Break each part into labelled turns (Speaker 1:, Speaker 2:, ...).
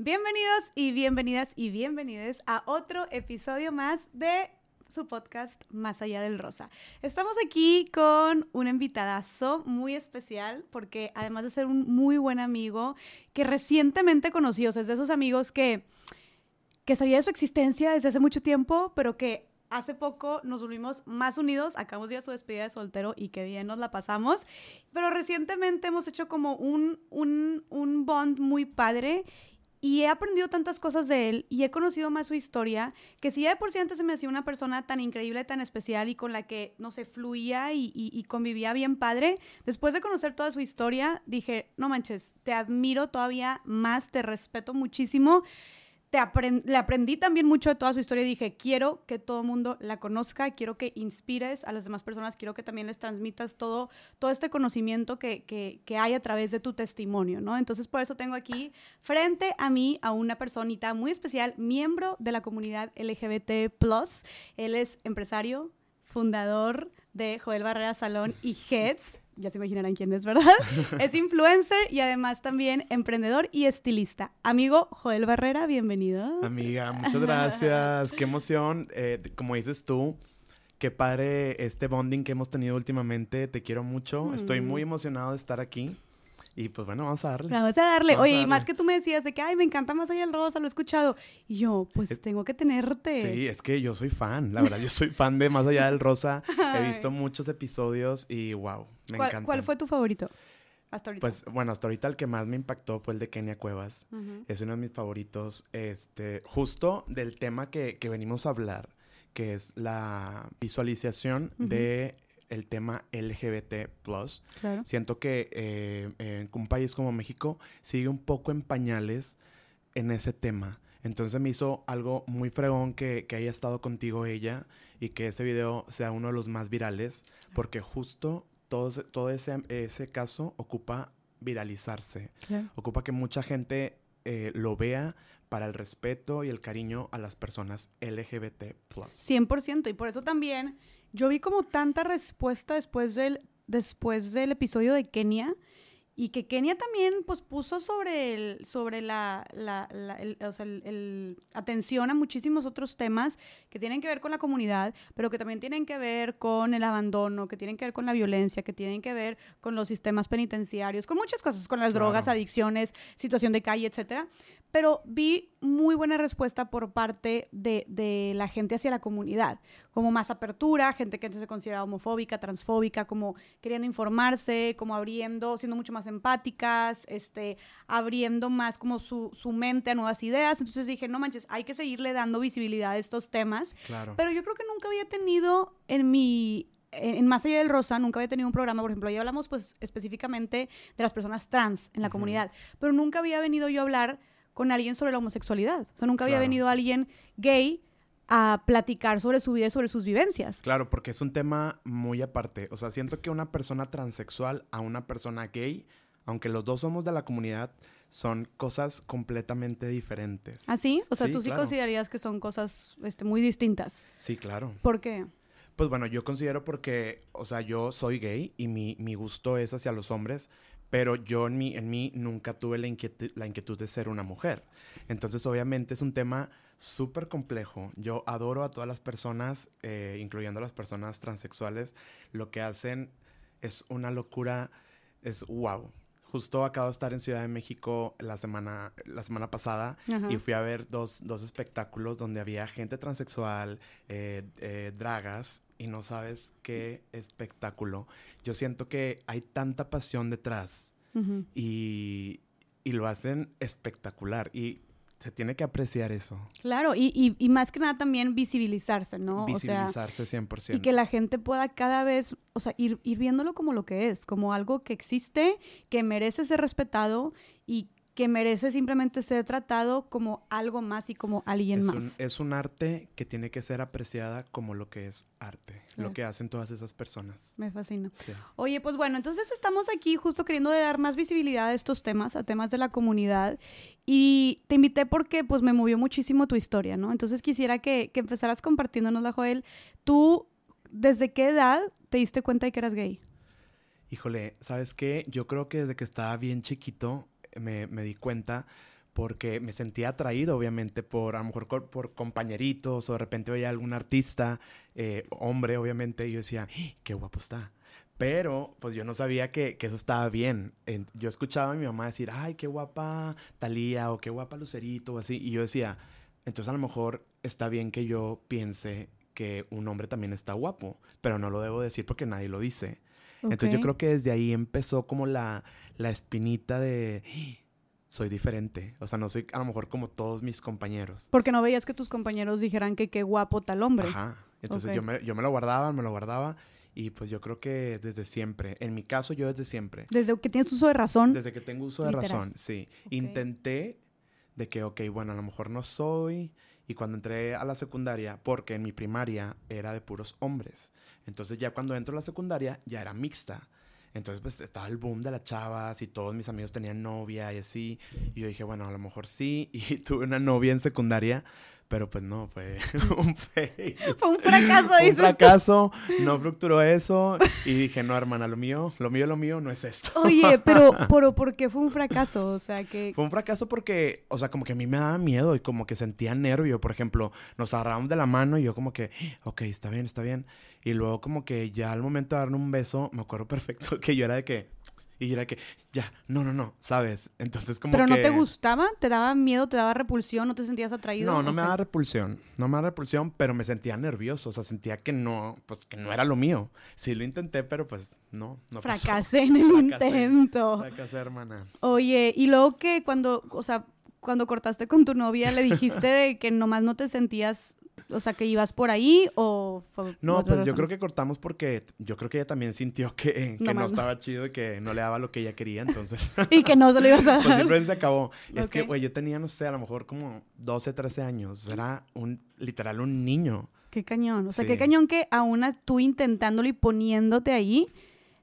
Speaker 1: Bienvenidos y bienvenidas y bienvenides a otro episodio más de su podcast Más allá del rosa. Estamos aquí con un invitadazo muy especial porque además de ser un muy buen amigo que recientemente conocí, o sea, es de esos amigos que, que sabía de su existencia desde hace mucho tiempo, pero que hace poco nos volvimos más unidos, acabamos de su despedida de soltero y qué bien nos la pasamos, pero recientemente hemos hecho como un, un, un bond muy padre y he aprendido tantas cosas de él y he conocido más su historia, que si ya de por sí antes se me hacía una persona tan increíble, tan especial y con la que, no sé, fluía y, y, y convivía bien padre, después de conocer toda su historia, dije, no manches, te admiro todavía más, te respeto muchísimo te le aprendí también mucho de toda su historia y dije, quiero que todo el mundo la conozca, quiero que inspires a las demás personas, quiero que también les transmitas todo, todo este conocimiento que, que, que hay a través de tu testimonio, ¿no? Entonces, por eso tengo aquí frente a mí a una personita muy especial, miembro de la comunidad LGBT+. Él es empresario, fundador de Joel Barrera Salón y Heads ya se imaginarán quién es, ¿verdad? es influencer y además también emprendedor y estilista. Amigo Joel Barrera, bienvenido.
Speaker 2: Amiga, muchas gracias. Qué emoción. Eh, como dices tú, qué padre este bonding que hemos tenido últimamente. Te quiero mucho. Estoy muy mm. emocionado de estar aquí. Y pues bueno, vamos a darle.
Speaker 1: Vamos a darle. Oye, y más que tú me decías de que, ay, me encanta más allá el rosa, lo he escuchado. Y yo, pues tengo que tenerte.
Speaker 2: Sí, es que yo soy fan, la verdad, yo soy fan de Más allá del rosa. He visto muchos episodios y wow, me
Speaker 1: ¿Cuál,
Speaker 2: encanta.
Speaker 1: ¿Cuál fue tu favorito? Hasta ahorita.
Speaker 2: Pues bueno, hasta ahorita el que más me impactó fue el de Kenia Cuevas. Es uno de mis favoritos. Este, justo del tema que, que venimos a hablar, que es la visualización de el tema LGBT. Siento que eh, en un país como México sigue un poco en pañales en ese tema. Entonces me hizo algo muy fregón que, haya estado contigo ella y que ese video sea uno de los más virales, porque justo todo, todo ese, ese caso ocupa viralizarse. Ocupa que mucha gente eh, lo vea para el respeto y el cariño a las personas LGBT.
Speaker 1: 100%. Y por eso también yo vi como tanta respuesta después del, después del episodio de Kenia y que Kenia también pues puso sobre el, sobre la, la, o sea, el, atención a muchísimos otros temas que tienen que ver con la comunidad, pero que también tienen que ver con el abandono, que tienen que ver con la violencia, que tienen que ver con los sistemas penitenciarios, con muchas cosas, con las drogas, adicciones, situación de calle, etcétera. Pero vi muy buena respuesta por parte de, la gente hacia la comunidad, como más apertura, gente que antes se consideraba homofóbica, transfóbica, como queriendo informarse, como abriendo, siendo mucho más empáticas, este, abriendo más como su, mente a nuevas ideas. Entonces dije, no manches, hay que seguirle dando visibilidad a estos temas.
Speaker 2: Claro.
Speaker 1: Pero yo creo que nunca había tenido en mi en Más allá del rosa nunca había tenido un programa, por ejemplo, ahí hablamos pues específicamente de las personas trans en la comunidad, pero nunca había venido yo a hablar con alguien sobre la homosexualidad. O sea, nunca había venido alguien gay a platicar sobre su vida y sobre sus vivencias.
Speaker 2: Claro, porque es un tema muy aparte. O sea, siento que una persona transexual a una persona gay, aunque los dos somos de la comunidad, son cosas completamente diferentes.
Speaker 1: ¿Ah, sí? O sea, tú sí considerarías que son cosas este, muy distintas.
Speaker 2: Sí, claro.
Speaker 1: ¿Por qué?
Speaker 2: Pues bueno, yo considero porque, o sea, yo soy gay y mi, mi gusto es hacia los hombres, pero yo en mí, en mí nunca tuve la inquietud, la inquietud de ser una mujer. Entonces, obviamente es un tema súper complejo. Yo adoro a todas las personas, eh, incluyendo a las personas transexuales. Lo que hacen es una locura, es wow. Justo acabo de estar en Ciudad de México la semana, la semana pasada y fui a ver dos, dos, espectáculos donde había gente transexual, eh, eh, dragas, y no sabes qué espectáculo. Yo siento que hay tanta pasión detrás y, y, lo hacen espectacular y se tiene que apreciar eso.
Speaker 1: Claro, y, y, más que nada también visibilizarse, ¿no?
Speaker 2: Visibilizarse o sea, 100%.
Speaker 1: Y que la gente pueda cada vez, o sea, ir, ir viéndolo como lo que es, como algo que existe, que merece ser respetado y que merece simplemente ser tratado como algo más y como alguien más.
Speaker 2: es un arte que tiene que ser apreciada como lo que es arte, lo que hacen todas esas personas.
Speaker 1: Me fascina. Oye, pues bueno, entonces estamos aquí justo queriendo dar más visibilidad a estos temas, a temas de la comunidad. Y te invité porque pues me movió muchísimo tu historia, ¿no? Entonces quisiera que, que empezaras compartiéndonos, Joel. ¿Tú desde qué edad te diste cuenta de que eras gay?
Speaker 2: Híjole, ¿sabes qué? Yo creo que desde que estaba bien chiquito me, di cuenta porque me sentía atraído, obviamente, por a lo mejor por compañeritos o de repente veía algún artista, eh, hombre, obviamente, y yo decía, "¡Ah, qué guapo está. Pero, pues yo no sabía que, que eso estaba bien. En- yo escuchaba a mi mamá decir, ay, qué guapa Talía o qué guapa Lucerito o así. Y yo decía, entonces a lo mejor está bien que yo piense que un hombre también está guapo, pero no lo debo decir porque nadie lo dice. Entonces yo creo que desde ahí empezó como la, la espinita de "Ah, soy diferente. O sea, no soy a lo mejor como todos mis compañeros.
Speaker 1: Porque no veías que tus compañeros dijeran que qué guapo tal hombre.
Speaker 2: Ajá. Entonces yo, me, yo me lo guardaba, me lo guardaba. Y pues yo creo que desde siempre, en mi caso yo desde siempre,
Speaker 1: Desde que tienes uso de razón.
Speaker 2: desde que tengo uso de
Speaker 1: Literal.
Speaker 2: razón, sí. Intenté de que, ok, bueno, a lo mejor no soy. Y cuando entré a la secundaria, porque en mi primaria era de puros hombres. Entonces ya cuando entro a la secundaria ya era mixta. Entonces pues estaba el boom de las chavas y todos mis amigos tenían novia y así. Y yo dije, bueno, a lo mejor sí. Y tuve una novia en secundaria, pero pues no, fue un fake.
Speaker 1: Fue un fracaso,
Speaker 2: un
Speaker 1: dices. tú.
Speaker 2: fracaso, no fructuró eso. Y dije, no, hermana, lo mío, lo mío, lo mío no es esto.
Speaker 1: Oye, pero, pero ¿por qué fue un fracaso? O sea, que...
Speaker 2: Fue un fracaso porque, o sea, como que a mí me daba miedo y como que sentía nervio. Por ejemplo, nos agarrábamos de la mano y yo como que, ok, está bien, está bien. Y luego como que ya al momento de darle un beso, me acuerdo perfecto que yo era de que, y era que, ya, no, no, no, ¿sabes? Entonces como
Speaker 1: ¿Pero
Speaker 2: que...
Speaker 1: no te gustaba? ¿Te daba miedo? ¿Te daba repulsión? ¿No te sentías atraído?
Speaker 2: No, no
Speaker 1: ¿O
Speaker 2: me daba repulsión, no me daba repulsión, pero me sentía nervioso, o sea, sentía que no, pues que no era lo mío. Sí lo intenté, pero pues no, no pasó.
Speaker 1: Fracasé en el
Speaker 2: Fracasé.
Speaker 1: intento.
Speaker 2: Fracasé, hermana.
Speaker 1: Oye, y luego que cuando, o sea, cuando cortaste con tu novia, le dijiste de que nomás no te sentías, o sea, que ibas por ahí o... fue
Speaker 2: No, pues yo creo que cortamos porque yo creo que ella también sintió que, que
Speaker 1: No
Speaker 2: no, estaba chido y que no le daba lo que ella quería, entonces
Speaker 1: Y que no se lo ibas a
Speaker 2: pues
Speaker 1: dar.
Speaker 2: simplemente se acabó. Es que, güey, yo tenía, no sé, a lo mejor como 12, 13 años. Era un, literal, un niño.
Speaker 1: Qué cañón. O sea, qué cañón que aún tú intentándolo y poniéndote ahí,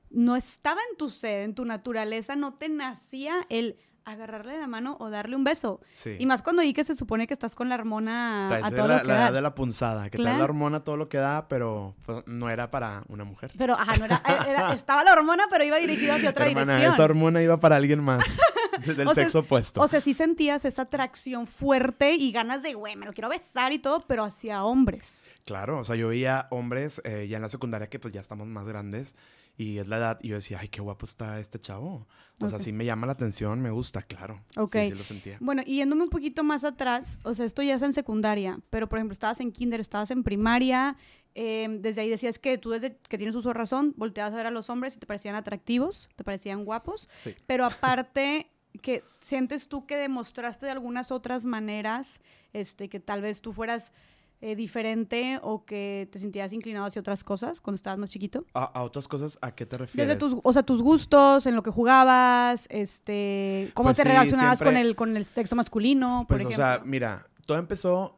Speaker 1: no estaba en tu sed, en tu naturaleza, no te nacía el agarrarle la mano o darle un beso.
Speaker 2: Sí.
Speaker 1: Y más cuando ahí que se supone que estás con la hormona
Speaker 2: Traes
Speaker 1: a todo
Speaker 2: la,
Speaker 1: lo que
Speaker 2: la
Speaker 1: da.
Speaker 2: de la punzada, que trae
Speaker 1: Claro.
Speaker 2: la hormona todo lo que da, pero pues, no era para una mujer.
Speaker 1: Pero, ajá, no era, era- estaba la hormona, pero iba dirigido hacia otra
Speaker 2: Hermana,
Speaker 1: dirección.
Speaker 2: esa hormona iba para alguien más del
Speaker 1: O sea,
Speaker 2: sexo opuesto.
Speaker 1: O sea, sí sentías esa atracción fuerte y ganas de, güey, me lo quiero besar y todo, pero hacia hombres.
Speaker 2: Claro, o sea, yo veía hombres eh, ya en la secundaria que pues ya estamos más grandes y es la edad y yo decía, ay, qué guapo está este chavo. O sea, sí me llama la atención, me gusta, claro.
Speaker 1: Ok.
Speaker 2: Sí, sí lo sentía.
Speaker 1: Bueno, y yéndome un poquito más atrás, o sea, esto ya es en secundaria, pero por ejemplo, estabas en kinder, estabas en primaria, eh, desde ahí decías que tú desde que tienes uso de razón, volteabas a ver a los hombres y te parecían atractivos, te parecían guapos,
Speaker 2: Sí.
Speaker 1: pero aparte que sientes tú que demostraste de algunas otras maneras, este, que tal vez tú fueras eh, diferente o que te sentías inclinado hacia otras cosas cuando estabas más chiquito.
Speaker 2: ¿A, a otras cosas a qué te refieres?
Speaker 1: Desde tus, o sea, tus gustos, en lo que jugabas, este, cómo
Speaker 2: Pues
Speaker 1: te
Speaker 2: sí,
Speaker 1: relacionabas con el, con el sexo masculino, por
Speaker 2: Pues, o sea, mira, todo empezó,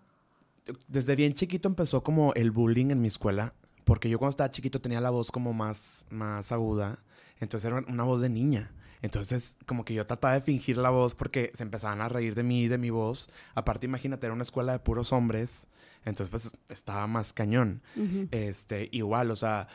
Speaker 2: desde bien chiquito empezó como el bullying en mi escuela, porque yo cuando estaba chiquito tenía la voz como más, más aguda, entonces era una voz de niña. Entonces, como que yo trataba de fingir la voz porque se empezaban a reír de mí y de mi voz. Aparte, imagínate, era una escuela de puros hombres, entonces pues estaba más cañón. Este, igual, o sea,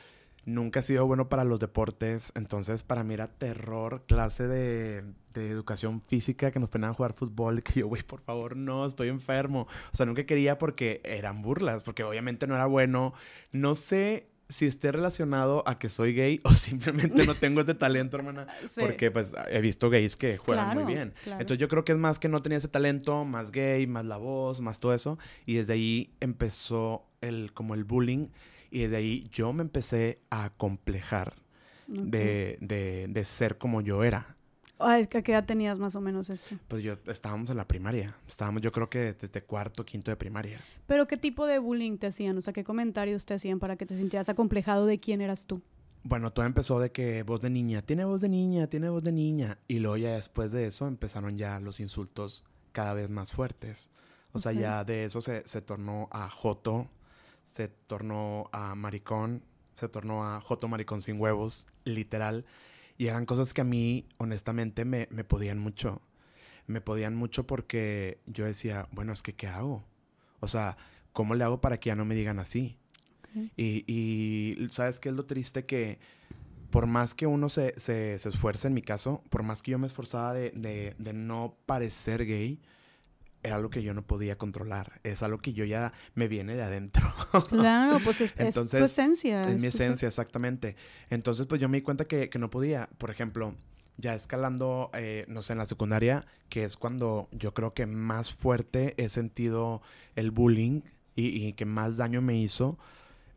Speaker 2: nunca he sido bueno para los deportes, entonces para mí era terror, clase de, de educación física que nos a jugar fútbol, que yo, güey, por favor, no, estoy enfermo. O sea, nunca quería porque eran burlas, porque obviamente no era bueno. No sé si esté relacionado a que soy gay o simplemente no tengo este talento, hermana.
Speaker 1: Sí.
Speaker 2: Porque pues he visto gays que juegan
Speaker 1: Claro,
Speaker 2: muy bien.
Speaker 1: claro.
Speaker 2: Entonces yo creo que es más que no tenía ese talento, más gay, más la voz, más todo eso. Y desde ahí empezó el, como el bullying. Y desde ahí yo me empecé a complejar
Speaker 1: Ok.
Speaker 2: de, de, de ser como yo era.
Speaker 1: Ay, ¿A qué edad tenías más o menos esto?
Speaker 2: Pues yo estábamos en la primaria. Estábamos, yo creo que desde cuarto, quinto de primaria.
Speaker 1: ¿Pero qué tipo de bullying te hacían? O sea, ¿qué comentarios te hacían para que te sintieras acomplejado de quién eras tú?
Speaker 2: Bueno, todo empezó de que voz de niña, tiene voz de niña, tiene voz de niña. Y luego ya después de eso empezaron ya los insultos cada vez más fuertes. O sea, ya de eso se, se tornó a Joto, se tornó a Maricón, se tornó a Joto Maricón sin huevos, literal. Y eran cosas que a mí, honestamente, me, me podían mucho. Me podían mucho porque yo decía, bueno, es que ¿qué hago? O sea, ¿cómo le hago para que ya no me digan así? Y, y ¿sabes qué es lo triste? Que por más que uno se, se, se esfuerce, en mi caso, por más que yo me esforzaba de, de, de no parecer gay, era algo que yo no podía controlar. Es algo que yo ya me viene de adentro.
Speaker 1: Claro, pues es, es tu esencia.
Speaker 2: Es, mi esencia, exactamente. Entonces, pues yo me di cuenta que, que no podía. Por ejemplo, ya escalando, eh, no sé, en la secundaria, que es cuando yo creo que más fuerte he sentido el bullying y, y que más daño me hizo,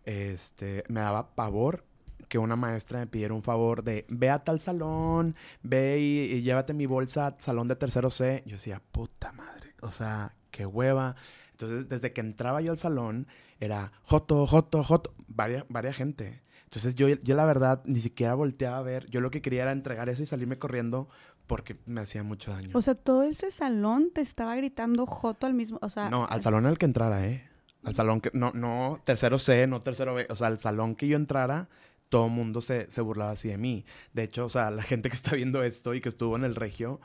Speaker 2: este, me daba pavor que una maestra me pidiera un favor de ve a tal salón, ve y, llévate mi bolsa al salón de tercero C. Yo decía, puta madre, o sea, qué hueva. Entonces, desde que entraba yo al salón, era Joto, Joto, Joto, varias, varias gente. Entonces, yo, yo la verdad ni siquiera volteaba a ver. Yo lo que quería era entregar eso y salirme corriendo porque me hacía mucho daño.
Speaker 1: O sea, todo ese salón te estaba gritando Joto al mismo, o sea...
Speaker 2: No, al salón al que entrara, ¿eh? Al salón que, no, no, tercero C, no tercero B, o sea, al salón que yo entrara, todo mundo se, se, burlaba así de mí. De hecho, o sea, la gente que está viendo esto y que estuvo en el regio,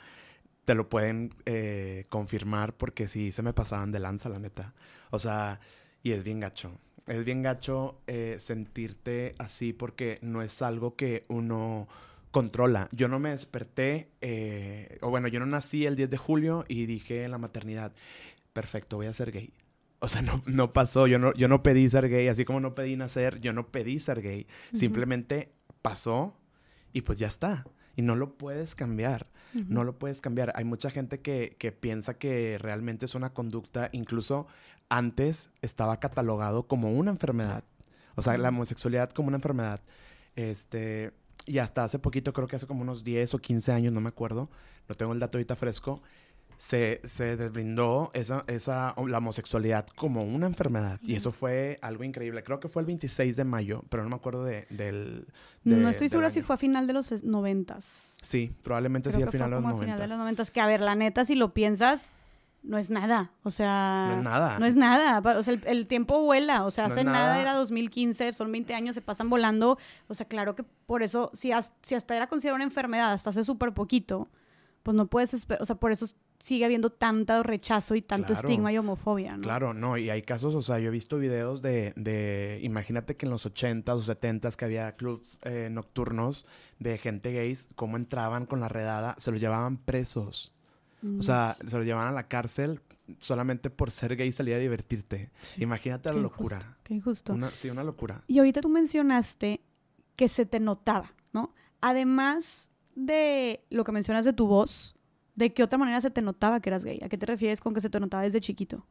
Speaker 2: te lo pueden eh, confirmar porque sí se me pasaban de lanza, la neta. O sea, y es bien gacho. Es bien gacho eh, sentirte así porque no es algo que uno controla. Yo no me desperté, eh, o bueno, yo no nací el 10 de julio y dije en la maternidad, perfecto, voy a ser gay. O sea, no, no pasó, yo no, yo no pedí ser gay, así como no pedí nacer, yo no pedí ser gay. Simplemente pasó y pues ya está. Y no lo puedes cambiar, no lo puedes cambiar. Hay mucha gente que, que piensa que realmente es una conducta, incluso antes estaba catalogado como una enfermedad. O sea, la homosexualidad como una enfermedad. Este, y hasta hace poquito, creo que hace como unos 10 o 15 años, no me acuerdo, no tengo el dato ahorita fresco, se, se desbrindó esa, esa, la homosexualidad como una enfermedad. Y eso fue algo increíble. Creo que fue el 26 de mayo, pero no me acuerdo de, del...
Speaker 1: no estoy segura si fue a final de los noventas.
Speaker 2: Sí, probablemente sí, al final, de los
Speaker 1: final de los noventas. Que a ver, la neta, si lo piensas, no es nada. O sea...
Speaker 2: No es nada.
Speaker 1: No es nada. O sea, el, tiempo vuela. O sea, hace nada. era 2015, son 20 años, se pasan volando. O sea, claro que por eso, si, si hasta era considerada una enfermedad hasta hace súper poquito, pues no puedes esperar. O sea, por eso sigue habiendo tanto rechazo y tanto estigma y homofobia, ¿no?
Speaker 2: Claro, no, y hay casos, o sea, yo he visto videos de, de imagínate que en los 80s o 70s que había clubs eh, nocturnos de gente gays, cómo entraban con la redada, se los llevaban presos. O sea, mm. se los llevaban a la cárcel solamente por ser gay y salir a divertirte. Imagínate la locura.
Speaker 1: qué injusto.
Speaker 2: sí, una locura.
Speaker 1: Y ahorita tú mencionaste que se te notaba, ¿no? Además de lo que mencionas de tu voz, ¿De qué otra manera se te notaba que eras gay? ¿A qué te refieres con que se te notaba desde chiquito?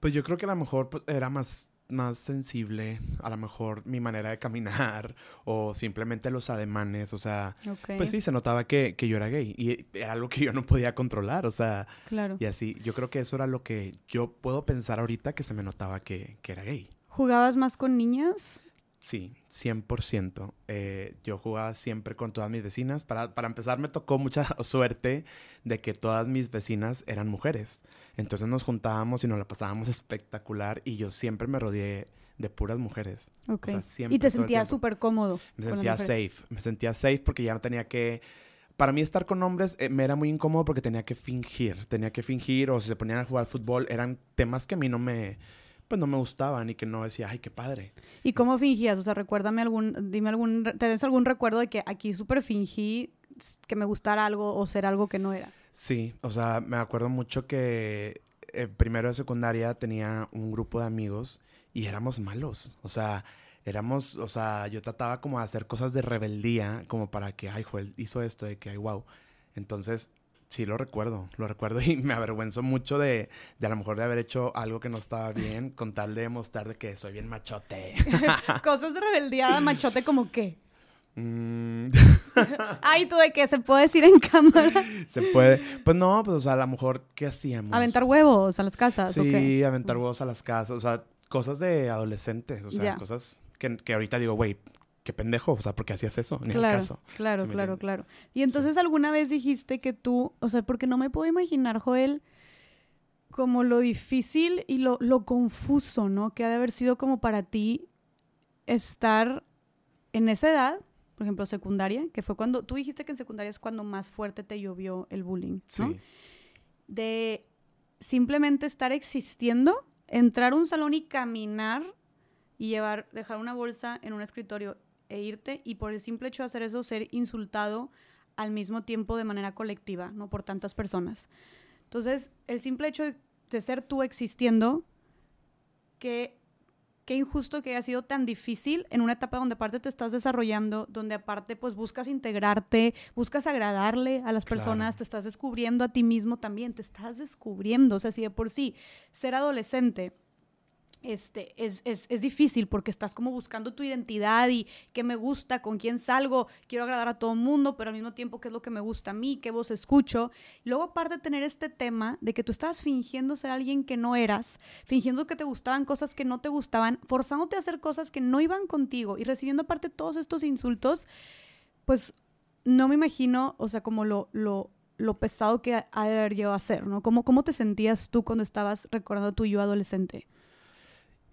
Speaker 2: Pues yo creo que a lo mejor pues, era más, más sensible, a lo mejor mi manera de caminar o simplemente los ademanes, o sea, pues sí, se notaba que, yo era gay y era algo que yo no podía controlar, o sea,
Speaker 1: claro.
Speaker 2: y así, yo creo que eso era lo que yo puedo pensar ahorita que se me notaba que, que era gay.
Speaker 1: ¿Jugabas más con niñas?
Speaker 2: Sí, 100%. Eh, yo jugaba siempre con todas mis vecinas. Para, para, empezar, me tocó mucha suerte de que todas mis vecinas eran mujeres. Entonces nos juntábamos y nos la pasábamos espectacular y yo siempre me rodeé de puras mujeres.
Speaker 1: y te sentías súper cómodo.
Speaker 2: Me sentía safe. Me sentía safe porque ya no tenía que... Para mí estar con hombres eh, me era muy incómodo porque tenía que fingir. Tenía que fingir o si se ponían a jugar fútbol eran temas que a mí no me pues no me gustaban y que no decía, ay, qué padre.
Speaker 1: ¿Y cómo fingías? O sea, recuérdame algún, dime algún, ¿tenés algún recuerdo de que aquí súper fingí que me gustara algo o ser algo que no era?
Speaker 2: Sí, o sea, me acuerdo mucho que eh, primero de secundaria tenía un grupo de amigos y éramos malos, o sea, éramos, o sea, yo trataba como de hacer cosas de rebeldía, como para que, ay, Joel hizo esto, de que, ay, wow. Entonces, Sí, lo recuerdo, lo recuerdo y me avergüenzo mucho de, de, a lo mejor de haber hecho algo que no estaba bien con tal de demostrar de que soy bien machote.
Speaker 1: Cosas de rebeldía, machote como qué. Mm. Ay, ¿tú de qué? ¿Se puede decir en cámara?
Speaker 2: Se puede. Pues no, pues o sea, a lo mejor, ¿qué hacíamos?
Speaker 1: Aventar huevos a las casas.
Speaker 2: Sí, aventar huevos a las casas. O sea, cosas de adolescentes. O sea, cosas que, que ahorita digo, güey, qué pendejo, o sea, porque hacías eso, ni
Speaker 1: claro,
Speaker 2: el caso.
Speaker 1: Claro, claro, claro. Y entonces alguna vez dijiste que tú, o sea, porque no me puedo imaginar, Joel, como lo difícil y lo, lo confuso, ¿no? Que ha de haber sido como para ti estar en esa edad, por ejemplo, secundaria, que fue cuando, tú dijiste que en secundaria es cuando más fuerte te llovió el bullying, ¿no? Sí. De simplemente estar existiendo, entrar a un salón y caminar y llevar, dejar una bolsa en un escritorio e irte y por el simple hecho de hacer eso ser insultado al mismo tiempo de manera colectiva, no por tantas personas. Entonces, el simple hecho de ser tú existiendo, que qué injusto que haya sido tan difícil en una etapa donde aparte te estás desarrollando, donde aparte pues buscas integrarte, buscas agradarle a las personas, te estás descubriendo a ti mismo también, te estás descubriendo, o sea, si de por sí ser adolescente este, es, es, es, difícil porque estás como buscando tu identidad y qué me gusta, con quién salgo, quiero agradar a todo el mundo, pero al mismo tiempo qué es lo que me gusta a mí, qué voz escucho. Luego aparte de tener este tema de que tú estabas fingiendo ser alguien que no eras, fingiendo que te gustaban cosas que no te gustaban, forzándote a hacer cosas que no iban contigo y recibiendo aparte todos estos insultos, pues no me imagino, o sea, como lo, lo, lo pesado que ha de haber llegado a ser, ¿no? ¿Cómo, ¿Cómo te sentías tú cuando estabas recordando tu yo adolescente?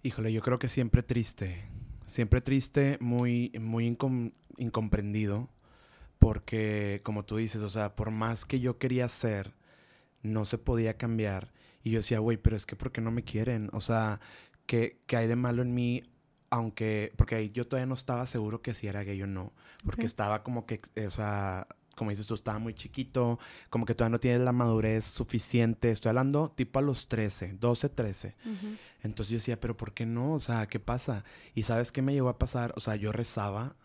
Speaker 2: Híjole, yo creo que siempre triste. Siempre triste, muy, muy incomprendido. Porque, como tú dices, o sea, por más que yo quería ser, no se podía cambiar. Y yo decía, güey, pero es que ¿por qué no me quieren? O sea, ¿qué, ¿qué, hay de malo en mí? Aunque, porque yo todavía no estaba seguro que si era gay o no. Porque estaba como que, o sea, como dices tú, estaba muy chiquito, como que todavía no tiene la madurez suficiente. Estoy hablando tipo a los 13, 12, 13. Entonces yo decía, pero ¿por qué no? O sea, ¿qué pasa? Y ¿sabes qué me llegó a pasar? O sea, yo rezaba.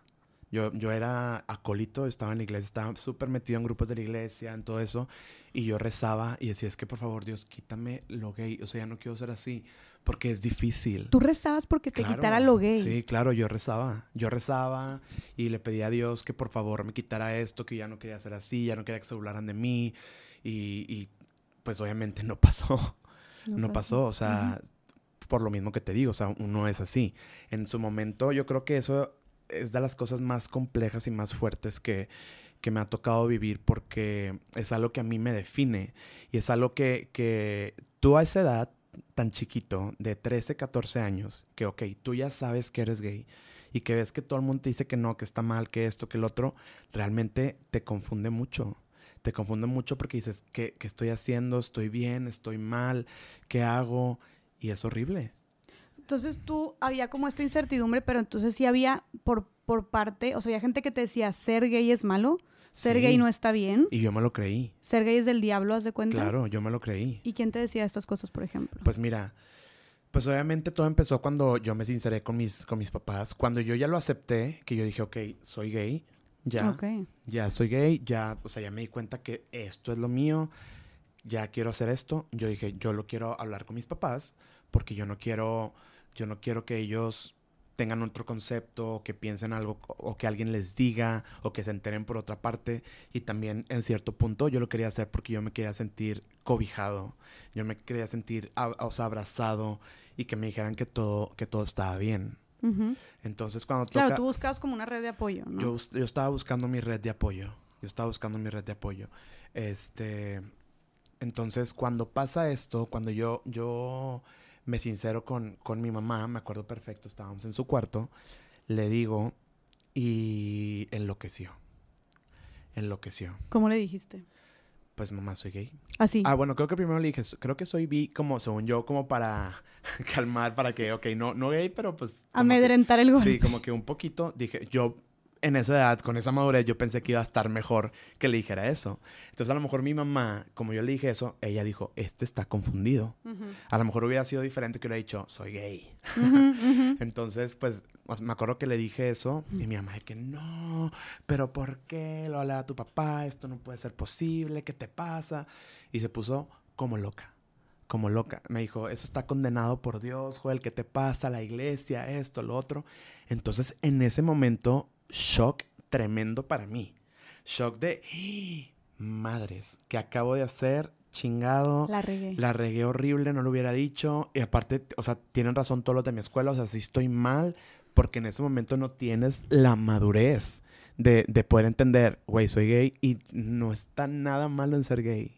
Speaker 2: Yo, yo era acólito, estaba en la iglesia, estaba súper metido en grupos de la iglesia, en todo eso. Y yo rezaba y decía, es que por favor, Dios, quítame lo gay. O sea, ya no quiero ser así porque es difícil.
Speaker 1: ¿Tú rezabas porque te quitara lo gay?
Speaker 2: Sí, claro, yo rezaba. Yo rezaba y le pedía a Dios que por favor me quitara esto, que ya no quería ser así, ya no quería que se burlaran de mí. Y, pues obviamente no pasó. No, pasó. o sea, por lo mismo que te digo, o sea, uno es así. En su momento yo creo que eso es de las cosas más complejas y más fuertes que, que me ha tocado vivir porque es algo que a mí me define y es algo que, que tú a esa edad tan chiquito, de 13, 14 años, que, ok, tú ya sabes que eres gay y que ves que todo el mundo te dice que no, que está mal, que esto, que el otro, realmente te confunde mucho. Te confunde mucho porque dices, ¿qué, qué estoy haciendo? ¿Estoy bien? ¿Estoy mal? ¿Qué hago? Y es horrible.
Speaker 1: Entonces tú había como esta incertidumbre, pero entonces sí había por, por parte, o sea, había gente que te decía, ser gay es malo. Ser gay no está bien.
Speaker 2: Y yo me lo creí.
Speaker 1: Ser gay es del diablo, ¿haz de cuenta?
Speaker 2: Claro, yo me lo creí.
Speaker 1: ¿Y quién te decía estas cosas, por ejemplo?
Speaker 2: Pues mira, pues obviamente todo empezó cuando yo me sinceré con mis, con mis papás. Cuando yo ya lo acepté, que yo dije, ok, soy gay, ya. Ya soy gay, ya, o sea, ya me di cuenta que esto es lo mío, ya quiero hacer esto. Yo dije, yo lo quiero hablar con mis papás porque yo no quiero, yo no quiero que ellos tengan otro concepto, o que piensen algo, o que alguien les diga, o que se enteren por otra parte. Y también en cierto punto yo lo quería hacer porque yo me quería sentir cobijado, yo me quería sentir o sea, abrazado y que me dijeran que todo, que todo estaba bien. Entonces cuando
Speaker 1: toca... Claro, tú buscabas como una red de apoyo, ¿no?
Speaker 2: Yo, yo estaba buscando mi red de apoyo. Yo estaba buscando mi red de apoyo. Este... Entonces cuando pasa esto, cuando yo... yo me sincero con, con mi mamá, me acuerdo perfecto, estábamos en su cuarto, le digo y enloqueció. Enloqueció.
Speaker 1: ¿Cómo le dijiste?
Speaker 2: Pues mamá, soy gay.
Speaker 1: Así.
Speaker 2: Ah, bueno, creo que primero le dije, creo que soy bi, como según yo, como para calmar, para que, ok, no, no gay, pero pues.
Speaker 1: Amedrentar el golpe.
Speaker 2: Sí, como que un poquito. Dije, yo en esa edad, con esa madurez, yo pensé que iba a estar mejor que le dijera eso. Entonces, a lo mejor mi mamá, como yo le dije eso, ella dijo, este está confundido. A lo mejor hubiera sido diferente que le hubiera dicho, soy gay. Entonces, pues, me acuerdo que le dije eso y mi mamá, que no, pero ¿por qué lo habla a tu papá? Esto no puede ser posible, ¿qué te pasa? Y se puso como loca como loca. Me dijo, eso está condenado por Dios, Joel, ¿qué te pasa? La iglesia, esto, lo otro. Entonces, en ese momento, shock tremendo para mí. Shock de, madres, que acabo de hacer? Chingado.
Speaker 1: La regué.
Speaker 2: La regué horrible, no lo hubiera dicho. Y aparte, o sea, tienen razón todos los de mi escuela, o sea, sí estoy mal, porque en ese momento no tienes la madurez de, poder entender, güey, soy gay y no está nada malo en ser gay.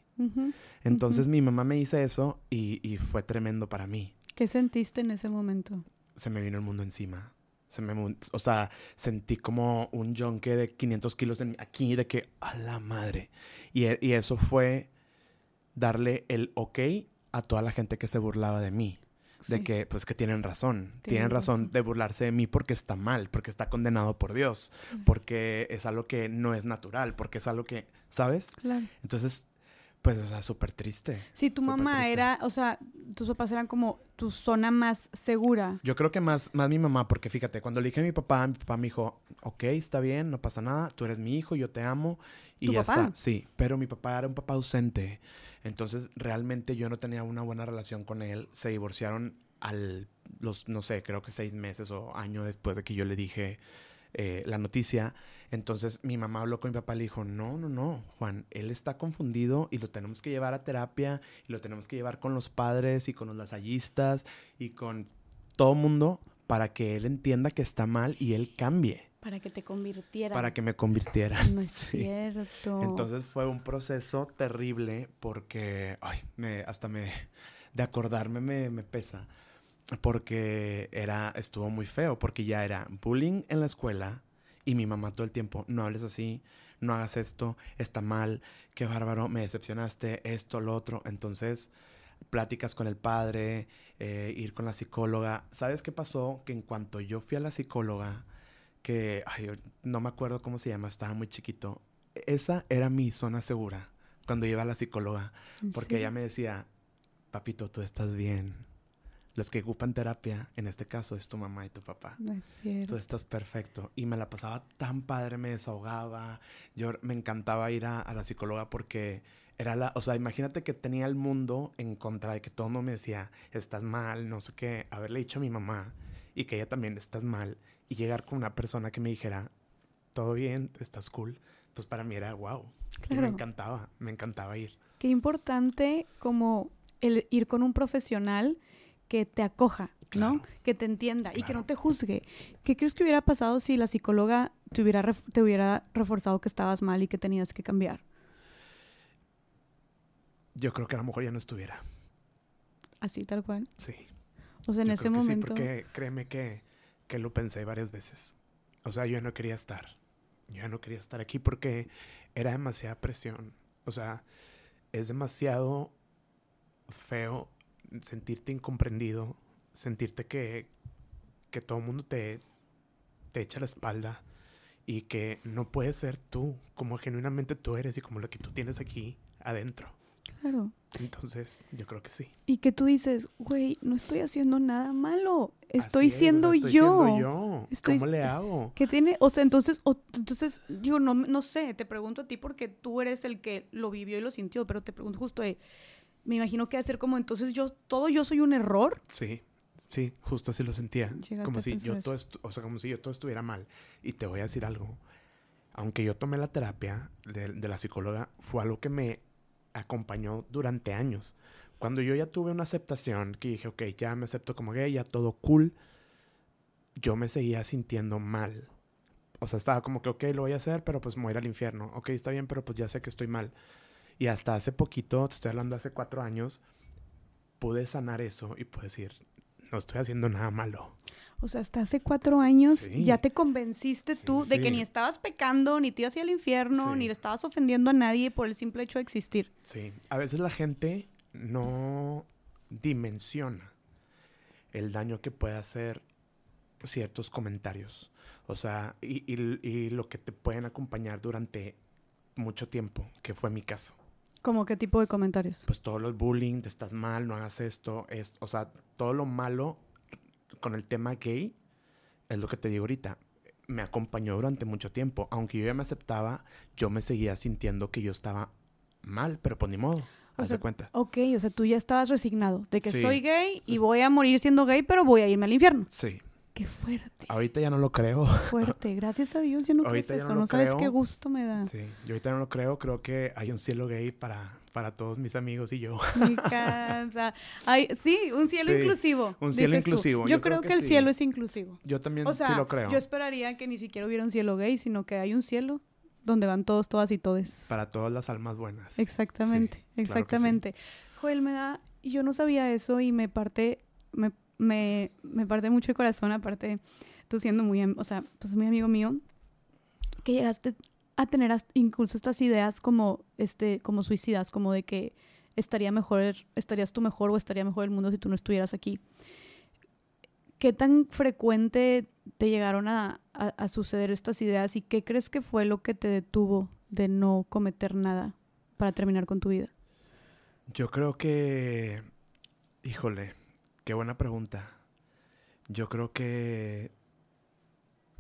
Speaker 2: Entonces mi mamá me dice eso y, y fue tremendo para mí.
Speaker 1: ¿Qué sentiste en ese momento?
Speaker 2: Se me vino el mundo encima se me, o sea, sentí como un yonque de 500 kilos en, aquí de que, a la madre. Y, e, y, eso fue darle el ok a toda la gente que se burlaba de mí. De que, pues, que tienen razón. Tienen, razón, de burlarse de mí porque está mal, porque está condenado por Dios, porque es algo que no es natural, porque es algo que, ¿sabes?
Speaker 1: Claro.
Speaker 2: Entonces, Pues, o sea, súper triste.
Speaker 1: Si tu mamá
Speaker 2: triste.
Speaker 1: era, o sea, tus papás eran como tu zona más segura.
Speaker 2: Yo creo que más, más mi mamá, porque fíjate, cuando le dije a mi papá, mi papá me dijo, ok, está bien, no pasa nada, tú eres mi hijo, yo te amo, y
Speaker 1: ¿Tu
Speaker 2: ya
Speaker 1: papá?
Speaker 2: está. Sí, pero mi papá era un papá ausente, entonces realmente yo no tenía una buena relación con él. Se divorciaron al, los, no sé, creo que seis meses o año después de que yo le dije eh, la noticia. Entonces mi mamá habló con mi papá y le dijo, no, no, no, Juan, él está confundido y lo tenemos que llevar a terapia y lo tenemos que llevar con los padres y con los lasallistas y con todo mundo para que él entienda que está mal y él cambie,
Speaker 1: Para que te convirtiera.
Speaker 2: para que me convirtiera.
Speaker 1: No es
Speaker 2: Sí.
Speaker 1: cierto.
Speaker 2: Entonces fue un proceso terrible porque, ay, me, hasta me, de acordarme me, me pesa, porque era, estuvo muy feo, porque ya era bullying en la escuela y mi mamá todo el tiempo, no hables así, no hagas esto, está mal, qué bárbaro, me decepcionaste, esto, lo otro. Entonces, pláticas con el padre, eh, ir con la psicóloga. ¿Sabes qué pasó? Que en cuanto yo fui a la psicóloga, que ay, no me acuerdo cómo se llama, estaba muy chiquito, esa era mi zona segura cuando iba a la psicóloga,
Speaker 1: ¿En
Speaker 2: porque ella me decía, papito, tú estás bien. Los que ocupan terapia, en este caso, es tu mamá y tu papá.
Speaker 1: No es
Speaker 2: Tú
Speaker 1: cierto.
Speaker 2: estás perfecto. Y me la pasaba tan padre, me desahogaba. Yo me encantaba ir a, a la psicóloga porque era la, o sea, imagínate que tenía el mundo en contra de que todo el mundo me decía, estás mal, no sé qué, haberle dicho a mi mamá y que ella también estás mal y llegar con una persona que me dijera, todo bien, estás cool, pues para mí era wow. Y me
Speaker 1: Claro.
Speaker 2: encantaba, me encantaba ir.
Speaker 1: Qué importante como el ir con un profesional que te acoja, ¿no?
Speaker 2: Claro.
Speaker 1: Que te entienda y que no te juzgue. ¿Qué crees que hubiera pasado si la psicóloga te hubiera, ref- te hubiera reforzado que estabas mal y que tenías que cambiar?
Speaker 2: Yo creo que a lo mejor ya no estuviera.
Speaker 1: Así, tal cual.
Speaker 2: Sí.
Speaker 1: O sea, en
Speaker 2: Yo
Speaker 1: ese
Speaker 2: creo que
Speaker 1: momento.
Speaker 2: Sí, porque créeme que, que lo pensé varias veces. O sea, yo ya no quería estar. Yo ya no quería estar aquí porque era demasiada presión. O sea, es demasiado feo sentirte incomprendido, sentirte que, que todo el mundo te, te echa la espalda y que no puedes ser tú como genuinamente tú eres y como lo que tú tienes aquí adentro.
Speaker 1: Claro.
Speaker 2: Entonces, yo creo que sí.
Speaker 1: Y que tú dices, güey, no estoy haciendo nada malo. Estoy
Speaker 2: es,
Speaker 1: siendo
Speaker 2: estoy
Speaker 1: yo.
Speaker 2: siendo yo.
Speaker 1: Estoy-
Speaker 2: ¿Cómo le hago?
Speaker 1: ¿Qué tiene? O sea, entonces, o- entonces, digo, no, no sé, te pregunto a ti porque tú eres el que lo vivió y lo sintió, pero te pregunto justo de, me imagino que ser como, entonces yo, todo yo soy un error.
Speaker 2: Sí, sí, justo así lo sentía.
Speaker 1: Llegaste
Speaker 2: Como si yo
Speaker 1: eso.
Speaker 2: todo, o sea, como si yo todo estuviera mal. Y te voy a decir algo. Aunque yo tomé la terapia de, de la psicóloga, fue algo que me acompañó durante años. Cuando yo ya tuve una aceptación, que dije, ok, ya me acepto como gay, ya todo cool, yo me seguía sintiendo mal. O sea, estaba como que, ok, lo voy a hacer, pero pues me voy a ir al infierno. Ok, está bien, pero pues ya sé que estoy mal. Y hasta hace poquito, te estoy hablando hace cuatro años, pude sanar eso y pude decir, no estoy haciendo nada malo.
Speaker 1: O sea, hasta hace cuatro años
Speaker 2: Sí.
Speaker 1: ya te convenciste
Speaker 2: Sí,
Speaker 1: tú de que ni estabas pecando, ni te ibas al infierno, ni le estabas ofendiendo a nadie por el simple hecho de existir.
Speaker 2: Sí, a veces la gente no dimensiona el daño que puede hacer ciertos comentarios. O sea, y, y- y lo que te pueden acompañar durante mucho tiempo, que fue mi caso.
Speaker 1: ¿Cómo qué tipo de comentarios?
Speaker 2: Pues todo el bullying, te estás mal, no hagas esto, es, o sea, todo lo malo con el tema gay, es lo que te digo ahorita, me acompañó durante mucho tiempo. Aunque yo ya me aceptaba, yo me seguía sintiendo que yo estaba mal, pero pues ni modo,
Speaker 1: O
Speaker 2: haz
Speaker 1: sea,
Speaker 2: de cuenta.
Speaker 1: Ok, o sea, tú ya estabas resignado de que
Speaker 2: Sí.
Speaker 1: soy gay y voy a morir siendo gay, pero voy a irme al infierno.
Speaker 2: Sí,
Speaker 1: Qué fuerte,
Speaker 2: ahorita ya no lo creo.
Speaker 1: fuerte. Gracias a Dios yo no
Speaker 2: Ahorita ya
Speaker 1: eso.
Speaker 2: no
Speaker 1: sabes qué gusto me da.
Speaker 2: Sí, yo ahorita no lo creo, creo que hay un cielo gay para, para todos mis amigos y yo.
Speaker 1: Me encanta. Ay, sí, un cielo
Speaker 2: Sí,
Speaker 1: inclusivo.
Speaker 2: un cielo inclusivo.
Speaker 1: Yo,
Speaker 2: Yo
Speaker 1: creo
Speaker 2: creo
Speaker 1: que,
Speaker 2: que
Speaker 1: el
Speaker 2: sí.
Speaker 1: cielo es inclusivo.
Speaker 2: Yo también
Speaker 1: O sea,
Speaker 2: sí lo creo.
Speaker 1: yo esperaría que ni siquiera hubiera un cielo gay, sino que hay un cielo donde van todos, todas y todes.
Speaker 2: Para todas las almas buenas.
Speaker 1: Exactamente,
Speaker 2: Sí, claro
Speaker 1: exactamente. Joel, me da, yo no sabía eso y me parte, me, me, me parte mucho el corazón, aparte tú siendo muy, o sea, pues muy amigo mío, que llegaste a tener incluso estas ideas como, este, como suicidas, como de que estaría mejor, estarías tú mejor o estaría mejor el mundo si tú no estuvieras aquí. ¿Qué tan frecuente te llegaron a, a- a suceder estas ideas y qué crees que fue lo que te detuvo de no cometer nada para terminar con tu vida?
Speaker 2: Yo creo que, híjole, qué buena pregunta. Yo creo que,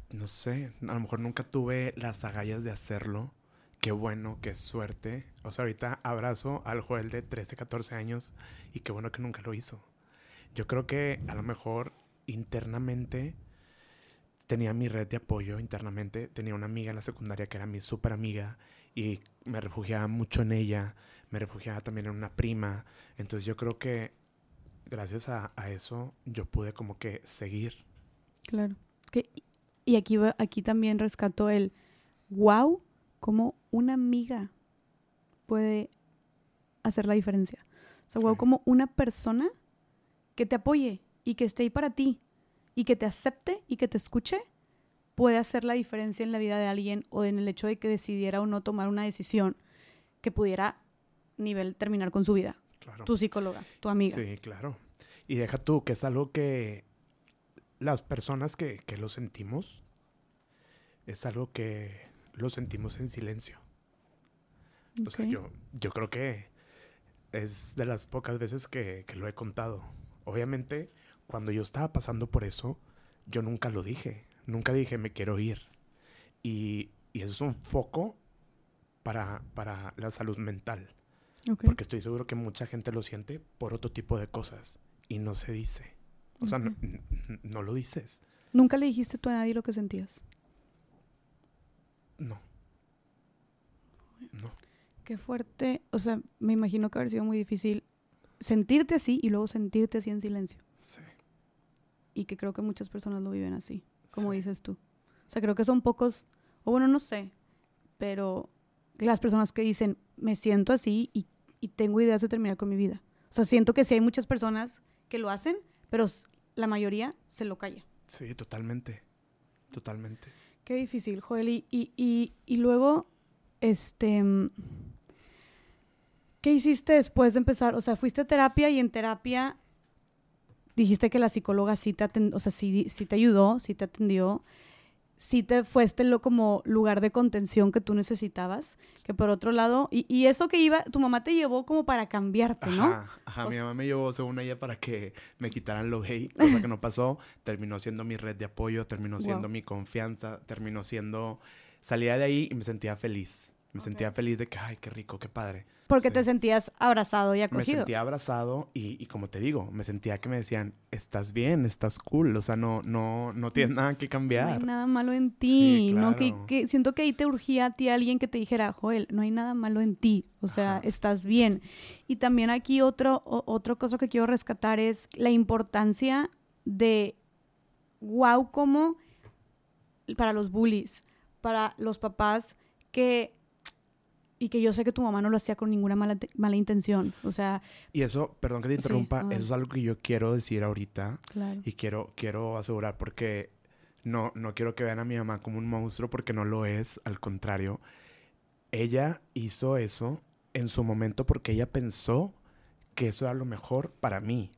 Speaker 2: no sé, a lo mejor nunca tuve las agallas de hacerlo. Qué bueno, qué suerte. O sea, ahorita abrazo al Joel de 13, 14 años y qué bueno que nunca lo hizo. Yo creo que a lo mejor internamente tenía mi red de apoyo internamente. Tenía una amiga en la secundaria que era mi súper amiga y me refugiaba mucho en ella. Me refugiaba también en una prima. Entonces yo creo que gracias a, a eso yo pude como que seguir.
Speaker 1: Claro. Que, y aquí, aquí también rescató el wow, como una amiga puede hacer la diferencia. O sea, wow,
Speaker 2: Sí.
Speaker 1: como una persona que te apoye y que esté ahí para ti y que te acepte y que te escuche puede hacer la diferencia en la vida de alguien o en el hecho de que decidiera o no tomar una decisión que pudiera nivel terminar con su vida.
Speaker 2: Claro.
Speaker 1: Tu psicóloga, tu amiga.
Speaker 2: Sí, claro. Y deja tú, que es algo que las personas que, que lo sentimos, es algo que lo sentimos en silencio. O sea, yo, yo creo que es de las pocas veces que, que lo he contado. Obviamente, cuando yo estaba pasando por eso, yo nunca lo dije. Nunca dije, me quiero ir. Y, y eso es un foco para, para la salud mental. Porque estoy seguro que mucha gente lo siente por otro tipo de cosas y no se dice. O sea, no, lo dices.
Speaker 1: Nunca le dijiste tú a nadie lo que sentías.
Speaker 2: No. No.
Speaker 1: Qué fuerte. O sea, me imagino que haber sido muy difícil sentirte así y luego sentirte así en silencio.
Speaker 2: Sí.
Speaker 1: Y que creo que muchas personas lo viven así, como
Speaker 2: sí.
Speaker 1: dices tú. O sea, creo que son pocos, o bueno, no sé, pero las personas que dicen, me siento así y, y tengo ideas de terminar con mi vida. O sea, siento que sí hay muchas personas que lo hacen, pero la mayoría se lo calla.
Speaker 2: Sí, totalmente. Totalmente.
Speaker 1: Qué difícil, Joel. Y, y, y, y luego, este, mm, ¿qué hiciste después de empezar? O sea, fuiste a terapia y en terapia dijiste que la psicóloga sí te, o sea, sí, sí te ayudó, sí te atendió, sí te fuiste lo como lugar de contención que tú necesitabas. Que por otro lado, y, y eso que iba, tu mamá te llevó como para cambiarte, ¿no?
Speaker 2: Ajá, ajá.
Speaker 1: O
Speaker 2: Mi mamá me llevó, según ella, para que me quitaran lo gay, cosa que no pasó. Terminó siendo mi red de apoyo, terminó siendo
Speaker 1: Wow.
Speaker 2: mi confianza, terminó siendo... Salía de ahí y me sentía feliz. Me sentía feliz de que, ay, qué rico, qué padre.
Speaker 1: Porque
Speaker 2: sí.
Speaker 1: te sentías abrazado y
Speaker 2: Me
Speaker 1: acogido.
Speaker 2: sentía abrazado y, y como te digo, me sentía que me decían, estás bien, estás cool, o sea, no, no, no tienes nada que
Speaker 1: No
Speaker 2: cambiar.
Speaker 1: hay nada malo en ti,
Speaker 2: Sí,
Speaker 1: ¿no? Que,
Speaker 2: claro.
Speaker 1: que siento que ahí te urgía a ti alguien que te dijera, Joel, no hay nada malo en ti, o sea,
Speaker 2: Ajá.
Speaker 1: estás bien. Y también aquí otro, o- otro cosa que quiero rescatar es la importancia de, wow, como para los bullies, para los papás que, y que yo sé que tu mamá no lo hacía con ninguna mala, mala intención, o sea,
Speaker 2: Y eso, perdón que te
Speaker 1: Sí,
Speaker 2: interrumpa,
Speaker 1: no.
Speaker 2: eso es algo que yo quiero decir ahorita
Speaker 1: claro.
Speaker 2: y quiero, quiero asegurar porque no, no quiero que vean a mi mamá como un monstruo porque no lo es, al contrario. Ella hizo eso en su momento porque ella pensó que eso era lo mejor para mí.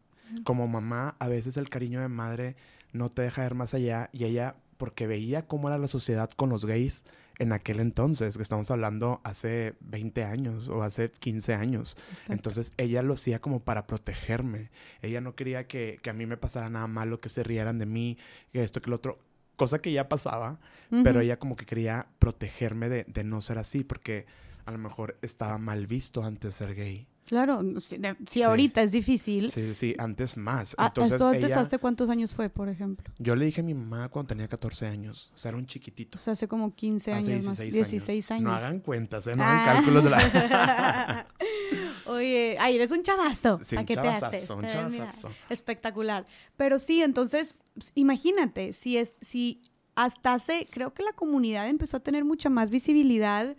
Speaker 2: Como mamá, a veces el cariño de madre no te deja ver más allá y ella, porque veía cómo era la sociedad con los gays en aquel entonces, que estamos hablando hace 20 años o hace 15 años.
Speaker 1: Exacto.
Speaker 2: Entonces ella lo hacía como para protegerme. Ella no quería que, que a mí me pasara nada malo, que se rieran de mí, que esto, que lo otro. Cosa que ya pasaba, pero ella como que quería protegerme de, de no ser así, porque a lo mejor estaba mal visto antes de ser gay.
Speaker 1: Claro, si, de- si
Speaker 2: Sí.
Speaker 1: ahorita es difícil,
Speaker 2: Sí, sí, antes más.
Speaker 1: a-
Speaker 2: Entonces
Speaker 1: ¿esto antes
Speaker 2: ella-
Speaker 1: hace cuántos años fue, por ejemplo?
Speaker 2: yo le dije a mi mamá cuando tenía 14 años, o sea, era un chiquitito.
Speaker 1: O sea, hace como 15
Speaker 2: Hace
Speaker 1: años más. 16 años.
Speaker 2: No hagan cuentas, ¿eh? No
Speaker 1: Ah.
Speaker 2: hagan cálculos de la...
Speaker 1: Oye, ay, eres un chavazo.
Speaker 2: Sí,
Speaker 1: ¿A
Speaker 2: un
Speaker 1: qué te
Speaker 2: chavazazo,
Speaker 1: haces?
Speaker 2: un
Speaker 1: Eh, mira,
Speaker 2: chavazazo.
Speaker 1: espectacular. Pero sí, entonces, pues, imagínate, si es, si hasta hace, creo que la comunidad empezó a tener mucha más visibilidad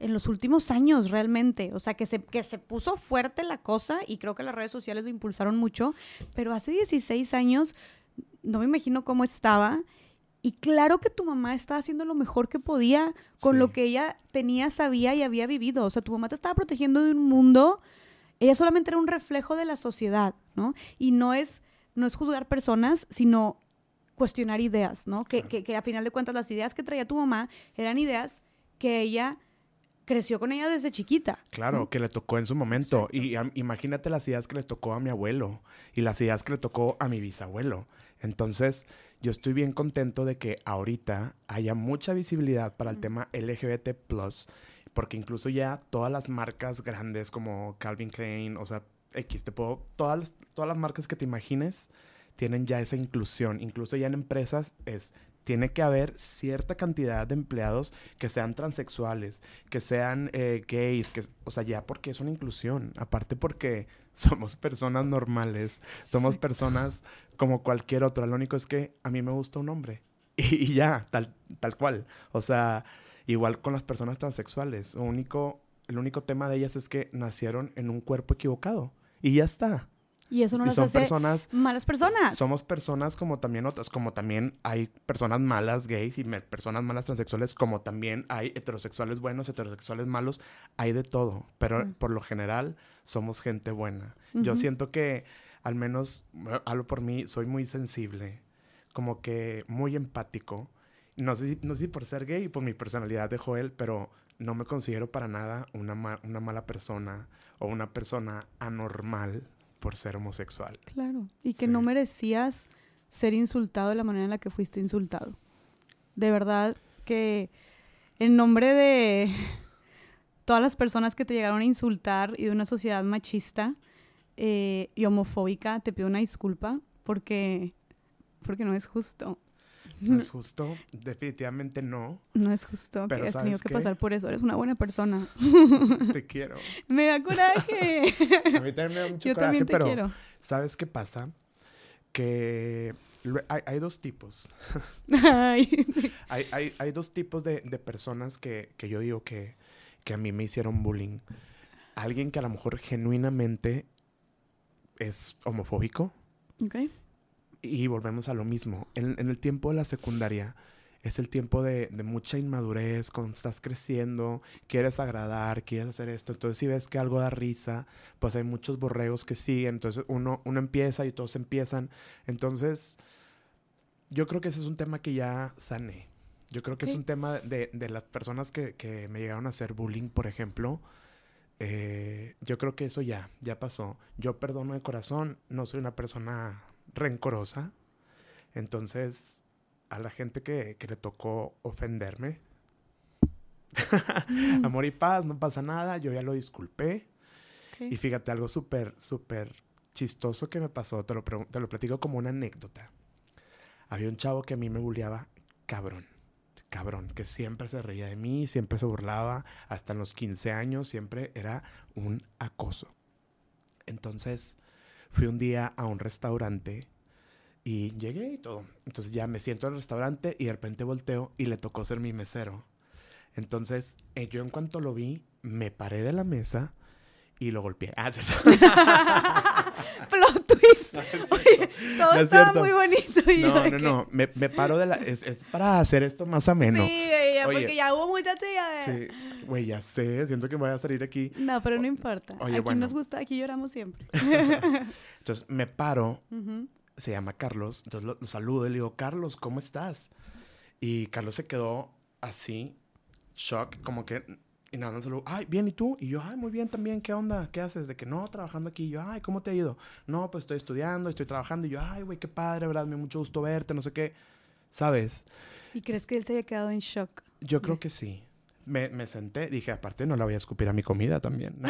Speaker 1: en los últimos años realmente. O sea, que se, que se puso fuerte la cosa y creo que las redes sociales lo impulsaron mucho. Pero hace 16 años, no me imagino cómo estaba. Y claro que tu mamá estaba haciendo lo mejor que podía con
Speaker 2: Sí.
Speaker 1: lo que ella tenía, sabía y había vivido. O sea, tu mamá te estaba protegiendo de un mundo. Ella solamente era un reflejo de la sociedad, ¿no? Y no es, no es juzgar personas, sino cuestionar ideas, ¿no? Que, que a final de cuentas las ideas que traía tu mamá eran ideas que ella creció con ella desde chiquita.
Speaker 2: Claro, que le tocó en su momento. Y imagínate las ideas que le tocó a mi abuelo y las ideas que le tocó a mi bisabuelo. Entonces, yo estoy bien contento de que ahorita haya mucha visibilidad para el tema LGBT, porque incluso ya todas las marcas grandes como Calvin Klein, o sea, X, te puedo, todas, todas las marcas que te imagines tienen ya esa inclusión. Incluso ya en empresas es tiene que haber cierta cantidad de empleados que sean transexuales, que sean eh, gays, que, o sea, ya porque es una inclusión, aparte porque somos personas normales, somos personas como cualquier otra, lo único es que a mí me gusta un hombre y, ya, tal, tal cual, o sea, igual con las personas transexuales, único, el único tema de ellas es que nacieron en un cuerpo equivocado y ya está.
Speaker 1: Y eso no nos son hace personas, malas personas.
Speaker 2: Somos personas como también otras, como también hay personas malas gays y personas malas transexuales, como también hay heterosexuales buenos, heterosexuales malos, hay de todo, pero por lo general somos gente buena. Yo siento que al menos, hablo por mí, soy muy sensible, como que muy empático. No sé, no sé si por ser gay, por mi personalidad de Joel, pero no me considero para nada una, una mala persona o una persona anormal por ser homosexual.
Speaker 1: Claro, y que no merecías ser insultado de la manera en la que fuiste insultado. De verdad que en nombre de todas las personas que te llegaron a insultar y de una sociedad machista eh, y homofóbica, te pido una disculpa porque, porque no es justo.
Speaker 2: No es justo, definitivamente no.
Speaker 1: No es justo pero que hayas tenido que pasar por eso. Eres una buena persona.
Speaker 2: Te quiero.
Speaker 1: me da coraje.
Speaker 2: A mí también me da mucho Yo coraje, también te pero quiero. ¿sabes qué pasa? Que hay, dos tipos. hay, hay, hay, dos tipos de, de personas que, que, yo digo que, que a mí me hicieron bullying. Alguien que a lo mejor genuinamente es homofóbico.
Speaker 1: Okay.
Speaker 2: Y volvemos a lo mismo. En, el tiempo de la secundaria es el tiempo de, mucha inmadurez, cuando estás creciendo, quieres agradar, quieres hacer esto. Entonces, si ves que algo da risa, pues hay muchos borregos que siguen. Entonces, uno, uno empieza y todos empiezan. Entonces, yo creo que ese es un tema que ya sané. Yo creo que es un tema de, las personas que, me llegaron a hacer bullying, por ejemplo. Eh, yo creo que eso ya, ya pasó. Yo perdono de corazón, no soy una persona rencorosa. Entonces, a la gente que, le tocó ofenderme, mm. amor y paz, no pasa nada, yo ya lo disculpé. Y fíjate, algo súper, súper chistoso que me pasó, te lo, te lo platico como una anécdota. Había un chavo que a mí me bulleaba cabrón, cabrón, que siempre se reía de mí, siempre se burlaba, hasta en los 15 años siempre era un acoso. Entonces, fui un día a un restaurante y llegué y todo. Entonces ya me siento en el restaurante y de repente volteo y le tocó ser mi mesero. Entonces eh, yo en cuanto lo vi, me paré de la mesa y lo golpeé. Ah,
Speaker 1: Plot twist. todo estaba muy bonito.
Speaker 2: Y no, no, no. Me, me, paro de la. Es, es, para hacer esto más ameno.
Speaker 1: Sí, porque ya hubo muchachos ya.
Speaker 2: Sí, güey, ya sé. Siento que me voy a salir aquí.
Speaker 1: No, pero no importa. Oye, aquí nos gusta, aquí lloramos siempre.
Speaker 2: entonces me paro. Se llama Carlos. Entonces lo, saludo y le digo, Carlos, ¿cómo estás? Y Carlos se quedó así, shock, como que y nada, no saludo, ay, bien, ¿y tú? Y yo, ay, muy bien también, ¿qué onda? ¿Qué haces? De que no, trabajando aquí. Y yo, ay, ¿cómo te ha ido? No, pues estoy estudiando, estoy trabajando. Y yo, ay, güey, qué padre, ¿verdad? Me mucho gusto verte, no sé qué. ¿Sabes?
Speaker 1: ¿Y crees que él se haya quedado en shock?
Speaker 2: Yo creo que sí. Me, me, senté, dije, aparte no la voy a escupir a mi comida también.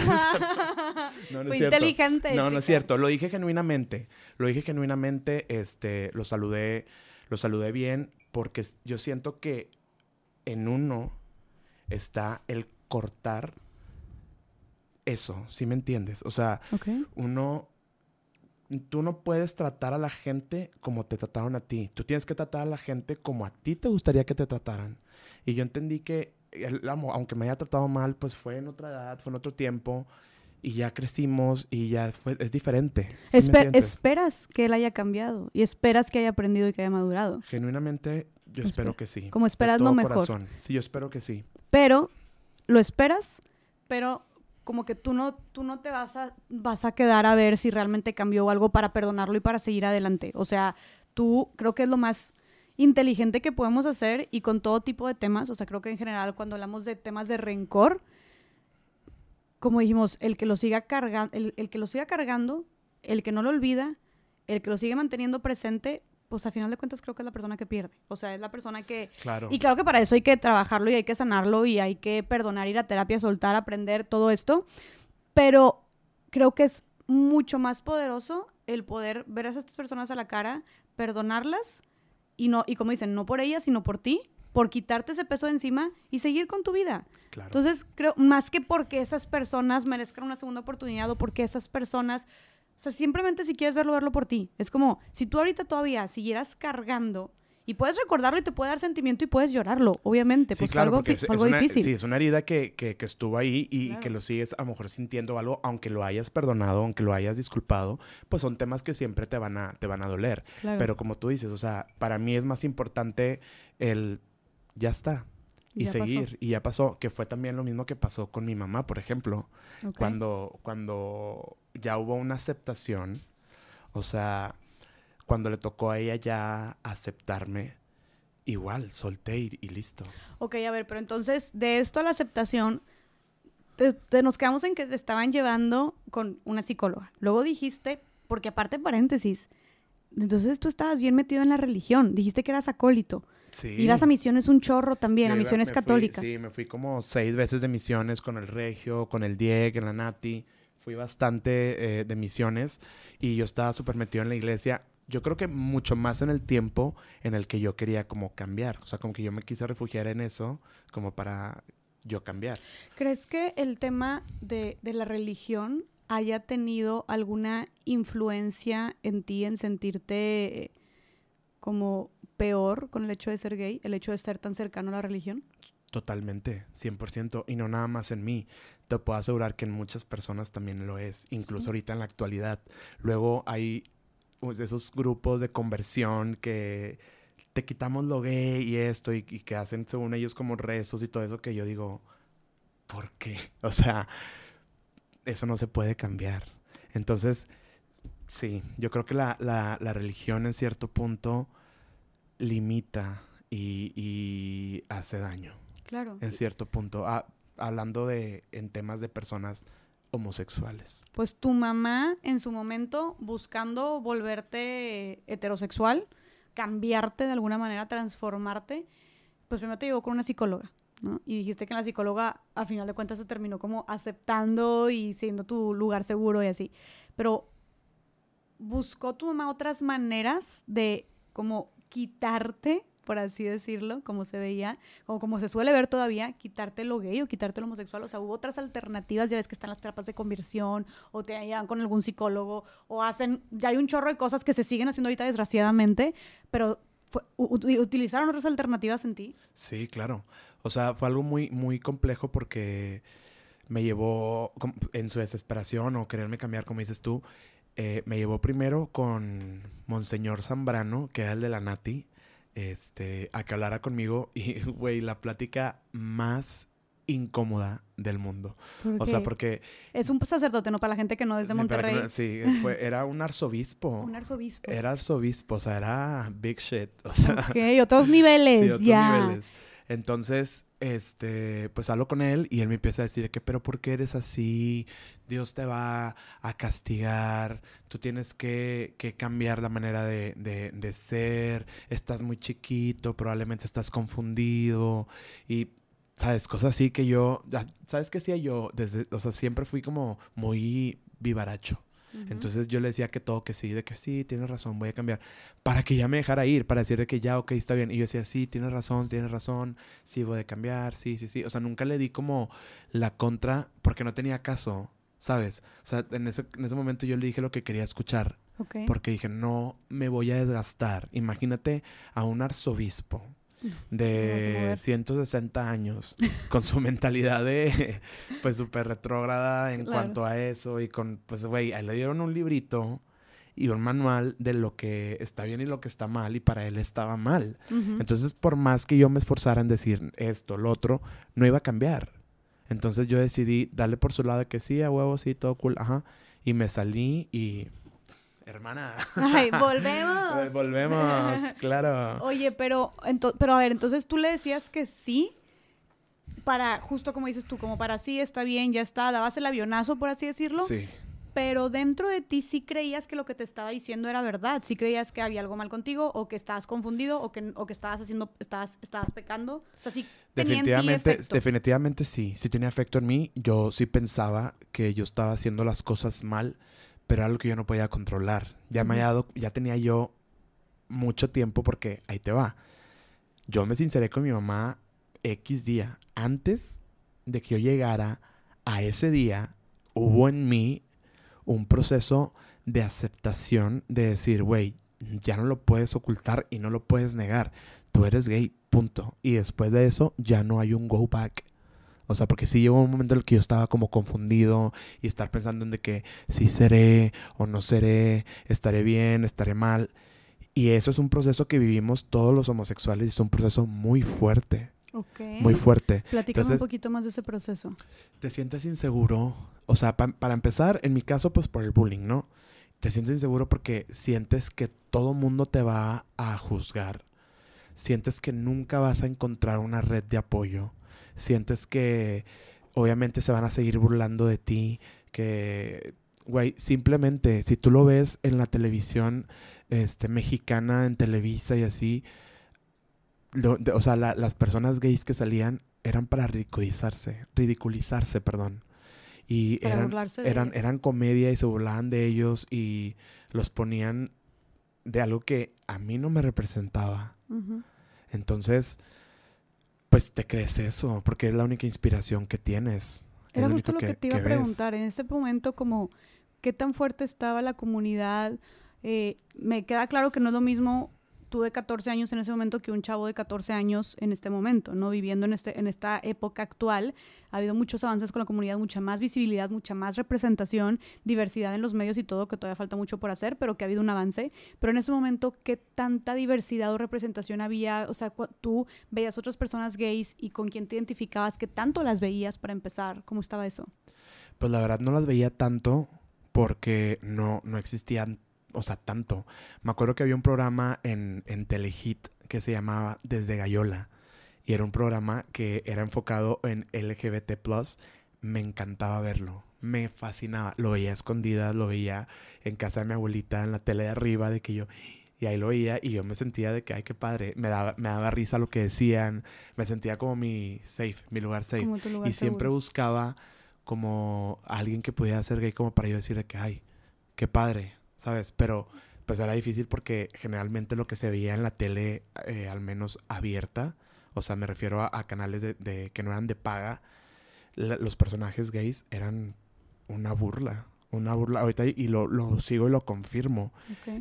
Speaker 1: No, no, Fue inteligente.
Speaker 2: No, no es cierto. Lo dije genuinamente. Lo dije genuinamente, este, lo saludé, lo saludé bien, porque yo siento que en uno está el cortar eso, ¿sí me entiendes? O sea, uno tú no puedes tratar a la gente como te trataron a ti. Tú tienes que tratar a la gente como a ti te gustaría que te trataran. Y yo entendí que, aunque me haya tratado mal, pues fue en otra edad, fue en otro tiempo. Y ya crecimos y ya fue, es diferente.
Speaker 1: esperas que él haya cambiado y esperas que haya aprendido y que haya madurado.
Speaker 2: Genuinamente, yo espero que sí.
Speaker 1: Como esperas lo mejor.
Speaker 2: Sí, yo espero que sí.
Speaker 1: Pero, lo esperas, pero como que tú no, tú no te vas a, vas a quedar a ver si realmente cambió algo para perdonarlo y para seguir adelante. O sea, tú creo que es lo más inteligente que podemos hacer y con todo tipo de temas. O sea, creo que en general cuando hablamos de temas de rencor, como dijimos, el que lo siga el, el que lo siga cargando, el que no lo olvida, el que lo sigue manteniendo presente, pues a final de cuentas creo que es la persona que pierde. O sea, es la persona que...
Speaker 2: Claro.
Speaker 1: Y claro que para eso hay que trabajarlo y hay que sanarlo y hay que perdonar, ir a terapia, soltar, aprender, todo esto. Pero creo que es mucho más poderoso el poder ver a estas personas a la cara, perdonarlas y no y como dicen, no por ellas, sino por ti, por quitarte ese peso de encima y seguir con tu vida.
Speaker 2: Claro.
Speaker 1: Entonces, creo más que porque esas personas merezcan una segunda oportunidad o porque esas personas o sea, simplemente si quieres verlo, verlo por ti. Es como, si tú ahorita todavía siguieras cargando y puedes recordarlo y te puede dar sentimiento y puedes llorarlo, obviamente,
Speaker 2: Sí,
Speaker 1: pues
Speaker 2: claro,
Speaker 1: fue algo,
Speaker 2: es,
Speaker 1: fue
Speaker 2: es
Speaker 1: algo
Speaker 2: una,
Speaker 1: difícil.
Speaker 2: sí, es una herida que, que- que estuvo ahí y
Speaker 1: Claro.
Speaker 2: que lo sigues a lo mejor sintiendo algo, aunque lo hayas perdonado, aunque lo hayas disculpado, pues son temas que siempre te van a, te van a doler.
Speaker 1: Claro.
Speaker 2: Pero como tú dices, o sea, para mí es más importante el ya está y
Speaker 1: pasó.
Speaker 2: seguir y ya pasó, que fue también lo mismo que pasó con mi mamá, por ejemplo, cuando cuando ya hubo una aceptación, o sea, cuando le tocó a ella ya aceptarme, igual solté y, y listo.
Speaker 1: Ok, a ver, pero entonces, de esto a la aceptación, te, te- nos quedamos en que te estaban llevando con una psicóloga. Luego dijiste, porque aparte paréntesis, entonces tú estabas bien metido en la religión, dijiste que eras acólito.
Speaker 2: Sí.
Speaker 1: Ibas a misiones un chorro también,
Speaker 2: Yo
Speaker 1: a
Speaker 2: iba-
Speaker 1: misiones
Speaker 2: fui-
Speaker 1: católicas.
Speaker 2: sí, me fui como seis veces de misiones con el Regio, con el Dieg, en la Nati. Fui bastante eh, de misiones y yo estaba súper metido en la iglesia. Yo creo que mucho más en el tiempo en el que yo quería como cambiar. O sea, como que yo me quise refugiar en eso como para yo cambiar.
Speaker 1: ¿Crees que el tema de, de la religión haya tenido alguna influencia en ti en sentirte eh, como peor con el hecho de ser gay, el hecho de estar tan cercano a la religión?
Speaker 2: Totalmente, 100%. Y no nada más en mí. Te puedo asegurar que en muchas personas también lo es, incluso
Speaker 1: Sí.
Speaker 2: ahorita en la actualidad. Luego hay pues, esos grupos de conversión que te quitamos lo gay y esto y, y que hacen según ellos como rezos y todo eso que yo digo, ¿por qué? O sea, eso no se puede cambiar. Entonces, sí, yo creo que la, la- la religión en cierto punto limita y, y hace daño
Speaker 1: Claro.
Speaker 2: en cierto punto, ah, hablando de en temas de personas homosexuales.
Speaker 1: Pues tu mamá en su momento buscando volverte heterosexual, cambiarte de alguna manera, transformarte, pues primero te llevó con una psicóloga, ¿no? Y dijiste que la psicóloga a final de cuentas se terminó como aceptando y siendo tu lugar seguro y así. Pero buscó tu mamá otras maneras de como quitarte, por así decirlo, como se veía, o como se suele ver todavía, quitarte lo gay o quitarte lo homosexual. O sea, hubo otras alternativas, ya ves que están las terapias de conversión, o te llevan con algún psicólogo, o hacen, ya hay un chorro de cosas que se siguen haciendo ahorita desgraciadamente, pero utilizaron otras alternativas en ti.
Speaker 2: Sí, claro. O sea, fue algo muy, muy complejo porque me llevó, en su desesperación o quererme cambiar, como dices tú, eh, me llevó primero con Monseñor Zambrano, que era el de la Nati, este, a que hablara conmigo y, güey, la plática más incómoda del mundo. O sea, porque...
Speaker 1: es un sacerdote, ¿no? Para la gente que no es de
Speaker 2: sí,
Speaker 1: Monterrey.
Speaker 2: no- sí, fue- era un arzobispo.
Speaker 1: Un arzobispo.
Speaker 2: Era arzobispo, o sea, era big shit. O sea,
Speaker 1: Ok, otros niveles,
Speaker 2: sí, otros
Speaker 1: ya.
Speaker 2: niveles. Entonces, este, pues hablo con él y él me empieza a decir que, pero ¿por qué eres así? Dios te va a castigar, tú tienes que, que cambiar la manera de, de- ser, estás muy chiquito, probablemente estás confundido y, ¿sabes? Cosas así que yo, ¿sabes qué hacía yo? Desde, o sea, siempre fui como muy vivaracho. Entonces yo le decía que todo, que sí, de que sí, tienes razón, voy a cambiar. Para que ya me dejara ir, para decir de que ya, ok, está bien. Y yo decía, sí, tienes razón, tienes razón, sí, voy a cambiar, sí, sí, sí. O sea, nunca le di como la contra porque no tenía caso, ¿sabes? O sea, en ese, en ese momento yo le dije lo que quería escuchar
Speaker 1: Ok.
Speaker 2: porque dije, no me voy a desgastar. Imagínate a un arzobispo de
Speaker 1: mover.
Speaker 2: 160 años con su mentalidad de pues súper retrógrada en
Speaker 1: Claro.
Speaker 2: cuanto a eso y con pues güey, le dieron un librito y un manual de lo que está bien y lo que está mal y para él estaba mal. Entonces, por más que yo me esforzara en decir esto, lo otro, no iba a cambiar. Entonces yo decidí darle por su lado de que sí, a huevo, sí, todo cool, ajá. Y me salí y... Hermana.
Speaker 1: Ay, volvemos.
Speaker 2: Volvemos, claro.
Speaker 1: Oye, pero, pero a ver, entonces tú le decías que sí para, justo como dices tú, como para sí, está bien, ya está, dabas el avionazo, por así decirlo.
Speaker 2: Sí.
Speaker 1: Pero dentro de ti sí creías que lo que te estaba diciendo era verdad, sí creías que había algo mal contigo o que estabas confundido o que, o que estabas haciendo, estabas, estabas pecando. O sea, sí tenía en ti
Speaker 2: Definitivamente, definitivamente sí. Sí tenía efecto en mí. Yo sí pensaba que yo estaba haciendo las cosas mal, pero era algo que yo no podía controlar. Ya me había dado- ya tenía yo mucho tiempo porque ahí te va. Yo me sinceré con mi mamá X día. Antes de que yo llegara a ese día, hubo en mí un proceso de aceptación de decir, güey, ya no lo puedes ocultar y no lo puedes negar. Tú eres gay, punto. Y después de eso ya no hay un go back. O sea, porque sí llegó un momento en el que yo estaba como confundido y estar pensando en de que sí seré o no seré, estaré bien, estaré mal. Y eso es un proceso que vivimos todos los homosexuales y es un proceso muy fuerte, muy fuerte.
Speaker 1: Platícame
Speaker 2: Entonces-
Speaker 1: un poquito más de ese proceso.
Speaker 2: Te sientes inseguro. O sea, pa- para empezar, en mi caso, pues por el bullying, ¿no? Te sientes inseguro porque sientes que todo mundo te va a juzgar. Sientes que nunca vas a encontrar una red de apoyo. Sientes que obviamente se van a seguir burlando de ti. Que, güey, simplemente si tú lo ves en la televisión este, mexicana, en Televisa y así, lo- de- o sea, la- las personas gays que salían eran para ridiculizarse, ridiculizarse, perdón. Y
Speaker 1: Para
Speaker 2: eran,
Speaker 1: de
Speaker 2: eran,
Speaker 1: ellos.
Speaker 2: eran comedia y se burlaban de ellos y los ponían de algo que a mí no me representaba. Entonces, pues te crees eso, porque es la única inspiración que tienes. Es
Speaker 1: Era justo lo que, te iba a
Speaker 2: ves.
Speaker 1: preguntar. En este momento, como, ¿qué tan fuerte estaba la comunidad? Eh, me queda claro que no es lo mismo tú de 14 años en ese momento que un chavo de 14 años en este momento, ¿no? Viviendo en, este, en esta época actual, ha habido muchos avances con la comunidad, mucha más visibilidad, mucha más representación, diversidad en los medios y todo, que todavía falta mucho por hacer, pero que ha habido un avance. Pero en ese momento, ¿qué tanta diversidad o representación había? O sea, tú veías otras personas gays y con quién te identificabas, ¿qué tanto las veías para empezar? ¿Cómo estaba eso?
Speaker 2: Pues la verdad no las veía tanto porque no, no existían, o sea, tanto. Me acuerdo que había un programa en, en Telehit que se llamaba Desde Gallola. Y era un programa que era enfocado en LGBT. Me encantaba verlo. Me fascinaba. Lo veía a escondidas, lo veía en casa de mi abuelita, en la tele de arriba, de que yo. Y ahí lo veía y yo me sentía de que, ay, qué padre. Me daba, me daba risa lo que decían. Me sentía como mi safe, mi lugar safe.
Speaker 1: Como tu lugar
Speaker 2: Y siempre buscaba como alguien que pudiera ser gay como para yo decir de que, ay, qué padre, ¿sabes? Pero pues era difícil porque generalmente lo que se veía en la tele, eh, al menos abierta, o sea, me refiero a, a canales de, de- que no eran de paga, la- los personajes gays eran una burla, una burla, ahorita y lo, lo sigo y lo confirmo,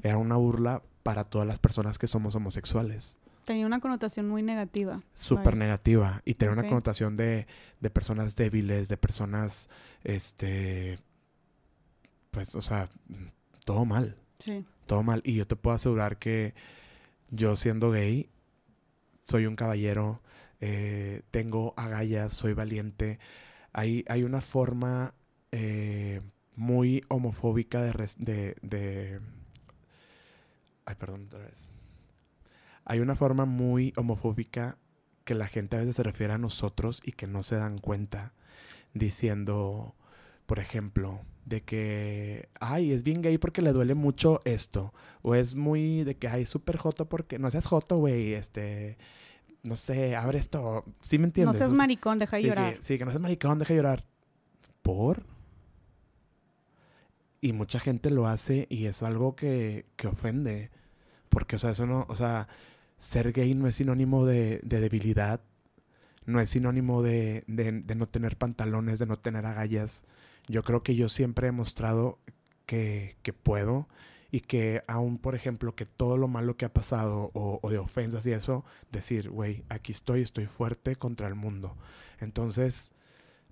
Speaker 2: era una burla para todas las personas que somos homosexuales
Speaker 1: Tenía una connotación muy negativa.
Speaker 2: súper negativa y
Speaker 1: Ok.
Speaker 2: una connotación de, de personas débiles, de personas, este, pues, o sea, todo mal,
Speaker 1: Sí.
Speaker 2: todo mal. Y yo te puedo asegurar que yo siendo gay, soy un caballero, eh, tengo agallas, soy valiente. Hay, hay una forma eh, muy homofóbica de, res- de, de... Ay, perdón, otra vez. Hay una forma muy homofóbica que la gente a veces se refiere a nosotros y que no se dan cuenta, diciendo, por ejemplo, de que, ay, es bien gay porque le duele mucho esto, o es muy de que, ay, súper joto porque, no seas joto, güey, este, no sé, abre esto, ¿sí me
Speaker 1: No
Speaker 2: entiendes?
Speaker 1: seas
Speaker 2: O sea,
Speaker 1: maricón, deja de
Speaker 2: sí,
Speaker 1: llorar.
Speaker 2: Que, sí, que no seas maricón, deja de llorar. ¿Por? Y mucha gente lo hace y es algo que, que ofende. Porque, o sea, eso no, o sea, ser gay no es sinónimo de, de debilidad. No es sinónimo de, de- de no tener pantalones, de no tener agallas. Yo creo que yo siempre he mostrado que, que puedo y que aún, por ejemplo, que todo lo malo que ha pasado o, o de ofensas y eso, decir, güey, aquí estoy, estoy fuerte contra el mundo. Entonces,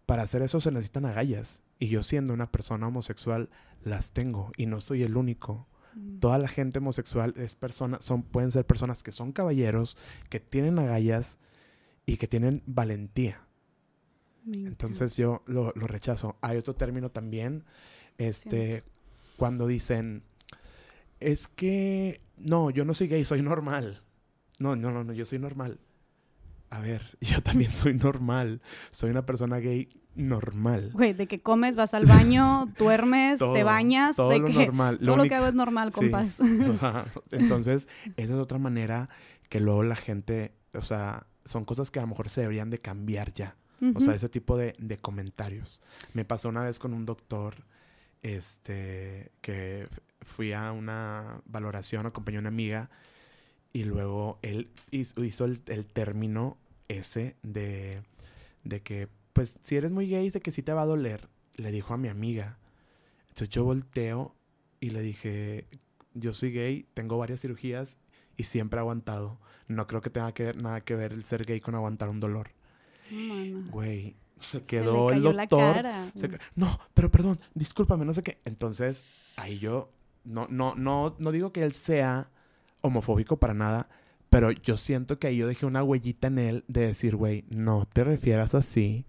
Speaker 2: para hacer eso se necesitan agallas. Y yo siendo una persona homosexual, las tengo y no soy el único.
Speaker 1: Mm.
Speaker 2: Toda la gente homosexual es persona, son, pueden ser personas que son caballeros, que tienen agallas y que tienen valentía.
Speaker 1: Me.
Speaker 2: Entonces yo lo, lo rechazo. Hay otro término también, este, cuando dicen, es que, no, yo no soy gay, soy normal. No, no, no, no, yo soy normal. a ver, yo también soy normal. Soy una persona gay normal.
Speaker 1: Güey, de que comes, vas al baño, duermes, te
Speaker 2: Todo,
Speaker 1: bañas,
Speaker 2: todo
Speaker 1: de
Speaker 2: lo
Speaker 1: que
Speaker 2: normal. Lo
Speaker 1: todo lo que hago es normal,
Speaker 2: Sí.
Speaker 1: compas.
Speaker 2: O sea, entonces, esa es otra manera que luego la gente, o sea, son cosas que a lo mejor se deberían de cambiar ya. O sea, ese tipo de, de comentarios. Me pasó una vez con un doctor, este, que fui a una valoración, acompañé a una amiga y luego él hizo, hizo el, el término ese de, de que, pues, si eres muy gay, de que sí te va a doler, le dijo a mi amiga. Entonces yo volteo y le dije, yo soy gay, tengo varias cirugías y siempre he aguantado. No creo que tenga que ver, nada que ver el ser gay con aguantar un dolor. Güey, se
Speaker 1: Se le
Speaker 2: quedó el
Speaker 1: cayó la
Speaker 2: doctor.
Speaker 1: cara.
Speaker 2: se ca- no, pero perdón, discúlpame, no sé qué. Entonces, ahí yo no, no, no, no digo que él sea homofóbico para nada, pero yo siento que ahí yo dejé una huellita en él de decir, güey, no te refieras así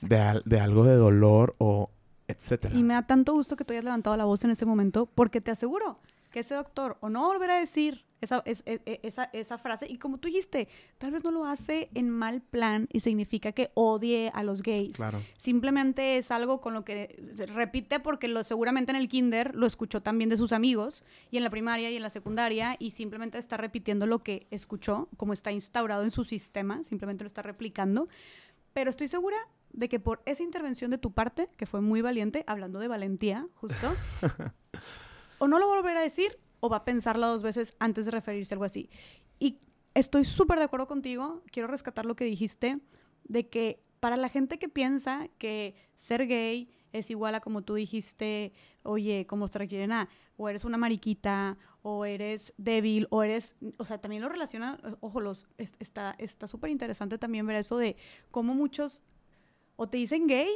Speaker 2: de, al- de algo de dolor o etcétera.
Speaker 1: Y me da tanto gusto que tú hayas levantado la voz en ese momento, porque te aseguro que ese doctor o no volverá a decir esa, es- e- e- esa, esa frase, y como tú dijiste, tal vez no lo hace en mal plan y significa que odie a los gays.
Speaker 2: Claro,
Speaker 1: Simplemente es algo con lo que se repite porque lo, seguramente en el kinder lo escuchó también de sus amigos y en la primaria y en la secundaria y simplemente está repitiendo lo que escuchó, como está instaurado en su sistema, simplemente lo está replicando. Pero estoy segura de que por esa intervención de tu parte, que fue muy valiente, hablando de valentía, justo, o no lo volverá a decir o va a pensarla dos veces antes de referirse a algo así. Y estoy súper de acuerdo contigo, quiero rescatar lo que dijiste, de que para la gente que piensa que ser gay es igual a como tú dijiste, oye, como a, o eres una mariquita, o eres débil, o eres, o sea, también lo relaciona, ojo, los, es- está está súper interesante también ver eso de cómo muchos o te dicen gay,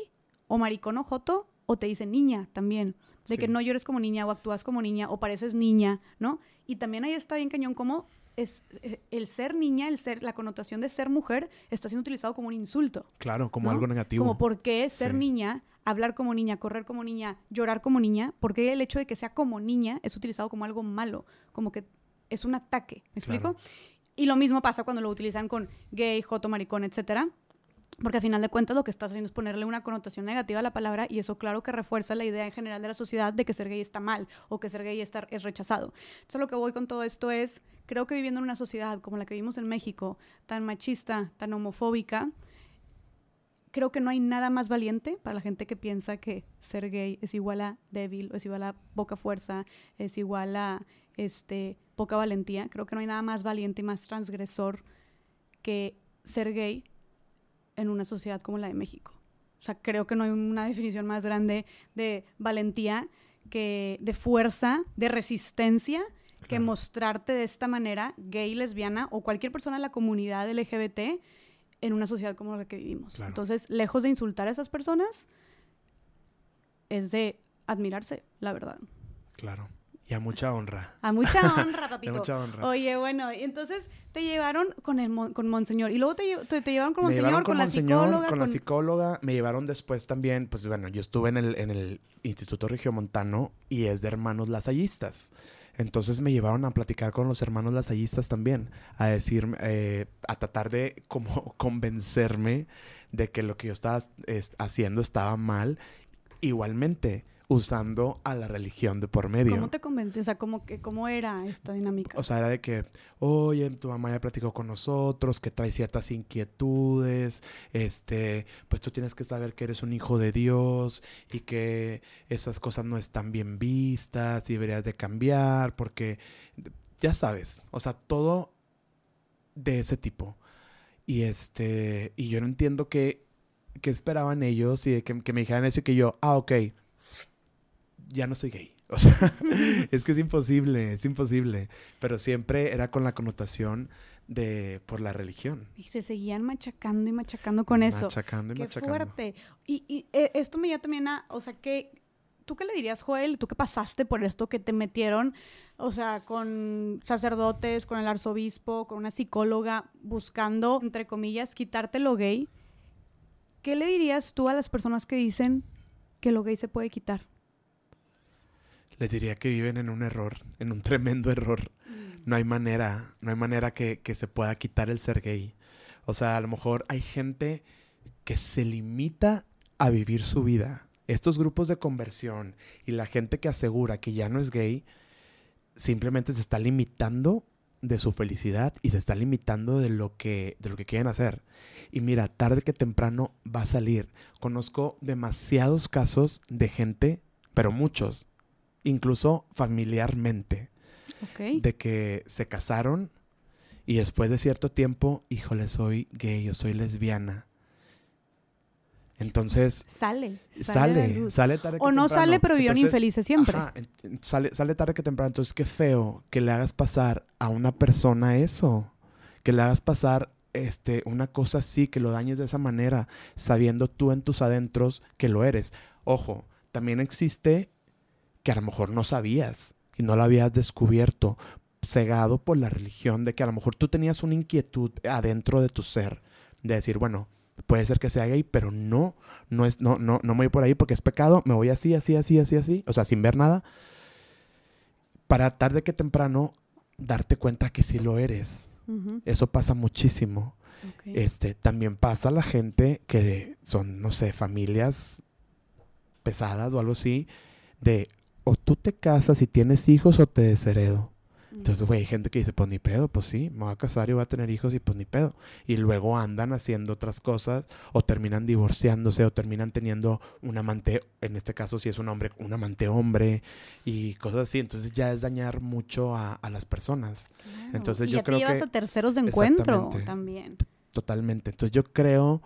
Speaker 1: o maricón o joto, o te dicen niña también. De que no llores como niña, o actúas como niña, o pareces niña, ¿no? Y también ahí está bien cañón cómo es eh, el ser niña, el ser, la connotación de ser mujer está siendo utilizado como un insulto.
Speaker 2: claro, como
Speaker 1: ¿no?
Speaker 2: algo negativo.
Speaker 1: Como por qué ser
Speaker 2: Sí.
Speaker 1: niña, hablar como niña, correr como niña, llorar como niña, porque el hecho de que sea como niña es utilizado como algo malo, como que es un ataque, ¿me explico?
Speaker 2: Claro.
Speaker 1: Y lo mismo pasa cuando lo utilizan con gay, joto, maricón, etcétera. Porque a final de cuentas lo que estás haciendo es ponerle una connotación negativa a la palabra y eso claro que refuerza la idea en general de la sociedad de que ser gay está mal o que ser gay está, es rechazado. Entonces lo que voy con todo esto es, creo que viviendo en una sociedad como la que vivimos en México, tan machista, tan homofóbica, creo que no hay nada más valiente para la gente que piensa que ser gay es igual a débil, es igual a poca fuerza, es igual a este, poca valentía. Creo que no hay nada más valiente y más transgresor que ser gay en una sociedad como la de México. O sea, creo que no hay una definición más grande de valentía que de fuerza, de resistencia, que mostrarte de esta manera, gay, lesbiana o cualquier persona de la comunidad LGBT en una sociedad como la que vivimos.
Speaker 2: Claro.
Speaker 1: Entonces, lejos de insultar a esas personas, es de admirarse, la verdad.
Speaker 2: Claro. Y a mucha honra.
Speaker 1: A mucha honra,
Speaker 2: A
Speaker 1: papito.
Speaker 2: mucha honra.
Speaker 1: Oye, bueno, y entonces te llevaron con el mon- con Monseñor y luego te, te, te llevaron con Monseñor,
Speaker 2: llevaron
Speaker 1: con,
Speaker 2: con
Speaker 1: la
Speaker 2: Monseñor,
Speaker 1: psicóloga,
Speaker 2: con la psicóloga. Me llevaron después también, pues bueno, yo estuve en el, en el Instituto Regiomontano y es de hermanos lasallistas. Entonces me llevaron a platicar con los hermanos lasallistas también, a decir, eh, a tratar de como convencerme de que lo que yo estaba es- haciendo estaba mal. Igualmente, usando a la religión de por medio.
Speaker 1: ¿Cómo te convenció? O sea, ¿cómo, que, ¿cómo era esta dinámica?
Speaker 2: O sea, era de que, oye, tu mamá ya platicó con nosotros, que trae ciertas inquietudes, este, pues tú tienes que saber que eres un hijo de Dios y que esas cosas no están bien vistas y deberías de cambiar, porque ya sabes, o sea, todo de ese tipo. Y este, y yo no entiendo qué, qué esperaban ellos y de que, que me dijeran eso y que yo, ah, ok, ya no soy gay. O sea, es que es imposible, es imposible. Pero siempre era con la connotación de por la religión.
Speaker 1: y se seguían machacando y machacando con eso.
Speaker 2: Machacando y
Speaker 1: Qué
Speaker 2: machacando.
Speaker 1: fuerte. Y, y, eh, esto me lleva también a, o sea, que ¿tú qué le dirías, Joel? ¿Tú qué pasaste por esto que te metieron, o sea, con sacerdotes, con el arzobispo, con una psicóloga, buscando, entre comillas, quitarte lo gay? ¿Qué le dirías tú a las personas que dicen que lo gay se puede quitar?
Speaker 2: Les diría que viven en un error, en un tremendo error. No hay manera, no hay manera que, que se pueda quitar el ser gay. O sea, a lo mejor hay gente que se limita a vivir su vida. Estos grupos de conversión y la gente que asegura que ya no es gay, simplemente se está limitando de su felicidad y se está limitando de lo que de lo que quieren hacer. Y mira, tarde que temprano va a salir. Conozco demasiados casos de gente, pero muchos, incluso familiarmente, de que se casaron y después de cierto tiempo, híjole, soy gay o soy lesbiana. Entonces.
Speaker 1: Sale.
Speaker 2: Sale, sale, tarde
Speaker 1: O no sale, pero viven infelices siempre.
Speaker 2: sale, sale tarde que temprano. Entonces, qué feo que le hagas pasar a una persona eso. Que le hagas pasar este, una cosa así, que lo dañes de esa manera, sabiendo tú en tus adentros que lo eres. Ojo, también existe que a lo mejor no sabías y no lo habías descubierto, cegado por la religión, de que a lo mejor tú tenías una inquietud adentro de tu ser, de decir, bueno, puede ser que sea gay, pero no, no es, no, no, no me voy por ahí porque es pecado, me voy así, así, así, así, así, o sea, sin ver nada, para tarde que temprano darte cuenta que sí lo eres. Eso pasa muchísimo. Este, también pasa la gente que son, no sé, familias pesadas o algo así, de o tú te casas y tienes hijos o te desheredo. Entonces, güey, hay gente que dice, pues ni pedo, pues sí, me voy a casar y voy a tener hijos y pues ni pedo. Y luego andan haciendo otras cosas o terminan divorciándose o terminan teniendo un amante, en este caso si es un hombre, un amante hombre y cosas así. Entonces ya es dañar mucho a, las personas. Entonces
Speaker 1: y
Speaker 2: yo
Speaker 1: ya
Speaker 2: creo
Speaker 1: te llevas
Speaker 2: que...
Speaker 1: a terceros de encuentro también.
Speaker 2: Totalmente. Entonces yo creo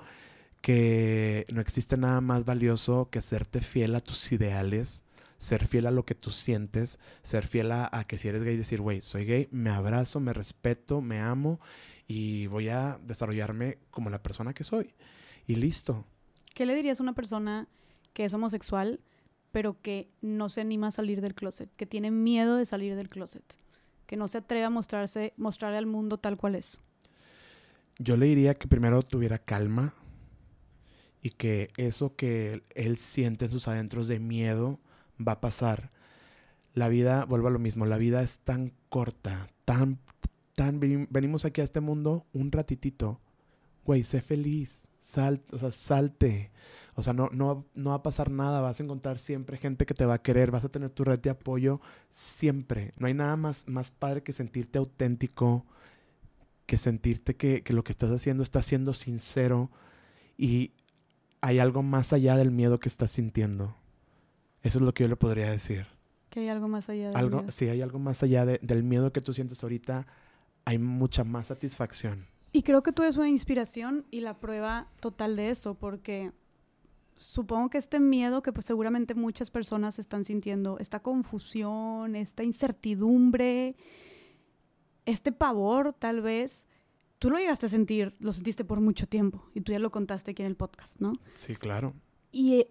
Speaker 2: que no existe nada más valioso que serte fiel a tus ideales ser fiel a lo que tú sientes, ser fiel a, que si eres gay, decir, güey, soy gay, me abrazo, me respeto, me amo y voy a desarrollarme como la persona que soy. Y listo.
Speaker 1: ¿Qué le dirías a una persona que es homosexual, pero que no se anima a salir del closet, que tiene miedo de salir del closet, que no se atreve a mostrarse, mostrarle al mundo tal cual es?
Speaker 2: Yo le diría que primero tuviera calma y que eso que él siente en sus adentros de miedo, va a pasar. La vida, vuelvo a lo mismo, la vida es tan corta, tan, tan, venimos aquí a este mundo un ratitito. Güey, sé feliz, sal, o sea, salte. O sea, no, no, no va a pasar nada, vas a encontrar siempre gente que te va a querer, vas a tener tu red de apoyo siempre. No hay nada más, más padre que sentirte auténtico, que sentirte que, que lo que estás haciendo está siendo sincero y hay algo más allá del miedo que estás sintiendo. Eso es lo que yo le podría decir.
Speaker 1: Que hay algo más allá
Speaker 2: del algo, miedo. Sí, hay algo más allá del miedo que tú sientes ahorita. Hay mucha más satisfacción.
Speaker 1: Y creo que tú eres una inspiración y la prueba total de eso, porque supongo que este miedo que pues seguramente muchas personas están sintiendo, esta confusión, esta incertidumbre, este pavor tal vez, tú lo llegaste a sentir, lo sentiste por mucho tiempo y tú ya lo contaste aquí en el podcast, ¿no?
Speaker 2: Sí, claro.
Speaker 1: Y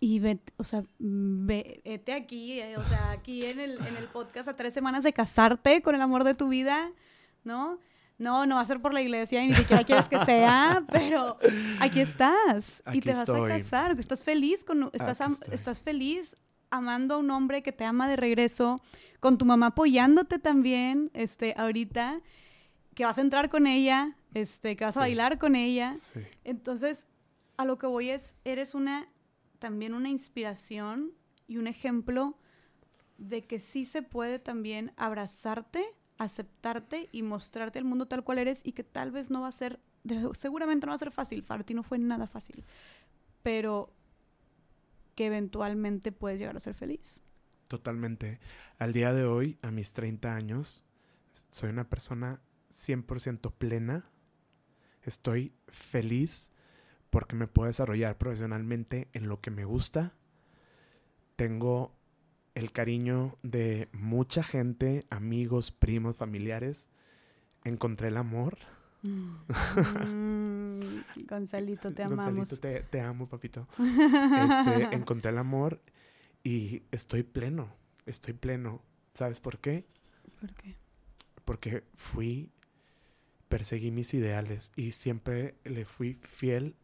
Speaker 1: y vete, o sea, vete aquí, eh, o sea, aquí en el, en el podcast a tres semanas de casarte con el amor de tu vida, ¿no? No, no va a ser por la iglesia y ni siquiera quieres que sea, pero aquí estás y te vas a casar, estás feliz con estás estás feliz amando a un hombre que te ama de regreso, con tu mamá apoyándote también, este, ahorita que vas a entrar con ella, este, que vas a bailar con ella. Entonces, a lo que voy es eres una también una inspiración y un ejemplo de que sí se puede también abrazarte, aceptarte y mostrarte al mundo tal cual eres y que tal vez no va a ser, seguramente no va a ser fácil, Farti no fue nada fácil, pero que eventualmente puedes llegar a ser feliz.
Speaker 2: Totalmente. Al día de hoy, a mis 30 años, soy una persona 100% plena. Estoy feliz porque me puedo desarrollar profesionalmente en lo que me gusta. Tengo el cariño de mucha gente, amigos, primos, familiares. Encontré el amor.
Speaker 1: Mm, Gonzalito, te amamos.
Speaker 2: Gonzalito, te, amo, papito. Este, encontré el amor y estoy pleno. Estoy pleno. ¿Sabes por qué?
Speaker 1: ¿Por qué?
Speaker 2: Porque fui, perseguí mis ideales y siempre le fui fiel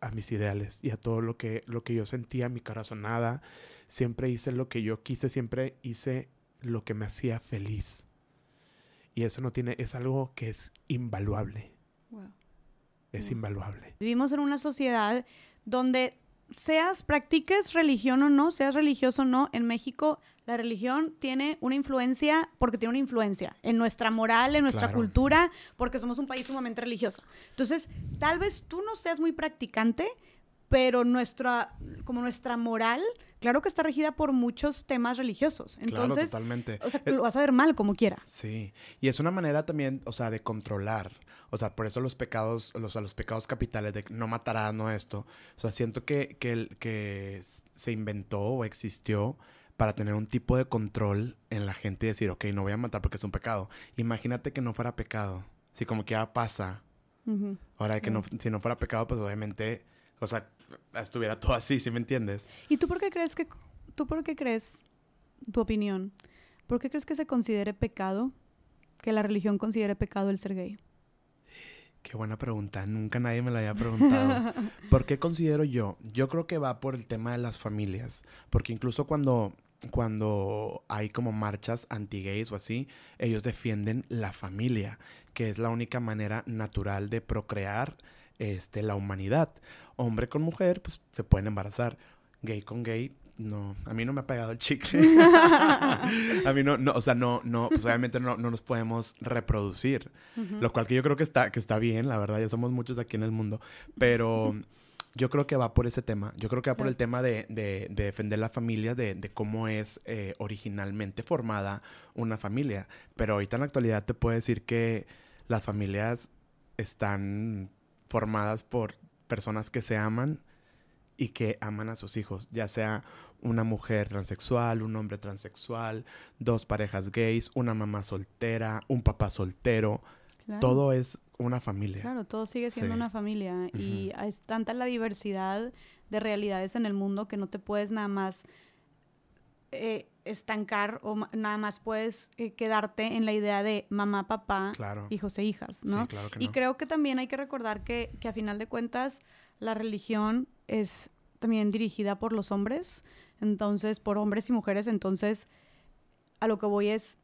Speaker 2: a mis ideales y a todo lo que, lo que yo sentía, mi corazonada. Siempre hice lo que yo quise, siempre hice lo que me hacía feliz. Y eso no tiene, es algo que es invaluable. es invaluable.
Speaker 1: Vivimos en una sociedad donde seas, practiques religión o no, seas religioso o no, en México la religión tiene una influencia porque tiene una influencia en nuestra moral, en nuestra
Speaker 2: Claro.
Speaker 1: cultura, porque somos un país sumamente religioso. Entonces, tal vez tú no seas muy practicante, pero nuestra, como nuestra moral, claro que está regida por muchos temas religiosos.
Speaker 2: claro,
Speaker 1: Entonces,
Speaker 2: totalmente.
Speaker 1: o sea,
Speaker 2: Eh,
Speaker 1: lo vas a ver mal como quiera.
Speaker 2: Sí, y es una manera también, o sea, de controlar. O sea, por eso los pecados, los, los pecados capitales de no matarás, no esto. O sea, siento que, que, que se inventó o existió para tener un tipo de control en la gente y decir, ok, no voy a matar porque es un pecado. Imagínate que no fuera pecado. Si como que ya pasa.
Speaker 1: Ujú.
Speaker 2: Ahora que no, si no fuera pecado, pues obviamente, o sea, estuviera todo así, ¿sí me entiendes?
Speaker 1: ¿Y tú por qué crees que, tú por qué crees, tu opinión, por qué crees que se considere pecado, que la religión considere pecado el ser gay?
Speaker 2: Qué buena pregunta. Nunca nadie me la había preguntado. ¿Por qué considero yo? Yo creo que va por el tema de las familias. Porque incluso cuando, cuando hay como marchas anti-gays o así, ellos defienden la familia, que es la única manera natural de procrear este, la humanidad. Hombre con mujer, pues se pueden embarazar. Gay con gay, no. A mí no me ha pegado el chicle. a mí no, no, o sea, no, no, pues obviamente no, no nos podemos reproducir. Lo cual que yo creo que está, que está bien, la verdad, ya somos muchos aquí en el mundo. Pero yo creo que va por ese tema. Yo creo que va por el tema de, de- de defender la familia, de, de cómo es eh, originalmente formada una familia. Pero ahorita en la actualidad te puedo decir que las familias están formadas por personas que se aman y que aman a sus hijos, ya sea una mujer transexual, un hombre transexual, dos parejas gays, una mamá soltera, un papá soltero,
Speaker 1: Claro.
Speaker 2: todo es una familia.
Speaker 1: Claro, todo sigue siendo
Speaker 2: Sí.
Speaker 1: una familia y es tanta la diversidad de realidades en el mundo que no te puedes nada más eh, estancar o nada más puedes eh, quedarte en la idea de mamá, papá,
Speaker 2: Claro.
Speaker 1: hijos e hijas, ¿no?
Speaker 2: Sí, claro que
Speaker 1: Y
Speaker 2: no.
Speaker 1: creo que también hay que recordar que, que a final de cuentas la religión es también dirigida por los hombres, entonces por hombres y mujeres, entonces a lo que voy es,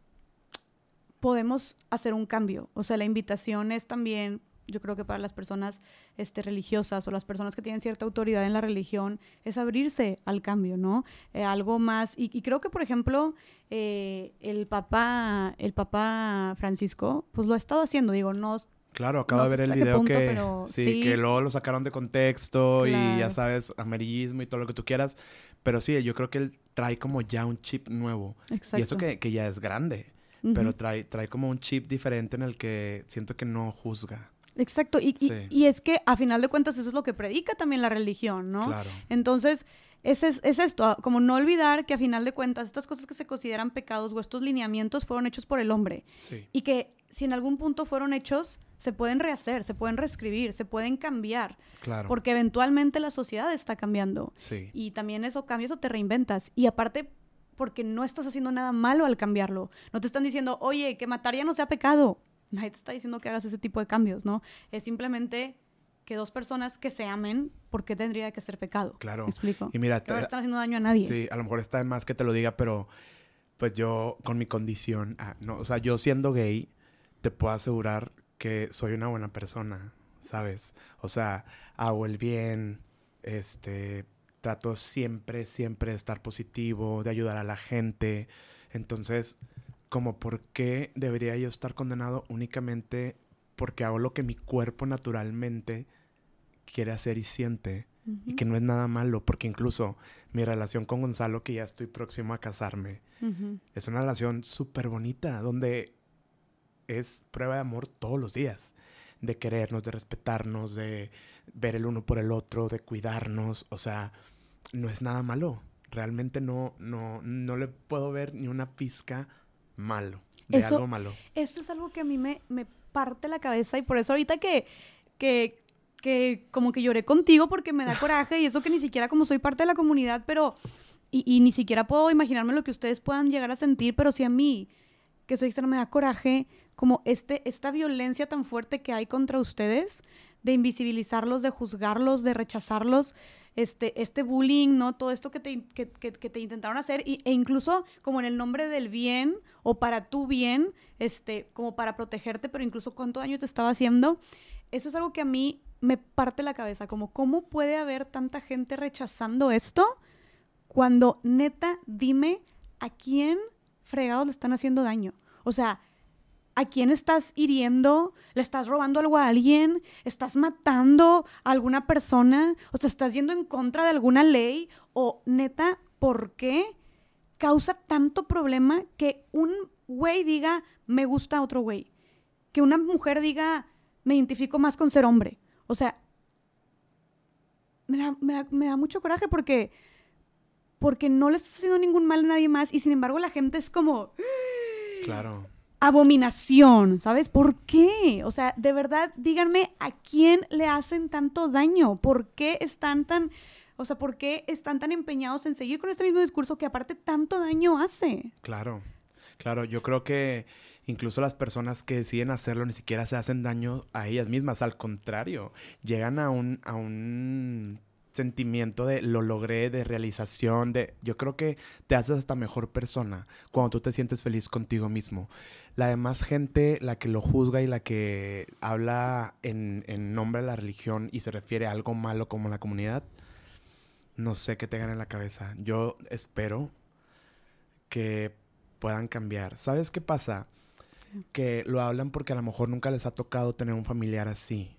Speaker 1: podemos hacer un cambio, o sea, la invitación es también, yo creo que para las personas este, religiosas o las personas que tienen cierta autoridad en la religión, es abrirse al cambio, ¿no? Eh, algo más, y, creo que, por ejemplo, eh, el papá, el papá Francisco, pues lo ha estado haciendo, digo, no
Speaker 2: Claro, acabo
Speaker 1: no
Speaker 2: de ver el video
Speaker 1: punto,
Speaker 2: que,
Speaker 1: pero
Speaker 2: sí,
Speaker 1: sí.
Speaker 2: que luego lo sacaron de contexto y ya
Speaker 1: Claro.
Speaker 2: sabes, amarillismo y todo lo que tú quieras. Pero sí, yo creo que él trae como ya un chip nuevo.
Speaker 1: Exacto.
Speaker 2: Y eso que, que ya es grande.
Speaker 1: Ujú.
Speaker 2: Pero trae, trae como un chip diferente en el que siento que no juzga.
Speaker 1: Exacto, y, y-
Speaker 2: Sí.
Speaker 1: y es que a final de cuentas eso es lo que predica también la religión, ¿no?
Speaker 2: Claro.
Speaker 1: Entonces, es, es esto, ah, como no olvidar que a final de cuentas estas cosas que se consideran pecados o estos lineamientos fueron hechos por el hombre
Speaker 2: Sí.
Speaker 1: y que si en algún punto fueron hechos, se pueden rehacer, se pueden reescribir, se pueden cambiar,
Speaker 2: Claro.
Speaker 1: porque eventualmente la sociedad está cambiando
Speaker 2: Sí.
Speaker 1: y también eso cambias o te reinventas. Y aparte, porque no estás haciendo nada malo al cambiarlo. No te están diciendo, oye, que matar ya no sea pecado. Nadie te está diciendo que hagas ese tipo de cambios, ¿no? Es simplemente que dos personas que se amen, ¿por qué tendría que ser pecado?
Speaker 2: Claro.
Speaker 1: ¿Me explico?
Speaker 2: Y mira,
Speaker 1: Que no están haciendo daño a nadie.
Speaker 2: Sí, a lo mejor está de más que te lo diga, pero pues yo con mi condición, ah, no, o sea, yo siendo gay, te puedo asegurar que soy una buena persona, ¿sabes? O sea, hago el bien, este, trato siempre, siempre de estar positivo, de ayudar a la gente. Entonces, como por qué debería yo estar condenado únicamente porque hago lo que mi cuerpo naturalmente quiere hacer y siente y que no es nada malo, porque incluso mi relación con Gonzalo, que ya estoy próximo a casarme, es una relación súper bonita, donde es prueba de amor todos los días, de querernos, de respetarnos, de ver el uno por el otro, de cuidarnos, o sea, no es nada malo, realmente no, no, no le puedo ver ni una pizca malo, de
Speaker 1: Eso-
Speaker 2: algo malo.
Speaker 1: Eso es algo que a mí me, me parte la cabeza y por eso ahorita que, que, que como que lloré contigo porque me da coraje y eso que ni siquiera como soy parte de la comunidad, pero y, y ni siquiera puedo imaginarme lo que ustedes puedan llegar a sentir, pero si a mí, que soy externa, me da coraje como este, esta violencia tan fuerte que hay contra ustedes, de invisibilizarlos, de juzgarlos, de rechazarlos, este, este bullying, ¿no? Todo esto que te, que- que te intentaron hacer, y- e incluso como en el nombre del bien o para tu bien, este, como para protegerte, pero incluso cuánto daño te estaba haciendo. Eso es algo que a mí me parte la cabeza, como cómo puede haber tanta gente rechazando esto cuando neta, dime a quién fregados le están haciendo daño. O sea, ¿a quién estás hiriendo? ¿Le estás robando algo a alguien? ¿Estás matando a alguna persona? ¿O sea, estás yendo en contra de alguna ley? ¿O neta, por qué causa tanto problema que un güey diga, me gusta otro güey? Que una mujer diga, me identifico más con ser hombre. O sea, me da, me da mucho coraje porque porque no le estás haciendo ningún mal a nadie más y sin embargo la gente es como...
Speaker 2: Claro.
Speaker 1: Abominación, ¿sabes? ¿Por qué? O sea, de verdad, díganme a quién le hacen tanto daño, por qué están tan... O sea, ¿por qué están tan empeñados en seguir con este mismo discurso que aparte tanto daño hace?
Speaker 2: Claro, claro, yo creo que incluso las personas que deciden hacerlo ni siquiera se hacen daño a ellas mismas, al contrario, llegan a un, a un sentimiento de lo logré, de realización, de yo creo que te haces hasta mejor persona cuando tú te sientes feliz contigo mismo. La demás gente, la que lo juzga y la que habla en, en nombre de la religión y se refiere a algo malo como la comunidad, no sé qué tengan en la cabeza. Yo espero que puedan cambiar. ¿Sabes qué pasa? Que lo hablan porque a lo mejor nunca les ha tocado tener un familiar así.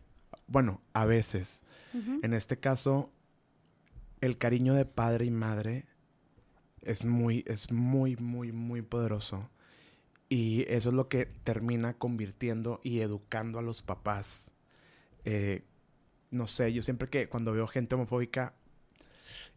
Speaker 2: Bueno, a veces. En este caso, el cariño de padre y madre es muy, es muy, muy, muy poderoso. Y eso es lo que termina convirtiendo y educando a los papás. Eh, no sé, yo siempre que cuando veo gente homofóbica,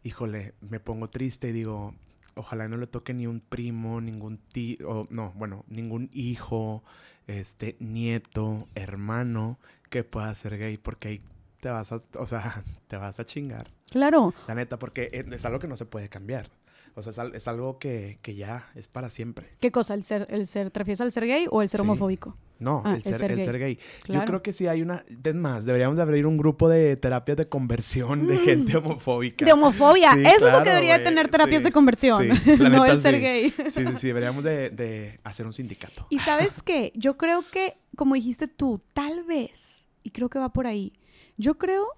Speaker 2: híjole, me pongo triste y digo, ojalá no le toque ni un primo, ningún tío, no, bueno, ningún hijo, este, nieto, hermano que pueda ser gay, porque ahí te vas a, o sea, te vas a chingar.
Speaker 1: Claro.
Speaker 2: La neta, porque es algo que no se puede cambiar. O sea, es, algo que, ya es para siempre.
Speaker 1: ¿Qué cosa? ¿El ser, el ser, ¿Te refieres al ser gay o el ser homofóbico?
Speaker 2: No, ah, el, ser, el, ser, gay. Yo creo que sí hay una... Es más, deberíamos de abrir un grupo de terapias de conversión de mm. gente homofóbica.
Speaker 1: De homofobia. Eso es lo que debería tener terapias de conversión. no el ser gay.
Speaker 2: Sí, sí, deberíamos de, de hacer un sindicato.
Speaker 1: Y ¿sabes qué? Yo creo que, como dijiste tú, tal vez, y creo que va por ahí, yo creo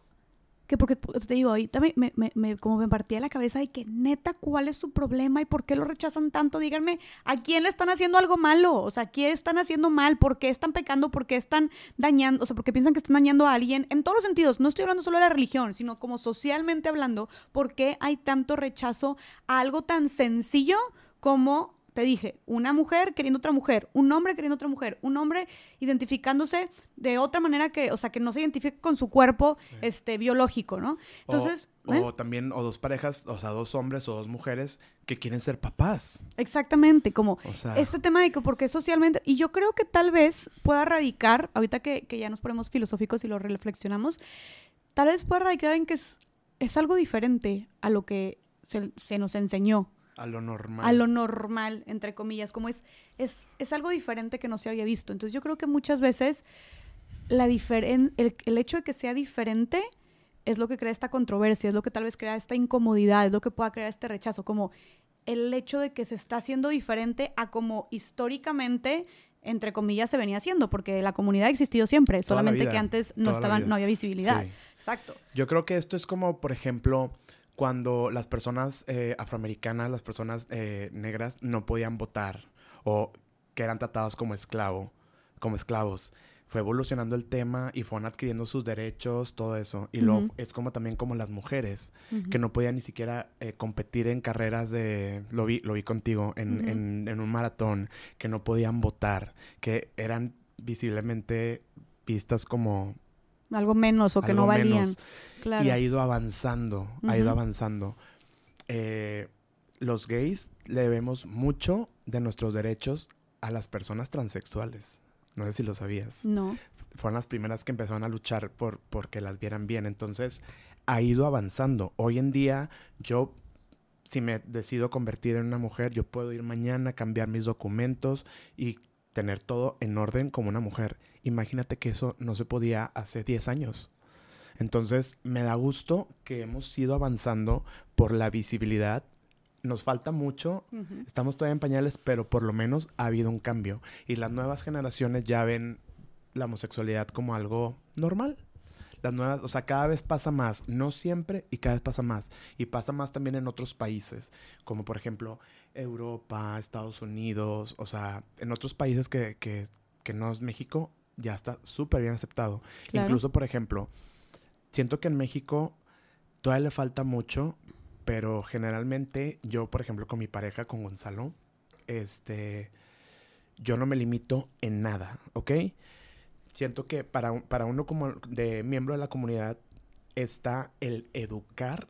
Speaker 1: que porque te digo, ahorita me, me, como me partía la cabeza de que neta, ¿cuál es su problema y por qué lo rechazan tanto? Díganme, ¿a quién le están haciendo algo malo? O sea, ¿qué están haciendo mal? ¿Por qué están pecando? ¿Por qué están dañando? O sea, ¿por qué piensan que están dañando a alguien? En todos los sentidos, no estoy hablando solo de la religión, sino como socialmente hablando, ¿por qué hay tanto rechazo a algo tan sencillo como te dije, una mujer queriendo otra mujer, un hombre queriendo otra mujer, un hombre identificándose de otra manera que, o sea, que no se identifique con su cuerpo este, biológico, ¿no?
Speaker 2: Entonces... O, ¿eh? también, o dos parejas, o sea, dos hombres o dos mujeres que quieren ser papás.
Speaker 1: Exactamente, como este tema de que porque socialmente, y yo creo que tal vez pueda radicar, ahorita que, ya nos ponemos filosóficos y lo reflexionamos, tal vez pueda radicar en que es, es algo diferente a lo que se, se nos enseñó
Speaker 2: a lo normal.
Speaker 1: A lo normal, entre comillas, como es, es, es algo diferente que no se había visto. Entonces yo creo que muchas veces la diferen el, el hecho de que sea diferente es lo que crea esta controversia, es lo que tal vez crea esta incomodidad, es lo que pueda crear este rechazo, como el hecho de que se está haciendo diferente a como históricamente entre comillas se venía haciendo porque la comunidad ha existido siempre solamente que antes no estaban no había visibilidad exacto
Speaker 2: yo creo que esto es como por ejemplo cuando las personas eh, afroamericanas, las personas eh, negras no podían votar o que eran tratados como esclavo, como esclavos. Fue evolucionando el tema y fueron adquiriendo sus derechos, todo eso. Y lo, es como también como las mujeres, que no podían ni siquiera eh, competir en carreras de, lo vi, lo vi contigo, en, en un maratón, que no podían votar, que eran visiblemente vistas como
Speaker 1: algo menos o que no valían.
Speaker 2: Y ha ido avanzando, ha ido avanzando. Eh, los gays le debemos mucho de nuestros derechos a las personas transexuales. No sé si lo sabías.
Speaker 1: No.
Speaker 2: Fueron las primeras que empezaron a luchar por, que las vieran bien. Entonces, ha ido avanzando. Hoy en día, yo, si me decido convertir en una mujer, yo puedo ir mañana, cambiar mis documentos y tener todo en orden como una mujer. Imagínate que eso no se podía hace 10 años. Entonces, me da gusto que hemos ido avanzando por la visibilidad. Nos falta mucho, estamos todavía en pañales, pero por lo menos ha habido un cambio. Y las nuevas generaciones ya ven la homosexualidad como algo normal. las nuevas, o sea, cada vez pasa más, no siempre y cada vez pasa más. Y pasa más también en otros países, como por ejemplo Europa, Estados Unidos, o sea, en otros países que, que, que no es México, ya está súper bien aceptado. Incluso, por ejemplo, siento que en México todavía le falta mucho, pero generalmente yo, por ejemplo, con mi pareja, con Gonzalo, este, yo no me limito en nada, ¿ok? Siento que para, para uno como de miembro de la comunidad está el educar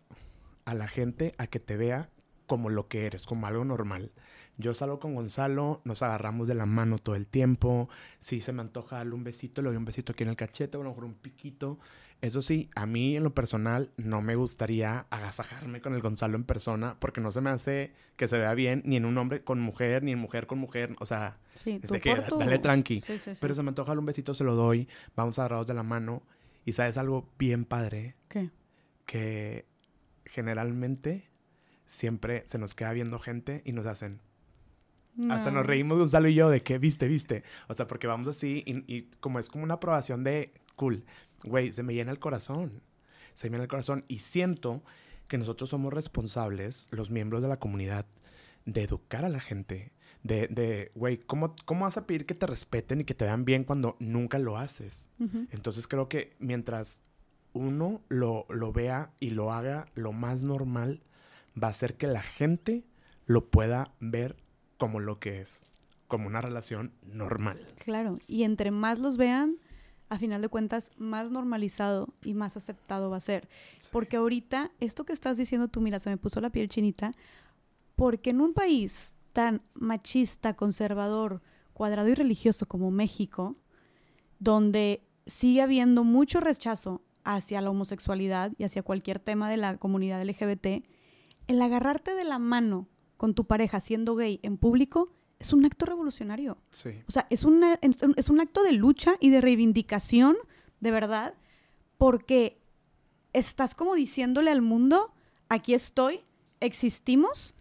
Speaker 2: a la gente a que te vea como lo que eres, como algo normal. Yo salgo con Gonzalo, nos agarramos de la mano todo el tiempo. Si se me antoja darle un besito, le doy un besito aquí en el cachete, o a lo mejor un piquito. Eso sí, a mí en lo personal no me gustaría agasajarme con el Gonzalo en persona porque no se me hace que se vea bien ni en un hombre con mujer, ni en mujer con mujer. O sea,
Speaker 1: sí,
Speaker 2: de que dale tranqui. Pero se me antoja darle un besito, se lo doy. Vamos agarrados de la mano. Y sabes algo bien padre.
Speaker 1: ¿Qué?
Speaker 2: Que generalmente siempre se nos queda viendo gente y nos hacen. Hasta nos reímos Gonzalo y yo de que viste, viste. O sea, porque vamos así y, y como es como una aprobación de cool güey, se me llena el corazón. Se me llena el corazón y siento que nosotros somos responsables, los miembros de la comunidad, de educar a la gente. De, de güey, ¿cómo, ¿cómo vas a pedir que te respeten y que te vean bien cuando nunca lo haces? Entonces creo que mientras uno lo, lo vea y lo haga lo más normal, va a hacer que la gente lo pueda ver como lo que es, como una relación normal.
Speaker 1: Claro, y entre más los vean, a final de cuentas, más normalizado y más aceptado va a ser. Porque ahorita, esto que estás diciendo tú, mira, se me puso la piel chinita, porque en un país tan machista, conservador, cuadrado y religioso como México, donde sigue habiendo mucho rechazo hacia la homosexualidad y hacia cualquier tema de la comunidad LGBT, el agarrarte de la mano con tu pareja siendo gay en público es un acto revolucionario.
Speaker 2: Sí.
Speaker 1: O sea, es, es un acto de lucha y de reivindicación, de verdad, porque estás como diciéndole al mundo, aquí estoy, existimos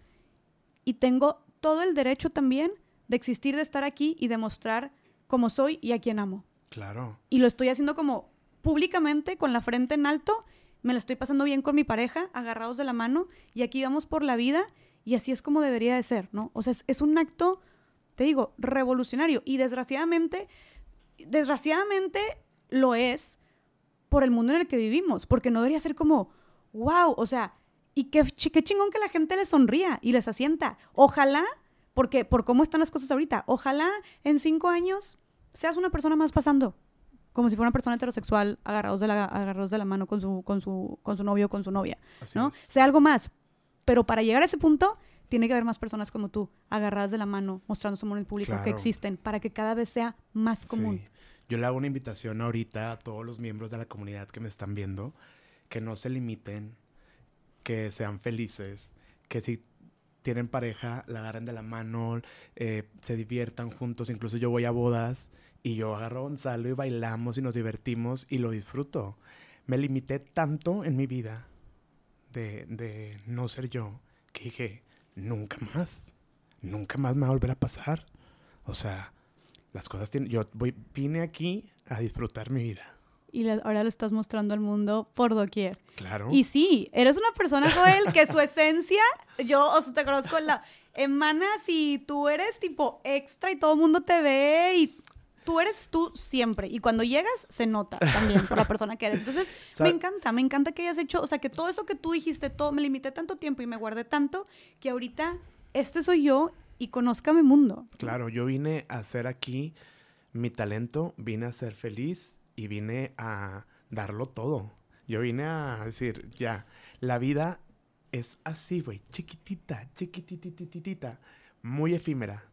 Speaker 1: y tengo todo el derecho también de existir, de estar aquí y demostrar cómo soy y a quién amo.
Speaker 2: Claro.
Speaker 1: Y lo estoy haciendo como públicamente, con la frente en alto, me la estoy pasando bien con mi pareja, agarrados de la mano, y aquí vamos por la vida, y así es como debería de ser, ¿no? O sea, es un acto te digo, revolucionario. Y desgraciadamente, desgraciadamente lo es por el mundo en el que vivimos, porque no debería ser como, wow, o sea, y qué, qué chingón que la gente les sonría y les asienta. Ojalá, porque por cómo están las cosas ahorita, ojalá en cinco años seas una persona más pasando, como si fuera una persona heterosexual agarrados de la, agarrados de la mano con su, con su, con su novio o con su novia, ¿no? Sea algo más. Pero para llegar a ese punto, tiene que haber más personas como tú, agarradas de la mano, mostrando su amor en público, que existen, para que cada vez sea más común.
Speaker 2: Yo le hago una invitación ahorita a todos los miembros de la comunidad que me están viendo, que no se limiten, que sean felices, que si tienen pareja, la agarren de la mano, eh, se diviertan juntos, incluso yo voy a bodas y yo agarro a Gonzalo y bailamos y nos divertimos y lo disfruto. Me limité tanto en mi vida de, de no ser yo que dije, nunca más, nunca más me va a volver a pasar. O sea, las cosas tienen, yo voy, vine aquí a disfrutar mi vida.
Speaker 1: Y ahora lo estás mostrando al mundo por doquier.
Speaker 2: Claro.
Speaker 1: Y sí, eres una persona, Joel, que su esencia, yo, o sea, te conozco la emanas y tú eres tipo extra y todo el mundo te ve y tú eres tú siempre. Y cuando llegas, se nota también por la persona que eres. Entonces, me encanta, me encanta que hayas hecho, o sea, que todo eso que tú dijiste, todo, me limité tanto tiempo y me guardé tanto, que ahorita este soy yo y conozca mi mundo.
Speaker 2: Claro, yo vine a hacer aquí mi talento, vine a ser feliz y vine a darlo todo. Yo vine a decir, ya, la vida es así, güey, chiquitita, chiquititititita, muy efímera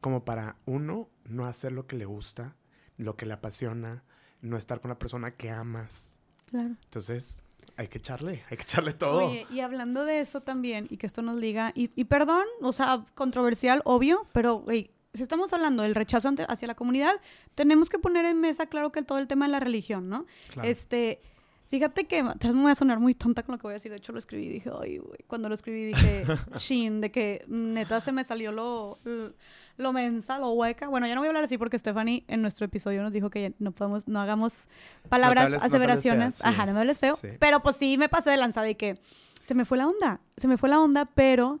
Speaker 2: como para uno no hacer lo que le gusta, lo que le apasiona, no estar con la persona que amas.
Speaker 1: Claro.
Speaker 2: Entonces, hay que echarle, hay que echarle todo.
Speaker 1: Oye, y hablando de eso también, y que esto nos diga, y, perdón, o sea, controversial, obvio, pero, güey, si estamos hablando del rechazo hacia la comunidad, tenemos que poner en mesa, claro que todo el tema de la religión, ¿no? Este, Fíjate que atrás me voy a sonar muy tonta con lo que voy a decir. De hecho, lo escribí y dije, ay, güey. Cuando lo escribí dije, shin, de que neta se me salió lo, lo, mensa, lo hueca. Bueno, ya no voy a hablar así porque Stephanie en nuestro episodio nos dijo que no podemos, no hagamos palabras, aseveraciones. Ajá, no me hables feo. Pero pues sí me pasé de lanzada y que se me fue la onda. Se me fue la onda, pero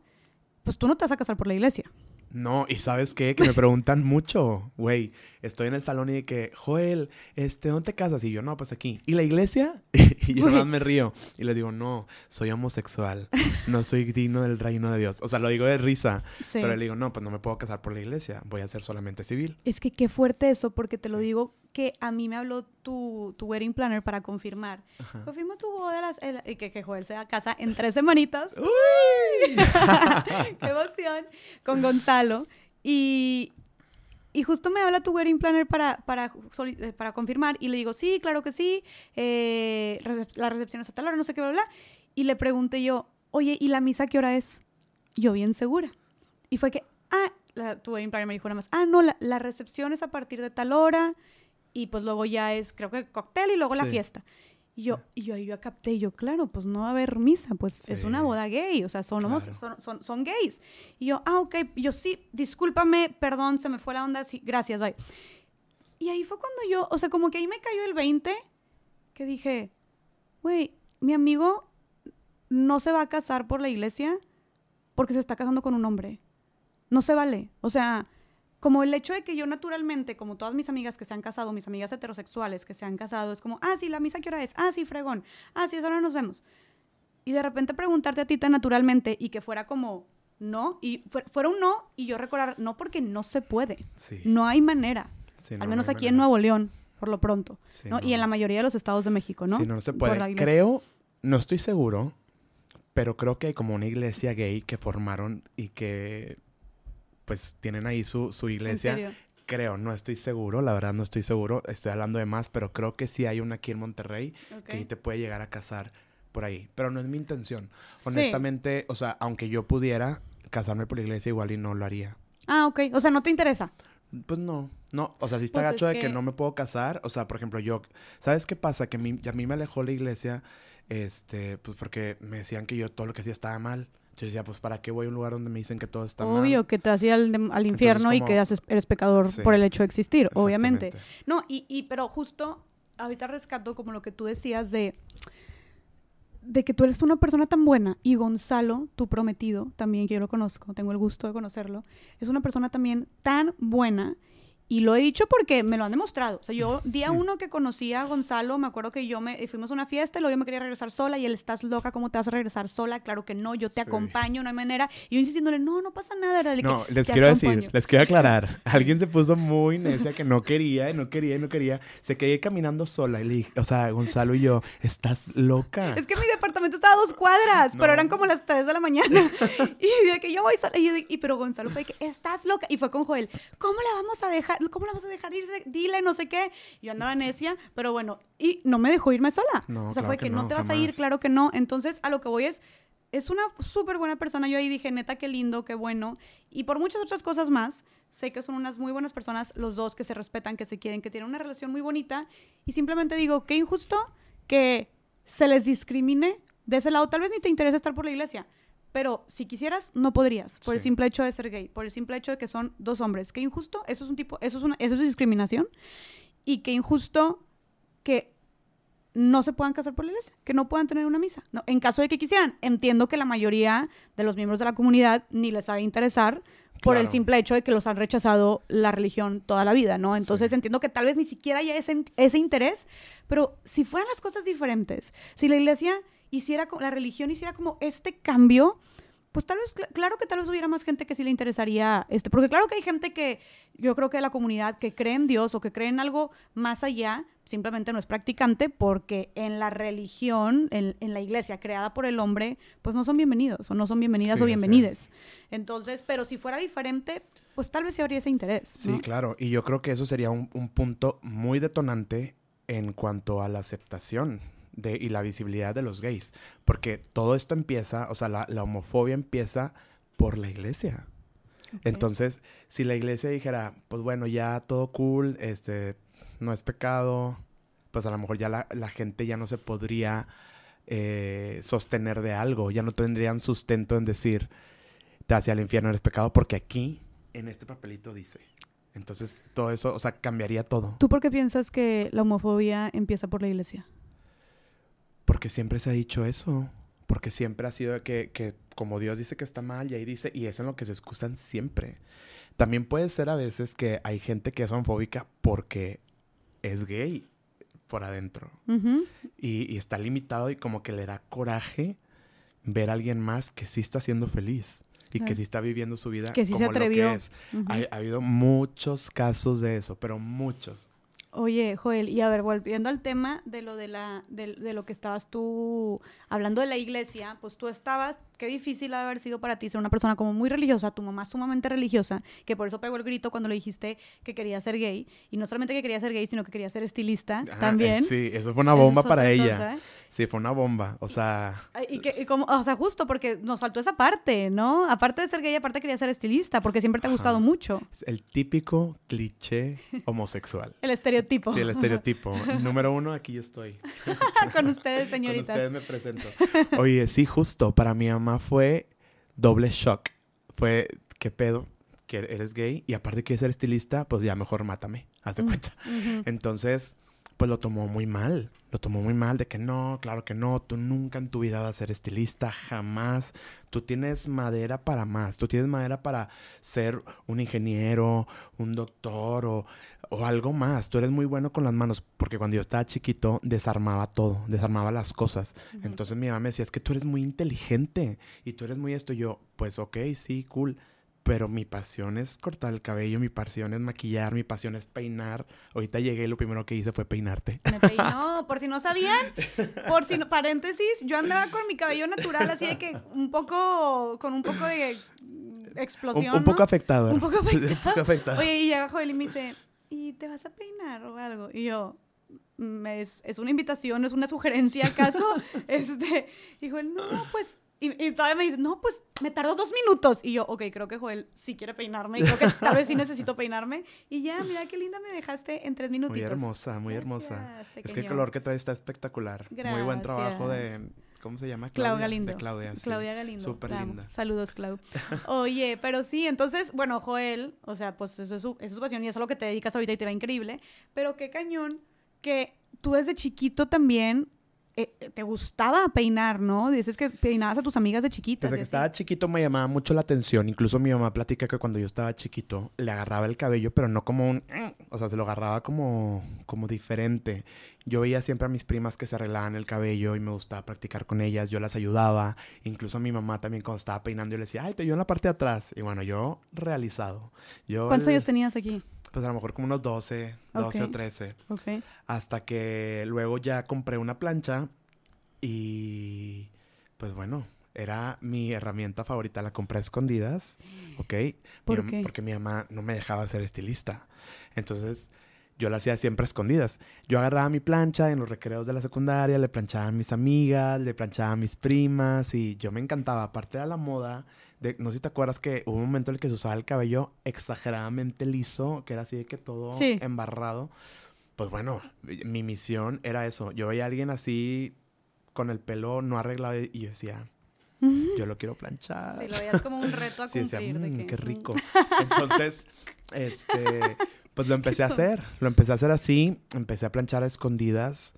Speaker 1: pues tú no te vas a casar por la iglesia.
Speaker 2: No, y ¿sabes qué? Que me preguntan mucho, güey. Estoy en el salón y de que, Joel, este, ¿dónde te casas? Y yo, no, pues aquí. ¿Y la iglesia? y yo nada más me río. Y le digo, no, soy homosexual. No soy digno del reino de Dios. O sea, lo digo de risa. Pero le digo, no, pues no me puedo casar por la iglesia. Voy a ser solamente civil.
Speaker 1: Es que qué fuerte eso, porque te lo digo que a mí me habló tu, tu wedding planner para confirmar. Confirmo tu boda y que, que Joel se a casa en tres semanitas. ¡Uy! ¡Qué emoción! Con Gonzalo. Y, y justo me habla tu wedding planner para, para, eh, para confirmar. Y le digo, sí, claro que sí. Eh, la recepción es a tal hora, no sé qué, bla, bla. Y le pregunté yo, oye, ¿y la misa qué hora es? Yo bien segura. Y fue que, ah, tu wedding planner me dijo nada más, ah, no, la, la recepción es a partir de tal hora y pues luego ya es, creo que cóctel y luego la fiesta. Y yo, y yo, yo capté, yo, claro, pues no va a haber misa, pues es una boda gay, o sea, son, son, son, gays. Y yo, ah, ok, yo sí, discúlpame, perdón, se me fue la onda, sí, gracias, bye. Y ahí fue cuando yo, o sea, como que ahí me cayó el 20, que dije, güey, mi amigo no se va a casar por la iglesia porque se está casando con un hombre. No se vale. O sea, como el hecho de que yo naturalmente, como todas mis amigas que se han casado, mis amigas heterosexuales que se han casado, es como, ah, sí, la misa qué hora es, ah, sí, fregón, ah, sí, esa hora nos vemos. Y de repente preguntarte a ti tan naturalmente y que fuera como, no, y fuera un no, y yo recordar, no porque no se puede, no hay manera, al menos aquí en Nuevo León, por lo pronto, ¿no? Y en la mayoría de los estados de México, ¿no?
Speaker 2: Sí, no, no se puede. Creo, no estoy seguro, pero creo que hay como una iglesia gay que formaron y que pues tienen ahí su, su iglesia. Creo, no estoy seguro, la verdad no estoy seguro, estoy hablando de más, pero creo que sí hay una aquí en Monterrey que ahí te puede llegar a casar por ahí. Pero no es mi intención. Honestamente, o sea, aunque yo pudiera casarme por la iglesia, igual y no lo haría.
Speaker 1: Ah, ok. O sea, ¿no te interesa?
Speaker 2: Pues no, no, o sea, si está pues gacho de que... no me puedo casar, o sea, por ejemplo, yo, ¿sabes qué pasa? Que a mí, a mí me alejó la iglesia, este, pues porque me decían que yo todo lo que hacía estaba mal. Yo decía, pues, ¿para qué voy a un lugar donde me dicen que todo está mal?
Speaker 1: Obvio, que te hacía al, infierno y que eres pecador por el hecho de existir, obviamente. No, y, y, pero justo ahorita rescato como lo que tú decías de, de que tú eres una persona tan buena y Gonzalo, tu prometido, también que yo lo conozco, tengo el gusto de conocerlo, es una persona también tan buena y lo he dicho porque me lo han demostrado. O sea, yo, día uno que conocí a Gonzalo, me acuerdo que yo me fuimos a una fiesta y luego yo me quería regresar sola y él, estás loca, ¿cómo te vas a regresar sola? Claro que no, yo te acompaño, no hay manera. Y yo insistiéndole, no, no pasa nada.
Speaker 2: no, les quiero decir, les quiero aclarar. Alguien se puso muy necia que no quería, y no quería, y no quería. Se quedé caminando sola y le dije, o sea, Gonzalo y yo, estás loca.
Speaker 1: Es que mi departamento estaba a dos cuadras, pero eran como las tres de la mañana. y de que yo voy sola. Y, y, pero Gonzalo fue que, estás loca. Y fue con Joel, ¿cómo la vamos a dejar? ¿Cómo la vamos a dejar irse? Dile, no sé qué. Yo andaba necia, pero bueno, y no me dejó irme sola. o sea, fue que, no, te vas a ir, claro que no. Entonces, a lo que voy es, es una súper buena persona. Yo ahí dije, neta, qué lindo, qué bueno. Y por muchas otras cosas más, sé que son unas muy buenas personas, los dos que se respetan, que se quieren, que tienen una relación muy bonita. Y simplemente digo, qué injusto que se les discrimine de ese lado. Tal vez ni te interesa estar por la iglesia, pero si quisieras, no podrías, por el simple hecho de ser gay, por el simple hecho de que son dos hombres. Qué injusto, eso es un tipo, eso es una, eso es discriminación. Y qué injusto que no se puedan casar por la iglesia, que no puedan tener una misa. No, en caso de que quisieran, entiendo que la mayoría de los miembros de la comunidad ni les va a interesar por el simple hecho de que los han rechazado la religión toda la vida, ¿no? Entonces entiendo que tal vez ni siquiera haya ese, ese interés, pero si fueran las cosas diferentes, si la iglesia hiciera, la religión hiciera como este cambio, pues tal vez, claro que tal vez hubiera más gente que sí le interesaría, este, porque claro que hay gente que yo creo que de la comunidad que cree en Dios o que cree en algo más allá, simplemente no es practicante porque en la religión, en, la iglesia creada por el hombre, pues no son bienvenidos o no son bienvenidas o bienvenides. Entonces, pero si fuera diferente, pues tal vez sí habría ese interés.
Speaker 2: Sí, claro, y yo creo que eso sería un, un punto muy detonante en cuanto a la aceptación de, y la visibilidad de los gays. Porque todo esto empieza, o sea, la, homofobia empieza por la iglesia. Entonces, si la iglesia dijera, pues bueno, ya todo cool, este, no es pecado, pues a lo mejor ya la, la gente ya no se podría eh, sostener de algo, ya no tendrían sustento en decir, te hacia el infierno eres pecado, porque aquí, en este papelito dice. Entonces, todo eso, o sea, cambiaría todo.
Speaker 1: ¿Tú por qué piensas que la homofobia empieza por la iglesia?
Speaker 2: Porque siempre se ha dicho eso. Porque siempre ha sido que, que como Dios dice que está mal y ahí dice, y es en lo que se excusan siempre. También puede ser a veces que hay gente que es homofóbica porque es gay por adentro. Y, y está limitado y como que le da coraje ver a alguien más que sí está siendo feliz y que sí está viviendo su vida
Speaker 1: Que sí se
Speaker 2: como lo que es. Ha, ha habido muchos casos de eso, pero muchos.
Speaker 1: Oye, Joel, y a ver, volviendo al tema de lo de la, de, de lo que estabas tú hablando de la iglesia, pues tú estabas, qué difícil ha de haber sido para ti ser una persona como muy religiosa, tu mamá sumamente religiosa, que por eso pegó el grito cuando le dijiste que quería ser gay, y no solamente que quería ser gay, sino que quería ser estilista
Speaker 2: Ajá,
Speaker 1: también.
Speaker 2: eh, Sí, eso fue una bomba
Speaker 1: es
Speaker 2: para ella.
Speaker 1: cosa.
Speaker 2: Sí, fue una bomba. O sea,
Speaker 1: Y que, y como, o sea, justo porque nos faltó esa parte, ¿no? Aparte de ser gay, aparte quería ser estilista, porque siempre te ha gustado
Speaker 2: Ajá.
Speaker 1: mucho.
Speaker 2: el típico cliché homosexual.
Speaker 1: El estereotipo.
Speaker 2: Sí, el estereotipo. Número uno, aquí yo estoy.
Speaker 1: Con ustedes,
Speaker 2: Con
Speaker 1: señoritas.
Speaker 2: ustedes me presento. Oye, sí, justo. Para mi mamá fue doble shock. Fue, ¿qué pedo? Que eres gay y aparte quieres ser estilista, pues ya mejor mátame. Haz de cuenta. Entonces, pues lo tomó muy mal. Lo tomó muy mal de que no, claro que no. Tú nunca en tu vida vas a ser estilista, jamás. Tú tienes madera para más. Tú tienes madera para ser un ingeniero, un doctor o, o algo más. Tú eres muy bueno con las manos. Porque cuando yo estaba chiquito, desarmaba todo, desarmaba las cosas. Entonces mi mamá me decía, es que tú eres muy inteligente y tú eres muy esto. Y yo, pues ok, sí, cool. Pero mi pasión es cortar el cabello, mi pasión es maquillar, mi pasión es peinar. Ahorita llegué y lo primero que hice fue peinarte.
Speaker 1: Me peinó, por si no sabían, por si no, paréntesis, yo andaba con mi cabello natural, así de que un poco, con un poco de mm,
Speaker 2: Un,
Speaker 1: explosión,
Speaker 2: un poco
Speaker 1: ¿no?
Speaker 2: afectado.
Speaker 1: Un poco
Speaker 2: un poco afectado.
Speaker 1: Oye, y llega Joel y me dice, ¿y te vas a peinar o algo? Y yo, "Mm, ¿es, es una invitación, es una sugerencia acaso? este, y Joel, no, pues... Y, y todavía me dice, no, pues me tardó dos minutos. Y yo, ok, creo que Joel sí quiere peinarme. Y creo que tal vez sí necesito peinarme. Y ya, mira qué linda me dejaste en tres minutitos.
Speaker 2: Muy hermosa, muy hermosa. Es que el color que trae está espectacular. Muy buen trabajo de... ¿Cómo se llama?
Speaker 1: Clau Galindo.
Speaker 2: De Claudia, sí.
Speaker 1: Claudia Galindo.
Speaker 2: Súper linda.
Speaker 1: Saludos, Clau. Oye, pero sí, entonces, bueno, Joel, o sea, pues eso es su, eso es su pasión y eso es a lo que te dedicas ahorita y te va increíble. Pero qué cañón que tú desde chiquito también eh, te gustaba peinar, ¿no? Dices que peinabas a tus amigas de chiquitas.
Speaker 2: Desde que
Speaker 1: así.
Speaker 2: estaba chiquito me llamaba mucho la atención. Incluso mi mamá platica que cuando yo estaba chiquito le agarraba el cabello, pero no como un... O sea, se lo agarraba como, como diferente. Yo veía siempre a mis primas que se arreglaban el cabello y me gustaba practicar con ellas. Yo las ayudaba. Incluso a mi mamá también cuando estaba peinando yo le decía, ay, te ayudo en la parte de atrás. Y bueno, yo realizado. Yo
Speaker 1: ¿Cuántos
Speaker 2: el-
Speaker 1: años tenías aquí?
Speaker 2: Pues a lo mejor como unos 12, 12
Speaker 1: Ok.
Speaker 2: o 13.
Speaker 1: Ok.
Speaker 2: Hasta que luego ya compré una plancha y pues bueno, era mi herramienta favorita. La compré a escondidas, ¿ok?
Speaker 1: ¿Por qué?
Speaker 2: Porque mi mamá no me dejaba ser estilista. Entonces yo la hacía siempre a escondidas. Yo agarraba mi plancha en los recreos de la secundaria, le planchaba a mis amigas, le planchaba a mis primas y yo me encantaba. Aparte de la moda, de, no sé si te acuerdas que hubo un momento en el que se usaba el cabello exageradamente liso, que era así de que todo
Speaker 1: Sí.
Speaker 2: embarrado. Pues bueno, mi misión era eso. Yo veía a alguien así con el pelo no arreglado y yo decía, yo lo quiero planchar.
Speaker 1: Sí, lo veías como un reto a
Speaker 2: Sí, decía,
Speaker 1: cumplir. de
Speaker 2: "Mm,
Speaker 1: que,
Speaker 2: qué
Speaker 1: mm".
Speaker 2: rico. Entonces, este, pues lo empecé a hacer. Lo empecé a hacer así. Empecé a planchar a escondidas.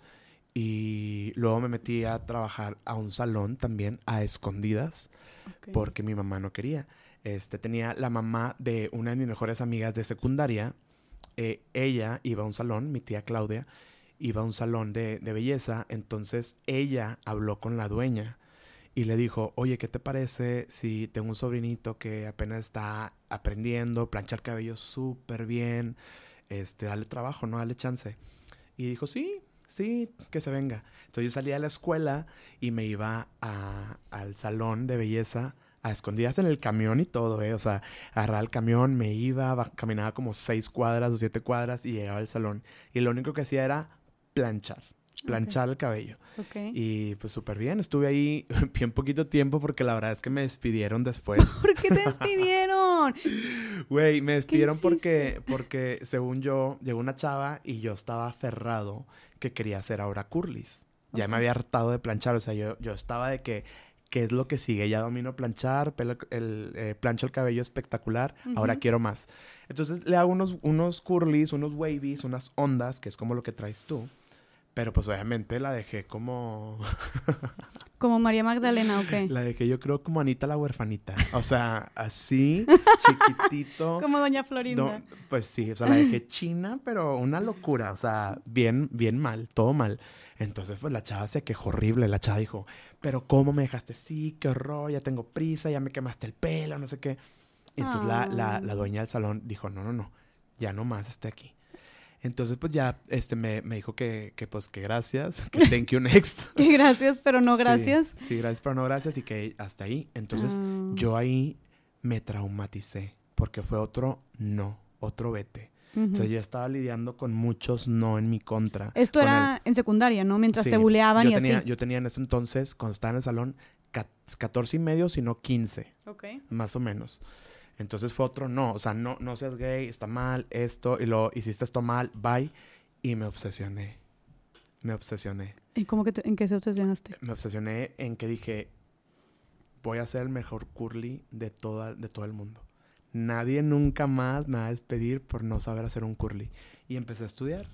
Speaker 2: Y luego me metí a trabajar a un salón también a escondidas.
Speaker 1: Ok.
Speaker 2: Porque mi mamá no quería. Este, tenía la mamá de una de mis mejores amigas de secundaria. eh, ella iba a un salón, mi tía Claudia, iba a un salón de, de belleza. Entonces ella habló con la dueña y le dijo, oye, ¿qué te parece si tengo un sobrinito que apenas está aprendiendo, plancha el cabello súper bien, este, dale trabajo, ¿no? Dale chance. Y dijo, sí, sí, que se venga. Entonces yo salía de la escuela y me iba a- al salón de belleza a escondidas en el camión y todo, ¿eh? O sea, agarraba el camión, me iba, ba- caminaba como seis cuadras o siete cuadras y llegaba al salón. Y lo único que hacía era planchar, planchar el cabello.
Speaker 1: Ok.
Speaker 2: Y pues súper bien, estuve ahí bien poquito tiempo porque la verdad es que me despidieron después.
Speaker 1: ¿Por qué te despidieron?
Speaker 2: Güey, me despidieron porque, porque, según yo, llegó una chava y yo estaba aferrado que quería hacer ahora curlis. Ya me había hartado de planchar, o sea, yo, yo estaba de que, ¿qué es lo que sigue? Ya domino planchar, pelo el, eh, plancho el cabello espectacular, ahora quiero más. Entonces le hago unos, unos curlis, unos wavies, unas ondas, que es como lo que traes tú. Pero pues obviamente la dejé como...
Speaker 1: Como María Magdalena, ¿o qué?
Speaker 2: La dejé yo creo como Anita la huerfanita. O sea, así, chiquitito.
Speaker 1: Como Doña Florinda.
Speaker 2: Pues sí, o sea, la dejé china, pero una locura, o sea, bien, bien mal, todo mal. Entonces, pues la chava se quejó horrible, la chava dijo, pero ¿cómo me dejaste así? Qué horror, ya tengo prisa, ya me quemaste el pelo, no sé qué. Y entonces la, la, la dueña del salón dijo, no, no, no, ya no más esté aquí. Entonces, pues ya, este, me, me dijo que, que, pues, que gracias, que thank you next.
Speaker 1: Que gracias, pero no gracias.
Speaker 2: Sí, gracias, pero no gracias y que hasta ahí. Entonces,
Speaker 1: Ah.
Speaker 2: yo ahí me traumaticé porque fue otro no, otro vete.
Speaker 1: Ujú.
Speaker 2: O sea, yo estaba lidiando con muchos no en mi contra.
Speaker 1: Esto era en secundaria, ¿no? Mientras
Speaker 2: Sí,
Speaker 1: te buleaban
Speaker 2: yo
Speaker 1: y
Speaker 2: tenía,
Speaker 1: así.
Speaker 2: Yo tenía en ese entonces, cuando estaba en el salón, ca- 14 y medio, sino 15,
Speaker 1: Ok.
Speaker 2: más o menos. Entonces fue otro no, o sea, no, no seas gay, está mal, esto, y lo hiciste esto mal, bye. Y me obsesioné. Me obsesioné.
Speaker 1: ¿Y cómo que te- en qué se obsesionaste?
Speaker 2: Me obsesioné en que dije, voy a ser el mejor curly de, toda, de todo el mundo. Nadie nunca más me va a despedir por no saber hacer un curly. Y empecé a estudiar.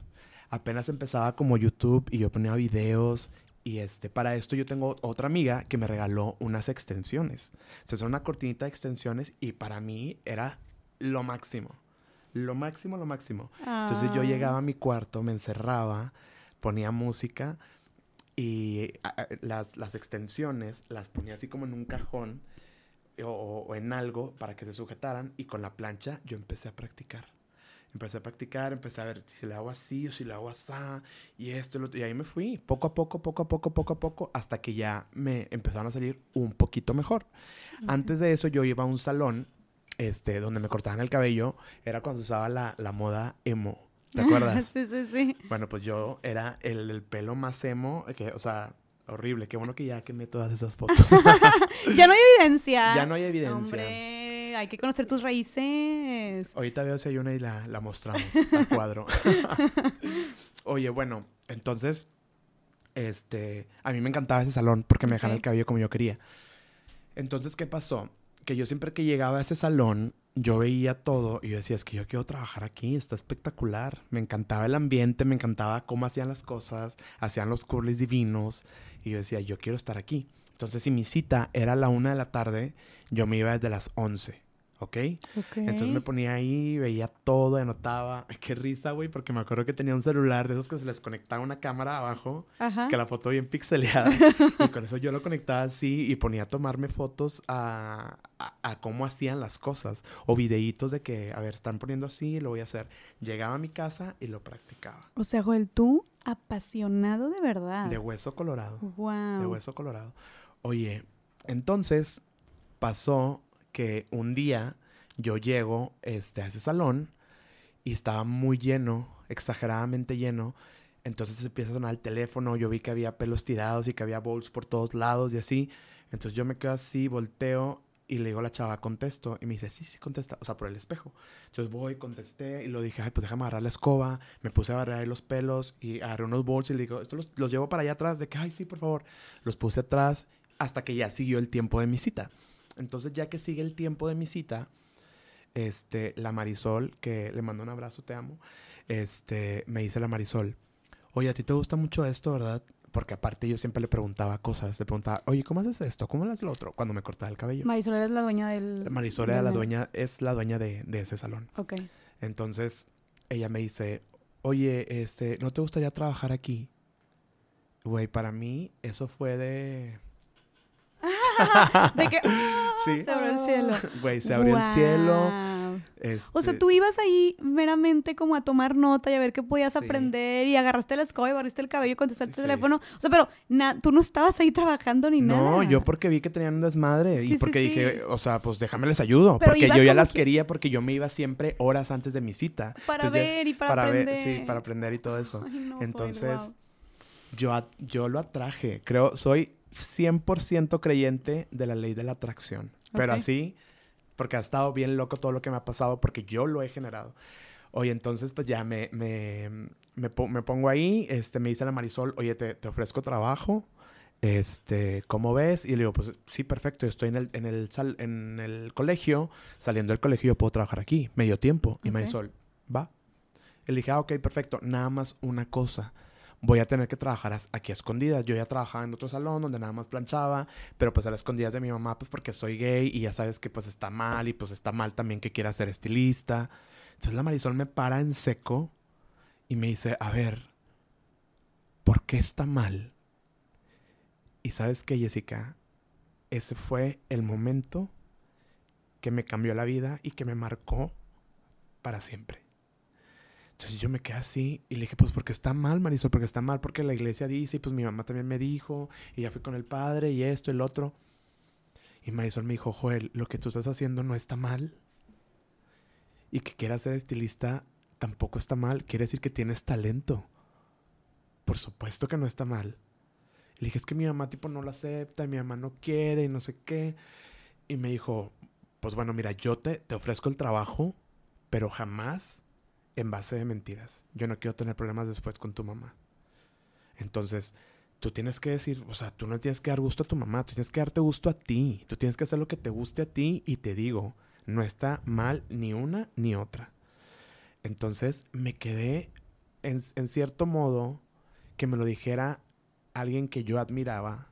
Speaker 2: Apenas empezaba como YouTube y yo ponía videos. Y este, para esto yo tengo otra amiga que me regaló unas extensiones. Se son una cortinita de extensiones y para mí era lo máximo. Lo máximo, lo máximo. Entonces yo
Speaker 1: Ah.
Speaker 2: llegaba a mi cuarto, me encerraba, ponía música y a- a- las, las extensiones las ponía así como en un cajón o, o en algo para que se sujetaran y con la plancha yo empecé a practicar. Empecé a practicar, empecé a ver si le hago así o si le hago así y esto y lo otro. Y ahí me fui, poco a poco, poco a poco, poco a poco, hasta que ya me empezaron a salir un poquito mejor. Antes de eso yo iba a un salón este, donde me cortaban el cabello. Era cuando se usaba la, la moda emo. ¿Te acuerdas?
Speaker 1: sí, sí, sí.
Speaker 2: bueno, pues yo era el, el pelo más emo, que, o sea, horrible. Qué bueno que ya quemé todas esas fotos.
Speaker 1: Ya no hay evidencia.
Speaker 2: ya no hay evidencia.
Speaker 1: Hombre, hay que conocer tus raíces.
Speaker 2: Ahorita veo si hay una y la, la mostramos a cuadro. Oye, bueno, entonces, este, a mí me encantaba ese salón porque me dejaban
Speaker 1: Ok.
Speaker 2: el cabello como yo quería. Entonces, ¿qué pasó? Que yo siempre que llegaba a ese salón, yo veía todo y yo decía, es que yo quiero trabajar aquí, está espectacular. Me encantaba el ambiente, me encantaba cómo hacían las cosas, hacían los curlis divinos y yo decía, yo quiero estar aquí. Entonces, si mi cita era a la una de la tarde, yo me iba desde las 11, ¿ok?
Speaker 1: Ok.
Speaker 2: Entonces me ponía ahí, veía todo, anotaba. Ay, qué risa, güey, porque me acuerdo que tenía un celular de esos que se les conectaba una cámara abajo,
Speaker 1: Ajá.
Speaker 2: que la foto bien pixeleada. y con eso yo lo conectaba así y ponía a tomarme fotos a, a, a cómo hacían las cosas. O videitos de que, a ver, están poniendo así, lo voy a hacer. Llegaba a mi casa y lo practicaba.
Speaker 1: O sea, Joel, tú apasionado de verdad.
Speaker 2: De hueso colorado.
Speaker 1: wow.
Speaker 2: De hueso colorado. Oye, entonces pasó que un día yo llego este, a ese salón y estaba muy lleno, exageradamente lleno. Entonces empieza a sonar el teléfono, yo vi que había pelos tirados y que había bowls por todos lados y así. Entonces yo me quedo así, volteo y le digo a la chava, contesto. Y me dice, sí, sí, contesta. O sea, por el espejo. Entonces voy, contesté y lo dije, ay, pues déjame agarrar la escoba. Me puse a ahí los pelos y agarré unos bowls y le digo, esto los, los llevo para allá atrás. De que, ay, sí, por favor. Los puse atrás hasta que ya siguió el tiempo de mi cita. Entonces, ya que sigue el tiempo de mi cita, este, la Marisol, que le mando un abrazo, te amo, este, me dice la Marisol, oye, a ti te gusta mucho esto, ¿verdad? Porque aparte yo siempre le preguntaba cosas, le preguntaba, oye, ¿cómo haces esto? ¿Cómo haces lo otro? Cuando me cortaba el cabello.
Speaker 1: Marisol eres la dueña del.
Speaker 2: Marisol era la dueña, es la dueña de, de ese salón.
Speaker 1: Ok.
Speaker 2: Entonces, ella me dice, oye, este, ¿no te gustaría trabajar aquí? Güey, para mí eso fue de...
Speaker 1: De que.
Speaker 2: Sí.
Speaker 1: Se abrió el cielo.
Speaker 2: Güey, se abrió el cielo.
Speaker 1: O sea,
Speaker 2: este,
Speaker 1: tú ibas ahí meramente como a tomar nota y a ver qué podías
Speaker 2: Sí.
Speaker 1: aprender y agarraste la escoba y barriste el cabello y contestaste
Speaker 2: Sí.
Speaker 1: el teléfono. O sea, pero tú no estabas ahí trabajando ni nada.
Speaker 2: No, yo porque vi que tenían un desmadre
Speaker 1: Sí,
Speaker 2: y porque dije, o sea, pues déjame les ayudo,
Speaker 1: Pero
Speaker 2: porque yo ya las
Speaker 1: que-
Speaker 2: quería porque yo me iba siempre horas antes de mi cita.
Speaker 1: Para
Speaker 2: Entonces,
Speaker 1: ver y para, aprender.
Speaker 2: ver, sí, para aprender y todo eso.
Speaker 1: Ay, no, Joel,
Speaker 2: Entonces, yo, yo lo atraje, creo, soy 100% creyente de la ley de la atracción, pero así porque ha estado bien loco todo lo que me ha pasado porque yo lo he generado. Oye, entonces pues ya me, me, me, pongo ahí, este, me dice la Marisol, oye, te, te, ofrezco trabajo, este, ¿cómo ves? Y le digo, pues sí, perfecto, yo estoy en el, en el, en el colegio, saliendo del colegio yo puedo trabajar aquí, medio tiempo. Y Marisol, va. Y le dije, ah, ok, perfecto, nada más una cosa voy a tener que trabajar aquí a escondidas. Yo ya trabajaba en otro salón donde nada más planchaba, pero pues a las escondidas de mi mamá, pues porque soy gay y ya sabes que pues está mal y pues está mal también que quiera ser estilista. Entonces la Marisol me para en seco y me dice, a ver, ¿por qué está mal? Y sabes qué, Jessica, ese fue el momento que me cambió la vida y que me marcó para siempre. Entonces yo me quedé así y le dije, pues porque está mal, Marisol, porque está mal, porque la iglesia dice, y pues mi mamá también me dijo, y ya fui con el padre, y esto, el otro. Y Marisol me dijo, Joel, lo que tú estás haciendo no está mal. Y que quieras ser estilista tampoco está mal, quiere decir que tienes talento. Por supuesto que no está mal. Y le dije, es que mi mamá tipo no lo acepta, y mi mamá no quiere, y no sé qué. Y me dijo, pues bueno, mira, yo te, te ofrezco el trabajo, pero jamás en base de mentiras. Yo no quiero tener problemas después con tu mamá. Entonces, tú tienes que decir, o sea, tú no tienes que dar gusto a tu mamá, tú tienes que darte gusto a ti. Tú tienes que hacer lo que te guste a ti y te digo, no está mal ni una ni otra. Entonces, me quedé en, cierto modo que me lo dijera alguien que yo admiraba,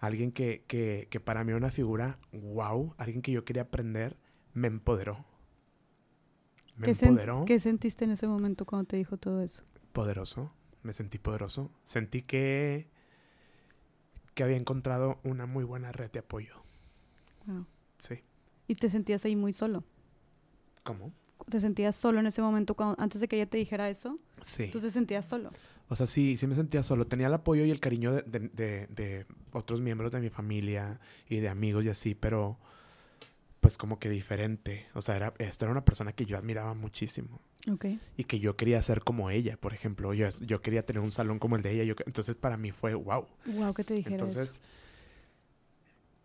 Speaker 2: alguien que, que, que para mí era una figura, wow, alguien que yo quería aprender, me empoderó
Speaker 1: me ¿Qué empoderó. ¿Qué sentiste en ese momento cuando te dijo todo eso?
Speaker 2: Poderoso, me sentí poderoso. Sentí que, que había encontrado una muy buena red de apoyo. Wow. Sí.
Speaker 1: ¿Y te sentías ahí muy solo?
Speaker 2: ¿Cómo?
Speaker 1: ¿Te sentías solo en ese momento cuando, antes de que ella te dijera eso?
Speaker 2: Sí.
Speaker 1: ¿Tú te sentías solo?
Speaker 2: O sea, sí, sí me sentía solo. Tenía el apoyo y el cariño de, de, de otros miembros de mi familia y de amigos y así, pero pues como que diferente. O sea, era, esta era una persona que yo admiraba muchísimo.
Speaker 1: Ok.
Speaker 2: Y que yo quería ser como ella, por ejemplo. Yo, yo quería tener un salón como el de ella. Yo, entonces para mí fue wow.
Speaker 1: Wow, que te dijera Entonces,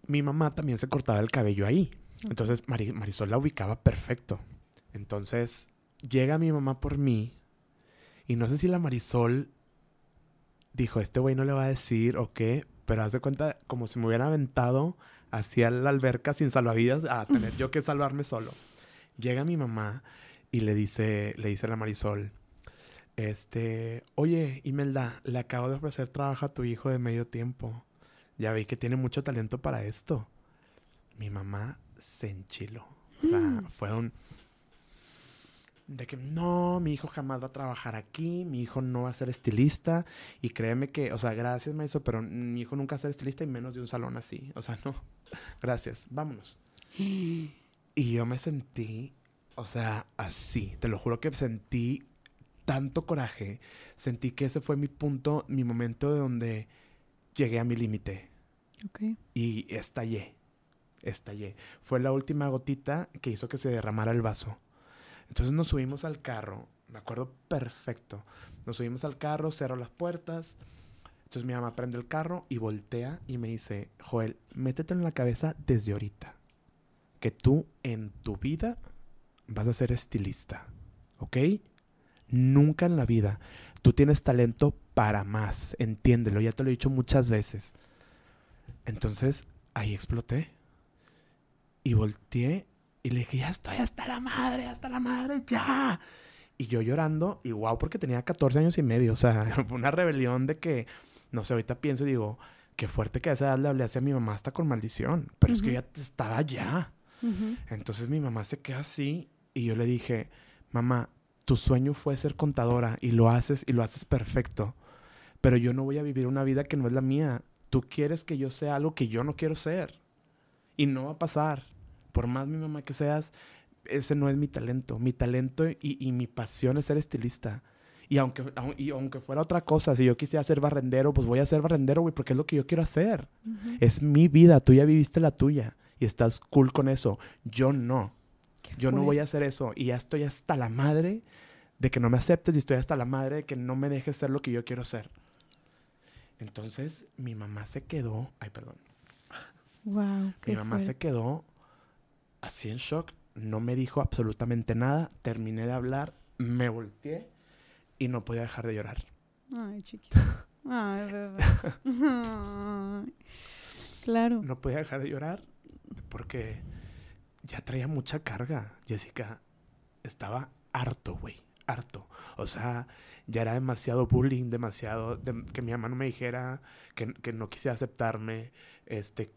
Speaker 2: mi mamá también se cortaba el cabello ahí. Entonces Marisol la ubicaba perfecto. Entonces llega mi mamá por mí. Y no sé si la Marisol dijo, este güey no le va a decir o qué, pero haz de cuenta como si me hubiera aventado hacia la alberca sin salvavidas a tener yo que salvarme solo. Llega mi mamá y le dice, le dice a la Marisol, este, oye, Imelda, le acabo de ofrecer trabajo a tu hijo de medio tiempo. Ya vi que tiene mucho talento para esto. Mi mamá se enchiló. O sea, mm. fue un de que no, mi hijo jamás va a trabajar aquí, mi hijo no va a ser estilista y créeme que, o sea, gracias maestro, pero mi hijo nunca va a ser estilista y menos de un salón así, o sea, no, gracias, vámonos. Y yo me sentí, o sea, así, te lo juro que sentí tanto coraje, sentí que ese fue mi punto, mi momento de donde llegué a mi límite.
Speaker 1: Okay.
Speaker 2: Y estallé, estallé. Fue la última gotita que hizo que se derramara el vaso. Entonces nos subimos al carro, me acuerdo perfecto. Nos subimos al carro, cerro las puertas. Entonces mi mamá prende el carro y voltea y me dice, Joel, métete en la cabeza desde ahorita que tú en tu vida vas a ser estilista, ¿ok? Nunca en la vida. Tú tienes talento para más, entiéndelo, ya te lo he dicho muchas veces. Entonces ahí exploté y volteé y le dije, ya estoy hasta la madre, hasta la madre, ya. Y yo llorando, y wow, porque tenía 14 años y medio. O sea, fue una rebelión de que, no sé, ahorita pienso y digo, qué fuerte que a esa edad le hablé hacia mi mamá hasta con maldición. Pero es que ya estaba ya. Entonces mi mamá se queda así y yo le dije, mamá, tu sueño fue ser contadora y lo haces y lo haces perfecto. Pero yo no voy a vivir una vida que no es la mía. Tú quieres que yo sea algo que yo no quiero ser. Y no va a pasar por más mi mamá que seas, ese no es mi talento. Mi talento y, mi pasión es ser estilista. Y aunque, y aunque fuera otra cosa, si yo quisiera ser barrendero, pues voy a ser barrendero, güey, porque es lo que yo quiero hacer. Es mi vida, tú ya viviste la tuya y estás cool con eso. Yo no. yo no voy a hacer eso y ya estoy hasta la madre de que no me aceptes y estoy hasta la madre de que no me dejes ser lo que yo quiero ser. Entonces mi mamá se quedó, ay perdón.
Speaker 1: Wow.
Speaker 2: Mi mamá se quedó así en shock, no me dijo absolutamente nada, terminé de hablar, me volteé y no podía dejar de llorar.
Speaker 1: Ay, chiquito. Ay, bebé. Ay. Claro.
Speaker 2: No podía dejar de llorar porque ya traía mucha carga. Jessica estaba harto, güey, harto. O sea, ya era demasiado bullying, demasiado de- que mi mamá no me dijera, que, que no quisiera aceptarme, este,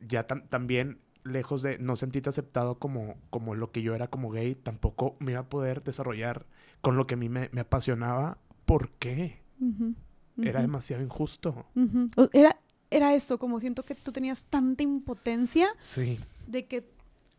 Speaker 2: ya tam- también lejos de no sentirte aceptado como, como lo que yo era como gay, tampoco me iba a poder desarrollar con lo que a mí me, me apasionaba. ¿Por qué? Era demasiado injusto.
Speaker 1: Era, era eso, como siento que tú tenías tanta impotencia
Speaker 2: Sí.
Speaker 1: de que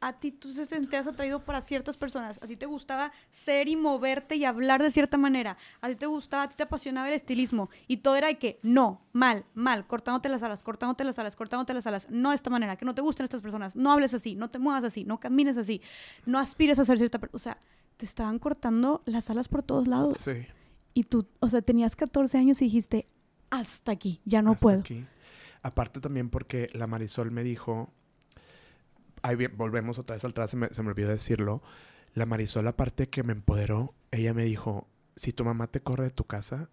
Speaker 1: a ti tú te sentías atraído para ciertas personas. A ti te gustaba ser y moverte y hablar de cierta manera. A ti te gustaba, a ti te apasionaba el estilismo. Y todo era de que no, mal, mal, cortándote las alas, cortándote las alas, cortándote las alas. No de esta manera, que no te gusten estas personas. No hables así, no te muevas así, no camines así. No aspires a ser cierta persona. O sea, te estaban cortando las alas por todos lados.
Speaker 2: Sí.
Speaker 1: Y tú, o sea, tenías 14 años y dijiste, hasta aquí, ya no
Speaker 2: hasta
Speaker 1: puedo.
Speaker 2: aquí. Aparte también porque la Marisol me dijo, ahí bien, volvemos otra vez atrás, se me, se me olvidó decirlo, la Marisol aparte que me empoderó, ella me dijo, si tu mamá te corre de tu casa,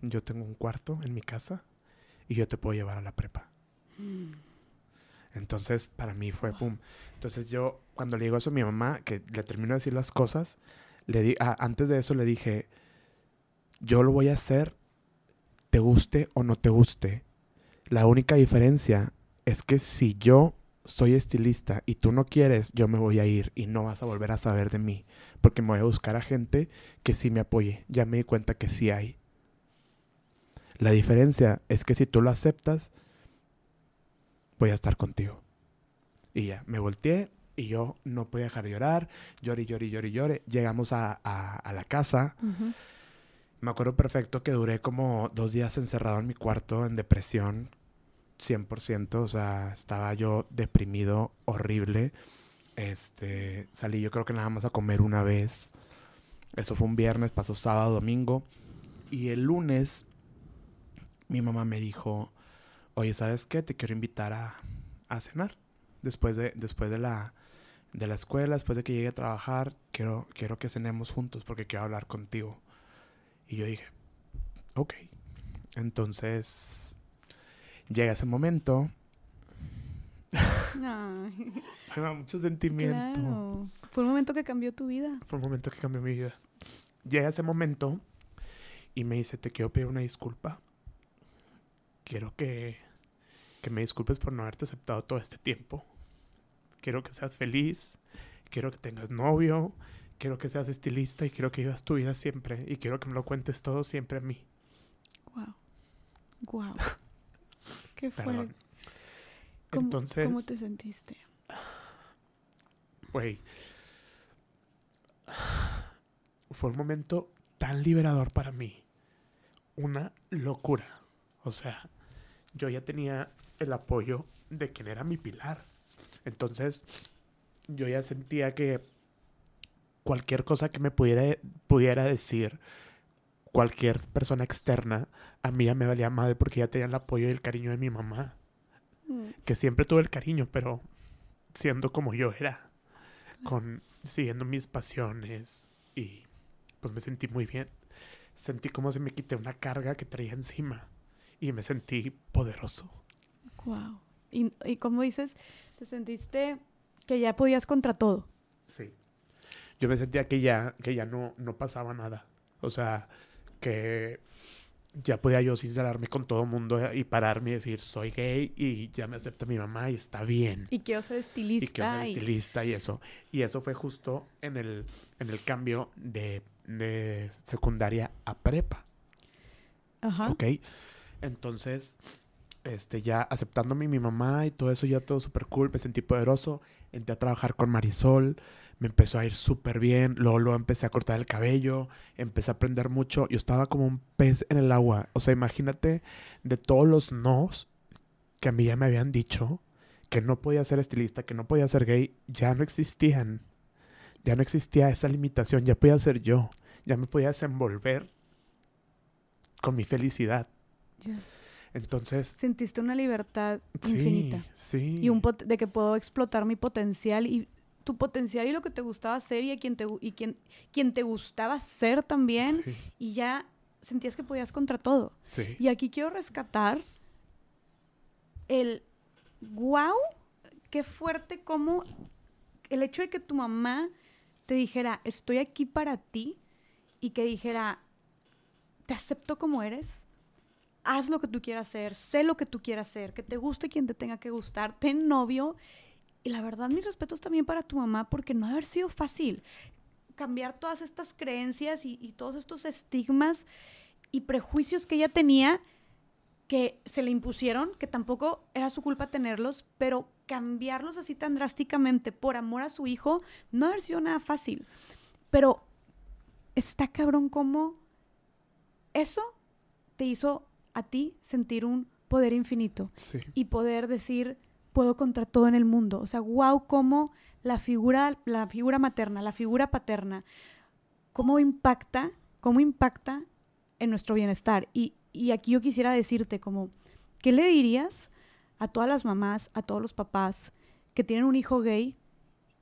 Speaker 2: yo tengo un cuarto en mi casa y yo te puedo llevar a la prepa. Entonces, para mí fue pum. Entonces, yo, cuando le digo eso a mi mamá, que le termino de decir las cosas, le di, ah, antes de eso le dije, yo lo voy a hacer, te guste o no te guste. La única diferencia es que si yo soy estilista y tú no quieres, yo me voy a ir y no vas a volver a saber de mí, porque me voy a buscar a gente que sí me apoye. Ya me di cuenta que sí hay. La diferencia es que si tú lo aceptas, voy a estar contigo. Y ya, me volteé y yo no podía dejar de llorar. Lloré, lloré, lloré, lloré. Llegamos a, a- a la casa.
Speaker 1: Ujú.
Speaker 2: Me acuerdo perfecto que duré como dos días encerrado en mi cuarto en depresión, 100%. O sea, estaba yo deprimido, horrible. Este, salí yo creo que nada más a comer una vez. Eso fue un viernes, pasó sábado, domingo. Y el lunes mi mamá me dijo, oye, ¿sabes qué? Te quiero invitar a, cenar. Después de, después de la, de la escuela, después de que llegue a trabajar, quiero, quiero que cenemos juntos porque quiero hablar contigo. Y yo dije, ok. Entonces, llega ese momento. Me da mucho sentimiento.
Speaker 1: claro. Fue un momento que cambió tu vida.
Speaker 2: Fue un momento que cambió mi vida. Llega ese momento y me dice, te quiero pedir una disculpa. Quiero que, que me disculpes por no haberte aceptado todo este tiempo. Quiero que seas feliz. Quiero que tengas novio. Quiero que seas estilista y quiero que vivas tu vida siempre. Y quiero que me lo cuentes todo siempre a mí.
Speaker 1: Wow. Wow. Qué
Speaker 2: Perdón.
Speaker 1: fuerte. ¿Cómo,
Speaker 2: Entonces,
Speaker 1: ¿Cómo te sentiste?
Speaker 2: güey. Fue un momento tan liberador para mí. Una locura. O sea, yo ya tenía el apoyo de quien era mi pilar. Entonces, yo ya sentía que cualquier cosa que me pudiera, pudiera decir cualquier persona externa, a mí ya me valía madre porque ya tenía el apoyo y el cariño de mi mamá.
Speaker 1: Mm,
Speaker 2: Que siempre tuve el cariño, pero siendo como yo era. Con siguiendo mis pasiones. Y pues me sentí muy bien. Sentí como se me quité una carga que traía encima. Y me sentí poderoso.
Speaker 1: Wow. Y, y como dices, te sentiste que ya podías contra todo.
Speaker 2: Sí. Yo me sentía que ya, que ya no, no pasaba nada. O sea, que ya podía yo sincerarme con todo el mundo y pararme y decir, soy gay y ya me acepta mi mamá y está bien.
Speaker 1: Y quiero ser
Speaker 2: Y
Speaker 1: estilista.
Speaker 2: que ser
Speaker 1: y-
Speaker 2: estilista y eso. Y eso fue justo en el, en el cambio de, de secundaria a prepa.
Speaker 1: Ajá.
Speaker 2: ¿Ok? Entonces, este, ya aceptándome mi mamá y todo eso, ya todo súper cool, me sentí poderoso. Entré a trabajar con Marisol, me empezó a ir súper bien. Luego, luego empecé a cortar el cabello, empecé a aprender mucho. Yo estaba como un pez en el agua. O sea, imagínate de todos los nos que a mí ya me habían dicho que no podía ser estilista, que no podía ser gay, ya no existían. Ya no existía esa limitación, ya podía ser yo. Ya me podía desenvolver con mi felicidad. Entonces...
Speaker 1: Sentiste una libertad infinita.
Speaker 2: Sí.
Speaker 1: Y un de que puedo explotar mi potencial y tu potencial y lo que te gustaba hacer y a quien te, y quien, quien te gustaba ser también. Y ya sentías que podías contra todo.
Speaker 2: Sí.
Speaker 1: Y aquí quiero rescatar el wow, qué fuerte como el hecho de que tu mamá te dijera, estoy aquí para ti, y que dijera, te acepto como eres, haz lo que tú quieras hacer, sé lo que tú quieras hacer, que te guste quien te tenga que gustar, ten novio. Y la verdad, mis respetos también para tu mamá, porque no ha haber sido fácil cambiar todas estas creencias y, y todos estos estigmas y prejuicios que ella tenía que se le impusieron, que tampoco era su culpa tenerlos, pero cambiarlos así tan drásticamente por amor a su hijo no haber sido nada fácil. Pero está cabrón como eso te hizo a ti sentir un poder infinito y poder decir, puedo contra todo en el mundo. O sea, wow, cómo la figura, la figura materna, la figura paterna, cómo impacta, cómo impacta en nuestro bienestar. Y, y aquí yo quisiera decirte como, ¿qué le dirías a todas las mamás, a todos los papás que tienen un hijo gay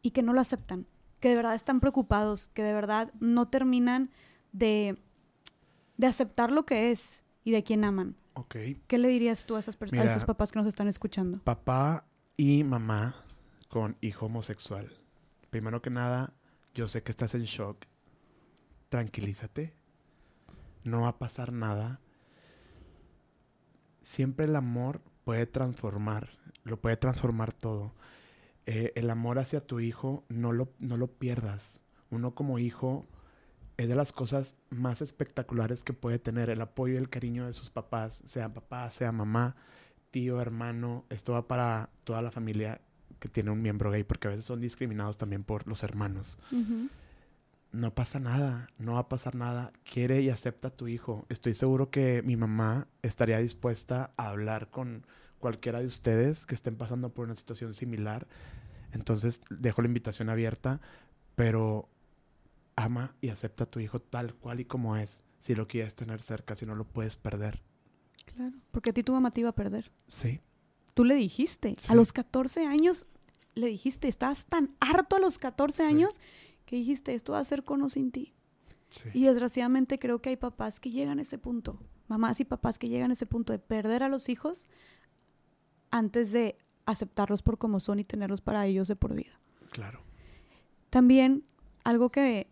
Speaker 1: y que no lo aceptan? Que de verdad están preocupados, que de verdad no terminan de, de aceptar lo que es y de quién aman. ¿Qué le dirías tú a, esas a esos papás que nos están escuchando?
Speaker 2: Papá y mamá con hijo homosexual. Primero que nada, yo sé que estás en shock. Tranquilízate. No va a pasar nada siempre el amor puede transformar, lo puede transformar todo. Eh, el amor hacia tu hijo no lo, no lo pierdas. Uno como hijo es de las cosas más espectaculares que puede tener el apoyo y el cariño de sus papás, sea papá, sea mamá, tío, hermano. Esto va para toda la familia que tiene un miembro gay, porque a veces son discriminados también por los hermanos no pasa nada, no va a pasar nada. Quiere y acepta a tu hijo. Estoy seguro que mi mamá estaría dispuesta a hablar con cualquiera de ustedes que estén pasando por una situación similar. Entonces dejo la invitación abierta, pero ama y acepta a tu hijo tal cual y como es. Si lo quieres tener cerca, si no lo puedes perder.
Speaker 1: Claro, porque a ti tu mamá te iba a perder.
Speaker 2: Sí.
Speaker 1: Tú le dijiste, a los 14 años le dijiste, estabas tan harto a los 14 años que dijiste, esto va a ser con o sin ti. Y desgraciadamente creo que hay papás que llegan a ese punto, mamás y papás que llegan a ese punto de perder a los hijos antes de aceptarlos por como son y tenerlos para ellos de por vida.
Speaker 2: Claro.
Speaker 1: También algo que,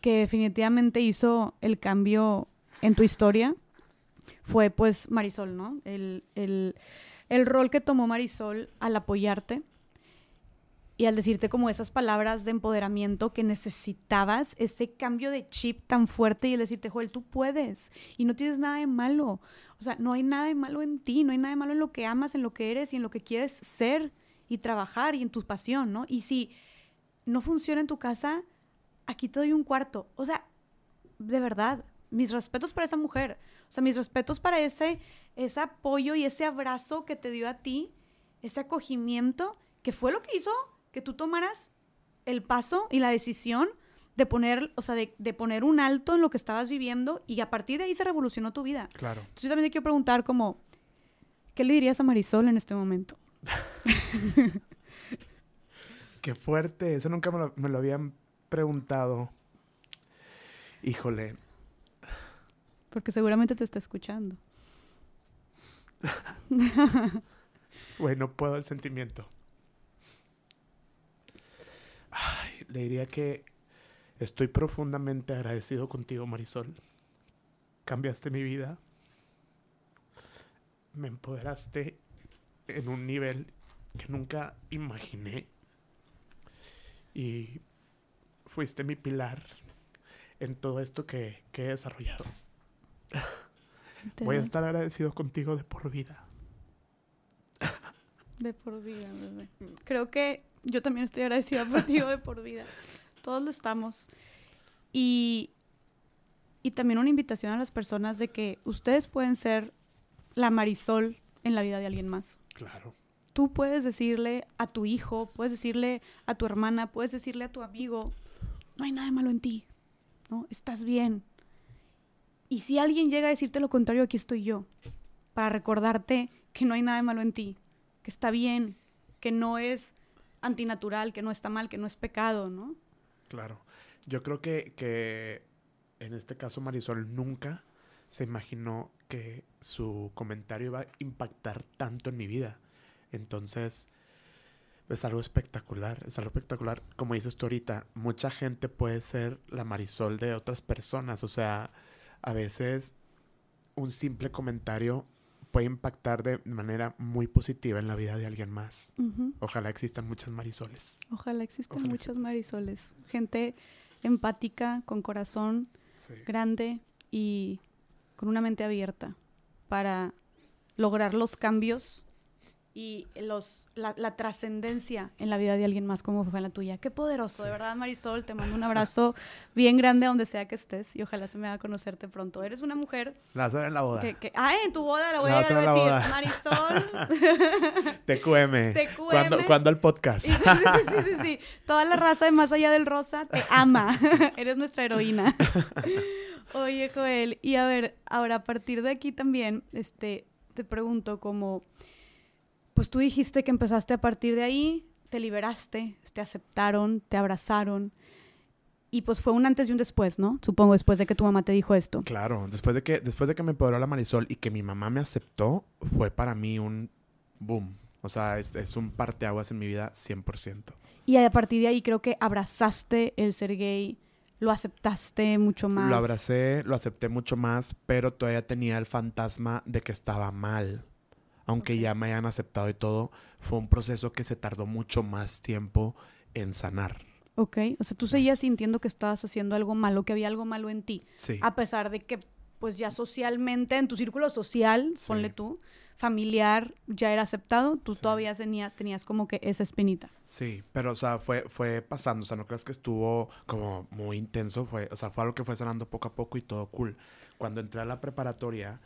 Speaker 1: que definitivamente hizo el cambio en tu historia fue pues Marisol, ¿no? El, el rol que tomó Marisol al apoyarte y al decirte como esas palabras de empoderamiento que necesitabas, ese cambio de chip tan fuerte y el decirte, Joel, tú puedes y no tienes nada de malo. O sea, no hay nada de malo en ti, no hay nada de malo en lo que amas, en lo que eres y en lo que quieres ser y trabajar y en tu pasión, ¿no? Y si no funciona en tu casa, aquí te doy un cuarto. O sea, de verdad, mis respetos para esa mujer. O sea, mis respetos para ese, ese apoyo y ese abrazo que te dio a ti, ese acogimiento, que fue lo que hizo que tú tomaras el paso y la decisión de poner, o sea, de, poner un alto en lo que estabas viviendo y a partir de ahí se revolucionó tu vida.
Speaker 2: Claro.
Speaker 1: Entonces yo también te quiero preguntar como, ¿qué le dirías a Marisol en este momento?
Speaker 2: Qué fuerte, eso nunca me lo, me lo habían preguntado. Híjole.
Speaker 1: Porque seguramente te está escuchando.
Speaker 2: bueno, puedo el sentimiento. le diría que estoy profundamente agradecido contigo, Marisol. Cambiaste mi vida. Me empoderaste en un nivel que nunca imaginé. Y fuiste mi pilar en todo esto que, he desarrollado. Voy a estar agradecido contigo de por vida.
Speaker 1: De por vida, bebé. Creo que yo también estoy agradecida ti de por vida. Todos lo estamos. Y, y también una invitación a las personas de que ustedes pueden ser la Marisol en la vida de alguien más.
Speaker 2: Claro.
Speaker 1: Tú puedes decirle a tu hijo, puedes decirle a tu hermana, puedes decirle a tu amigo, no hay nada malo en ti, ¿no? Estás bien. Y si alguien llega a decirte lo contrario, aquí estoy yo. para recordarte que no hay nada de malo en ti, que está bien, que no es antinatural, que no está mal, que no es pecado, ¿no?
Speaker 2: Claro. Yo creo que, que en este caso Marisol nunca se imaginó que su comentario iba a impactar tanto en mi vida. Entonces, es algo espectacular, es algo espectacular. Como dices tú ahorita, mucha gente puede ser la Marisol de otras personas. O sea, a veces un simple comentario puede impactar de manera muy positiva en la vida de alguien más. Ojalá existan muchas Marisoles.
Speaker 1: Ojalá existan muchas Marisoles. Gente empática, con corazón grande y con una mente abierta para lograr los cambios y los, la, trascendencia en la vida de alguien más como fue la tuya. Qué poderoso, de verdad, Marisol. Te mando un abrazo bien grande donde sea que estés y ojalá se me haga conocerte pronto. Eres una mujer.
Speaker 2: La vas a ver en la boda.
Speaker 1: ah, en tu boda la voy a, ver, a decir. Marisol.
Speaker 2: TQM. TQM. ¿Cuándo, ¿Cuándo el podcast?
Speaker 1: sí, sí, sí, sí, Toda la raza de Más Allá del Rosa te ama. Eres nuestra heroína. Oye, Joel, y a ver, ahora a partir de aquí también, este, te pregunto como pues tú dijiste que empezaste a partir de ahí, te liberaste, te aceptaron, te abrazaron. Y pues fue un antes y un después, ¿no? Supongo después de que tu mamá te dijo esto.
Speaker 2: Claro, después de que, después de que me empoderó la Marisol y que mi mamá me aceptó, fue para mí un boom. O sea, es, es un parteaguas en mi vida 100%.
Speaker 1: Y a partir de ahí creo que abrazaste el ser gay, lo aceptaste mucho más.
Speaker 2: Lo abracé, lo acepté mucho más, pero todavía tenía el fantasma de que estaba mal aunque ya me hayan aceptado y todo, fue un proceso que se tardó mucho más tiempo en sanar.
Speaker 1: Ok, o sea, tú seguías sintiendo que estabas haciendo algo malo, que había algo malo en ti. Sí. A pesar de que, pues ya socialmente, en tu círculo social, ponle tú, familiar, ya era aceptado, tú todavía tenías, tenías como que esa espinita.
Speaker 2: Sí, pero, o sea, fue, fue pasando, o sea, no crees que estuvo como muy intenso, fue, o sea, fue algo que fue sanando poco a poco y todo cool. Cuando entré a la preparatoria,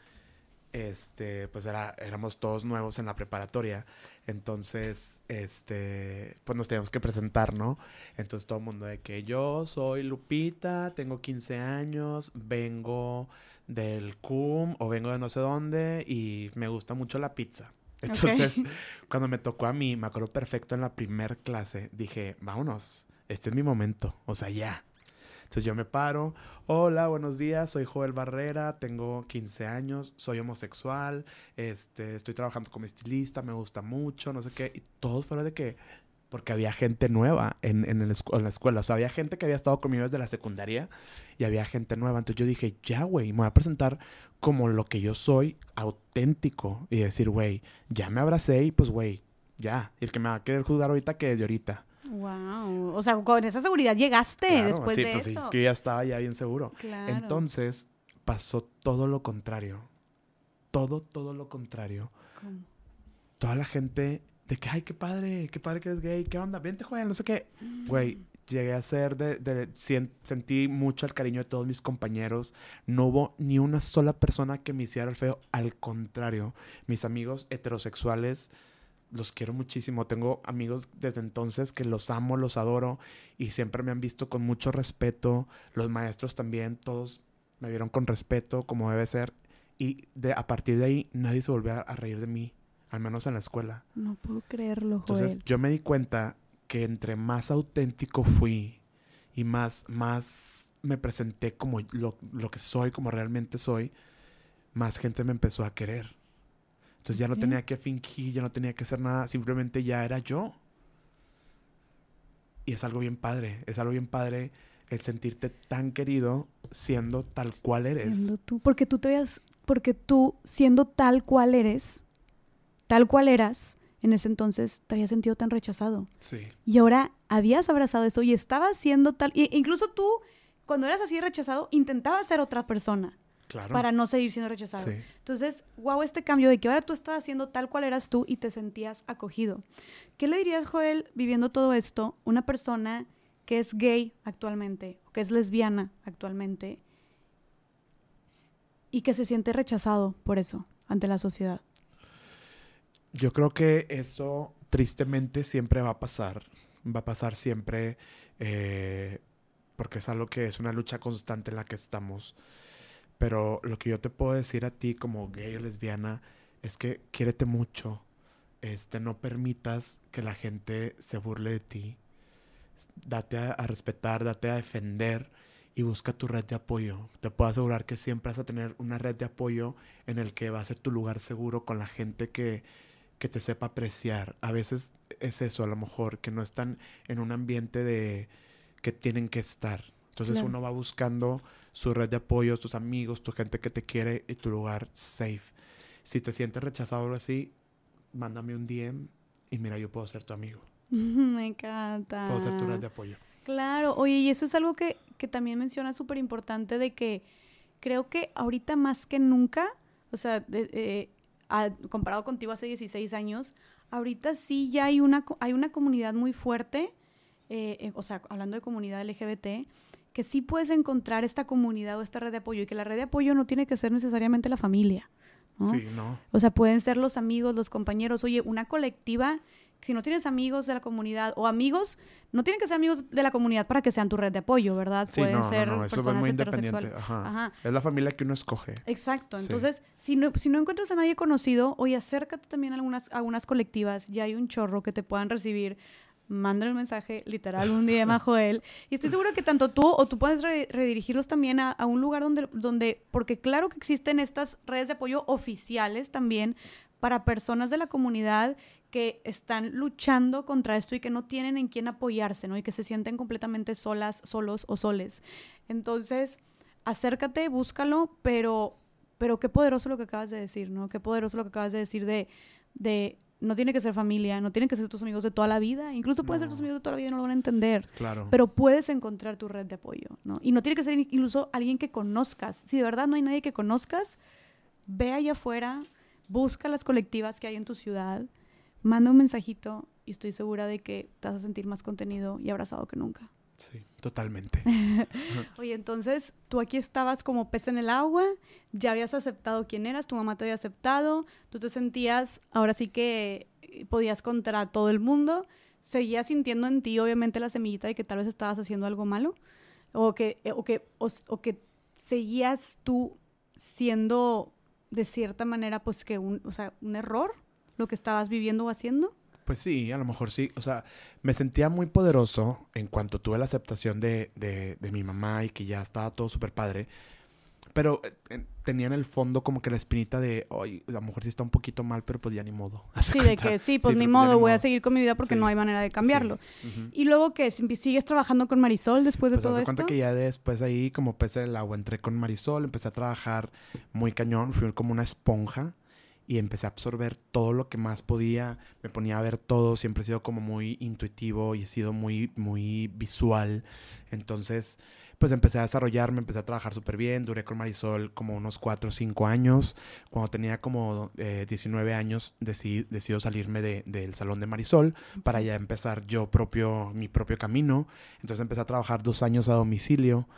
Speaker 2: este, pues era, éramos todos nuevos en la preparatoria. Entonces, este, pues nos teníamos que presentar, ¿no? Entonces todo el mundo de que yo soy Lupita, tengo 15 años, vengo del CUM o vengo de no sé dónde y me gusta mucho la pizza. Entonces, cuando me tocó a mí, me acuerdo perfecto en la primer clase, dije, vámonos, este es mi momento, o sea, ya. Entonces yo me paro, hola, buenos días, soy Joel Barrera, tengo 15 años, soy homosexual, este, estoy trabajando como estilista, me gusta mucho, no sé qué, y todo fuera de que, porque había gente nueva en, en, la escuela, o sea, había gente que había estado conmigo desde la secundaria y había gente nueva, entonces yo dije, ya, güey, me voy a presentar como lo que yo soy, auténtico, y decir, güey, ya me abracé y pues, güey, ya, y el que me va a querer juzgar ahorita, que de ahorita.
Speaker 1: Wow. O sea, con esa seguridad llegaste después de
Speaker 2: pues,
Speaker 1: eso.
Speaker 2: Sí, que ya estaba ya bien seguro. Entonces, pasó todo lo contrario. Todo, todo lo contrario. ¿Cómo? Toda la gente de que, ay, qué padre, qué padre que eres gay, qué onda, vente, juega, no sé qué. Güey, mm. llegué a ser de, de, sentí mucho el cariño de todos mis compañeros. No hubo ni una sola persona que me hiciera el feo. Al contrario, mis amigos heterosexuales los quiero muchísimo. Tengo amigos desde entonces que los amo, los adoro y siempre me han visto con mucho respeto. Los maestros también, todos me vieron con respeto, como debe ser. Y de, a partir de ahí nadie se volvió a, reír de mí, al menos en la escuela.
Speaker 1: No puedo creerlo, Joel. Entonces
Speaker 2: yo me di cuenta que entre más auténtico fui y más, más me presenté como lo, lo que soy, como realmente soy, más gente me empezó a querer. Entonces ya no tenía que fingir, ya no tenía que hacer nada, simplemente ya era yo. Y es algo bien padre, es algo bien padre el sentirte tan querido siendo tal cual eres.
Speaker 1: Siendo tú, porque tú te veas, porque tú siendo tal cual eres, tal cual eras, en ese entonces te habías sentido tan rechazado.
Speaker 2: Sí.
Speaker 1: Y ahora habías abrazado eso y estabas siendo tal, e incluso tú, cuando eras así rechazado, intentabas ser otra persona para no seguir siendo rechazado. Entonces, wow, este cambio de que ahora tú estabas haciendo tal cual eras tú y te sentías acogido. ¿Qué le dirías, Joel, viviendo todo esto, una persona que es gay actualmente, que es lesbiana actualmente y que se siente rechazado por eso ante la sociedad?
Speaker 2: Yo creo que eso tristemente siempre va a pasar. Va a pasar siempre eh, porque es algo que es una lucha constante en la que estamos. Pero lo que yo te puedo decir a ti como gay o lesbiana es que quiérete mucho. Este, no permitas que la gente se burle de ti. Date a, a respetar, date a defender y busca tu red de apoyo. Te puedo asegurar que siempre vas a tener una red de apoyo en el que va a ser tu lugar seguro con la gente que, que te sepa apreciar. A veces es eso, a lo mejor, que no están en un ambiente de que tienen que estar. Entonces
Speaker 1: Claro.
Speaker 2: uno va buscando su red de apoyo, tus amigos, tu gente que te quiere y tu lugar safe. Si te sientes rechazado o algo así, mándame un DM y mira, yo puedo ser tu amigo.
Speaker 1: Me encanta.
Speaker 2: Puedo ser tu red de apoyo.
Speaker 1: Claro, oye, y eso es algo que, que también menciona súper importante de que creo que ahorita más que nunca, o sea, de- eh, a- comparado contigo hace 16 años, ahorita sí ya hay una, hay una comunidad muy fuerte, eh, eh, o sea, hablando de comunidad LGBT, que sí puedes encontrar esta comunidad o esta red de apoyo y que la red de apoyo no tiene que ser necesariamente la familia. ¿no?
Speaker 2: Sí, ¿no?
Speaker 1: O sea, pueden ser los amigos, los compañeros. Oye, una colectiva, si no tienes amigos de la comunidad o amigos, no tienen que ser amigos de la comunidad para que sean tu red de apoyo, ¿verdad?
Speaker 2: Sí,
Speaker 1: pueden
Speaker 2: no, no,
Speaker 1: ser
Speaker 2: no, eso
Speaker 1: personas
Speaker 2: muy
Speaker 1: heterosexuales.
Speaker 2: independiente. Ajá.
Speaker 1: Ajá.
Speaker 2: Es la familia que uno escoge.
Speaker 1: Exacto.
Speaker 2: Sí.
Speaker 1: Entonces, si no, si no encuentras a nadie conocido, oye, acércate también a algunas, a algunas colectivas. Ya hay un chorro que te puedan recibir. Mándale un mensaje, literal, un DM a Joel. Y estoy segura que tanto tú o tú puedes re- redirigirlos también a, a un lugar donde, donde, porque claro que existen estas redes de apoyo oficiales también para personas de la comunidad que están luchando contra esto y que no tienen en quién apoyarse, ¿no? Y que se sienten completamente solas, solos o soles. Entonces, acércate, búscalo, pero, pero qué poderoso lo que acabas de decir, ¿no? Qué poderoso lo que acabas de decir de, de no tiene que ser familia, no tienen que ser tus amigos de toda la vida, incluso pueden ser tus
Speaker 2: No.
Speaker 1: amigos de toda la vida y no lo van a entender,
Speaker 2: Claro.
Speaker 1: pero puedes encontrar tu red de apoyo, ¿no? Y no tiene que ser incluso alguien que conozcas. Si de verdad no hay nadie que conozcas, ve allá afuera, busca las colectivas que hay en tu ciudad, manda un mensajito y estoy segura de que te vas a sentir más contenido y abrazado que nunca.
Speaker 2: Sí, totalmente.
Speaker 1: Oye, entonces tú aquí estabas como pez en el agua, ya habías aceptado quién eras, tu mamá te había aceptado, tú te sentías, ahora sí que eh, podías contra todo el mundo, seguías sintiendo en ti obviamente la semillita de que tal vez estabas haciendo algo malo, o que, eh, o que, o, o que seguías tú siendo de cierta manera pues que un, o sea, un error lo que estabas viviendo o haciendo.
Speaker 2: Pues sí, a lo mejor sí. O sea, me sentía muy poderoso en cuanto tuve la aceptación de, de, de mi mamá y que ya estaba todo súper padre. Pero eh, tenía en el fondo como que la espinita de, oye, a lo mejor sí está un poquito mal, pero pues ya ni modo.
Speaker 1: Sí, de que sí, pues ni
Speaker 2: pero
Speaker 1: modo, voy a seguir con mi vida porque
Speaker 2: Sí.
Speaker 1: no hay manera de cambiarlo. Y luego que sigues trabajando con Marisol después de
Speaker 2: Pues
Speaker 1: todo esto.
Speaker 2: cuenta que ya después ahí, como pez en el agua, entré con Marisol, empecé a trabajar muy cañón, fui como una esponja y empecé a absorber todo lo que más podía, me ponía a ver todo, siempre he sido como muy intuitivo y he sido muy, muy visual, entonces pues empecé a desarrollarme, empecé a trabajar súper bien, duré con Marisol como unos 4 o 5 años, cuando tenía como eh, 19 años decidí, decido salirme de- del salón de Marisol para ya empezar yo propio, mi propio camino, entonces empecé a trabajar dos años a domicilio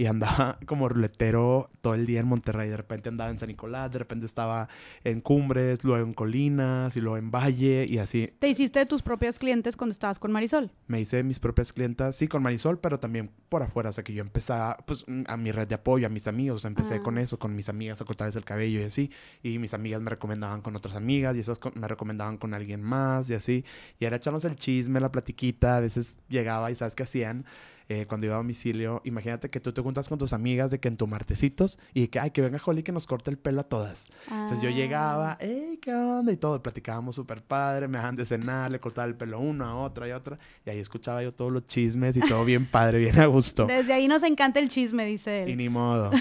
Speaker 2: y andaba como ruletero todo el día en Monterrey. De repente andaba en San Nicolás, de repente estaba en Cumbres, luego en Colinas y luego en Valle y así.
Speaker 1: Te hiciste de tus propias clientes cuando estabas con Marisol.
Speaker 2: Me hice mis propias clientas, sí, con Marisol, pero también por afuera. O sea, que yo empecé a, pues, a mi red de apoyo, a mis amigos. O sea, empecé
Speaker 1: Ah.
Speaker 2: con eso, con mis amigas a cortarles el cabello y así. Y mis amigas me recomendaban con otras amigas y esas me recomendaban con alguien más y así. Y era echarnos el chisme, la platiquita. A veces llegaba y ¿sabes qué hacían? Eh, cuando iba a domicilio, imagínate que tú te juntas con tus amigas de que en tu martesitos y que, ay, que venga Holly que nos corte el pelo a todas. Entonces yo
Speaker 1: Ah.
Speaker 2: llegaba, hey, ¿qué onda? Y todo, platicábamos súper padre, me dejan de cenar, le cortaba el pelo a una, a otra y a otra. Y ahí escuchaba yo todos los chismes y todo bien padre, bien a gusto.
Speaker 1: Desde ahí nos encanta el chisme, dice
Speaker 2: Y
Speaker 1: él.
Speaker 2: ni modo.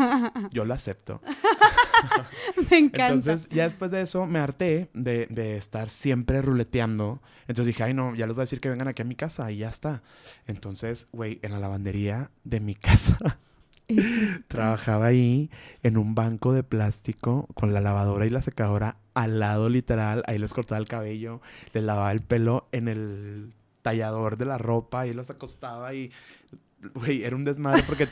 Speaker 2: Yo lo acepto.
Speaker 1: Me encanta.
Speaker 2: Entonces, ya después de eso, me harté de, de estar siempre ruleteando. Entonces dije, ay, no, ya les voy a decir que vengan aquí a mi casa y ya está. Entonces, güey, en la lavandería de mi casa, trabajaba ahí en un banco de plástico con la lavadora y la secadora al lado, literal. Ahí les cortaba el cabello, les lavaba el pelo en el tallador de la ropa y los acostaba y güey, era un desmadre porque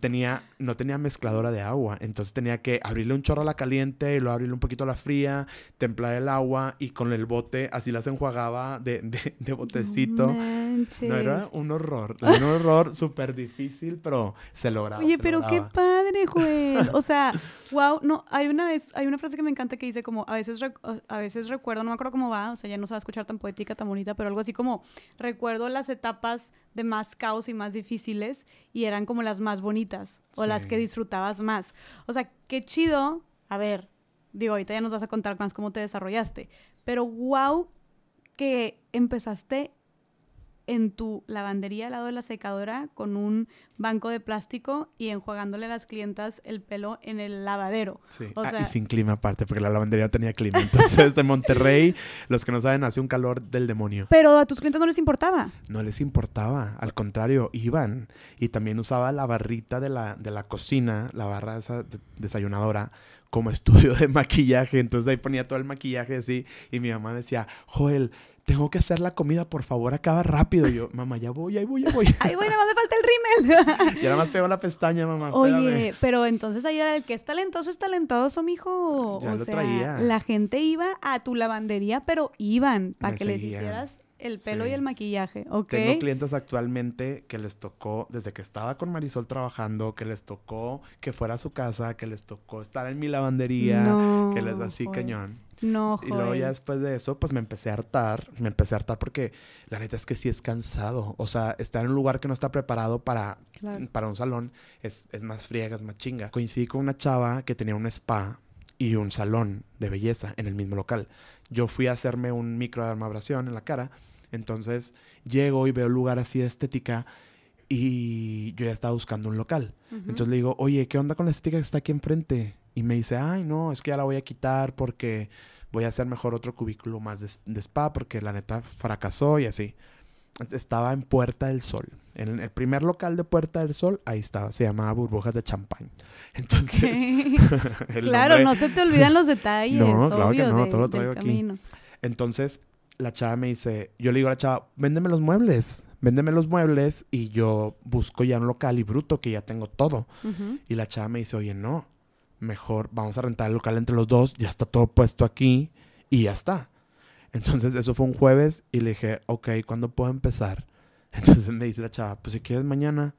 Speaker 2: tenía, no tenía mezcladora de agua. Entonces tenía que abrirle un chorro a la caliente y luego abrirle un poquito a la fría, templar el agua y con el bote así las enjuagaba de, de, de botecito.
Speaker 1: No
Speaker 2: No, era un horror, un horror súper difícil, pero se lograba.
Speaker 1: Oye,
Speaker 2: se
Speaker 1: pero qué padre, Joel. O sea, Wow, no, hay una vez, hay una frase que me encanta que dice como, a veces, a veces recuerdo, no me acuerdo cómo va, o sea, ya no se va a escuchar tan poética, tan bonita, pero algo así como, recuerdo las etapas de más caos y más difíciles y eran como las más bonitas o las que disfrutabas más. O sea, qué chido, a ver, digo, ahorita ya nos vas a contar más cómo te desarrollaste, pero wow que empezaste en tu lavandería al lado de la secadora con un banco de plástico y enjuagándole a las clientas el pelo en el lavadero.
Speaker 2: Sí, ah, y sin clima aparte, porque la lavandería tenía clima. Entonces, de Monterrey, los que no saben, hace un calor del demonio.
Speaker 1: Pero a tus clientes no les importaba.
Speaker 2: No les importaba, al contrario, iban. Y también usaba la barrita de la, de la cocina, la barra esa desayunadora, como estudio de maquillaje. Entonces ahí ponía todo el maquillaje así y mi mamá decía, Joel, tengo que hacer la comida, por favor, acaba rápido. Y yo, mamá, ya voy, ahí voy, ya voy.
Speaker 1: Ahí voy, nada más me falta el rímel.
Speaker 2: y nada más pego la pestaña, mamá.
Speaker 1: Oye, pero entonces ahí era el que es talentoso, es talentoso, mijo. Ya o lo sea, traía. La gente iba a tu lavandería, pero iban para que les hicieras el pelo y el maquillaje, ¿ok?
Speaker 2: Tengo clientes actualmente que les tocó, desde que estaba con Marisol trabajando, que les tocó que fuera a su casa, que les tocó estar en mi lavandería, que les da así cañón.
Speaker 1: No,
Speaker 2: Y luego ya después de eso, pues me empecé a hartar, me empecé a hartar porque la neta es que sí es cansado. O sea, estar en un lugar que no está preparado para, para un salón es, es más friega, es más chinga. Coincidí con una chava que tenía un spa y un salón de belleza en el mismo local. Yo fui a hacerme un microdermabrasión en la cara, entonces llego y veo un lugar así de estética y yo ya estaba buscando un local. Entonces le digo, oye, ¿qué onda con la estética que está aquí enfrente? Y me dice, ay, no, es que ya la voy a quitar porque voy a hacer mejor otro cubículo más de, spa porque la neta fracasó y así. Estaba en Puerta del Sol. En el primer local de Puerta del Sol, ahí estaba, se llamaba Burbujas de Champagne. Entonces.
Speaker 1: claro, no se te olvidan los detalles. No, claro que no, todo lo traigo aquí.
Speaker 2: Entonces, la chava me dice, yo le digo a la chava, véndeme los muebles, véndeme los muebles y yo busco ya un local y bruto que ya tengo todo. Y la chava me dice, oye, no, mejor vamos a rentar el local entre los dos, ya está todo puesto aquí y ya está. Entonces eso fue un jueves y le dije, ok, ¿cuándo puedo empezar? Entonces me dice la chava, pues si quieres mañana.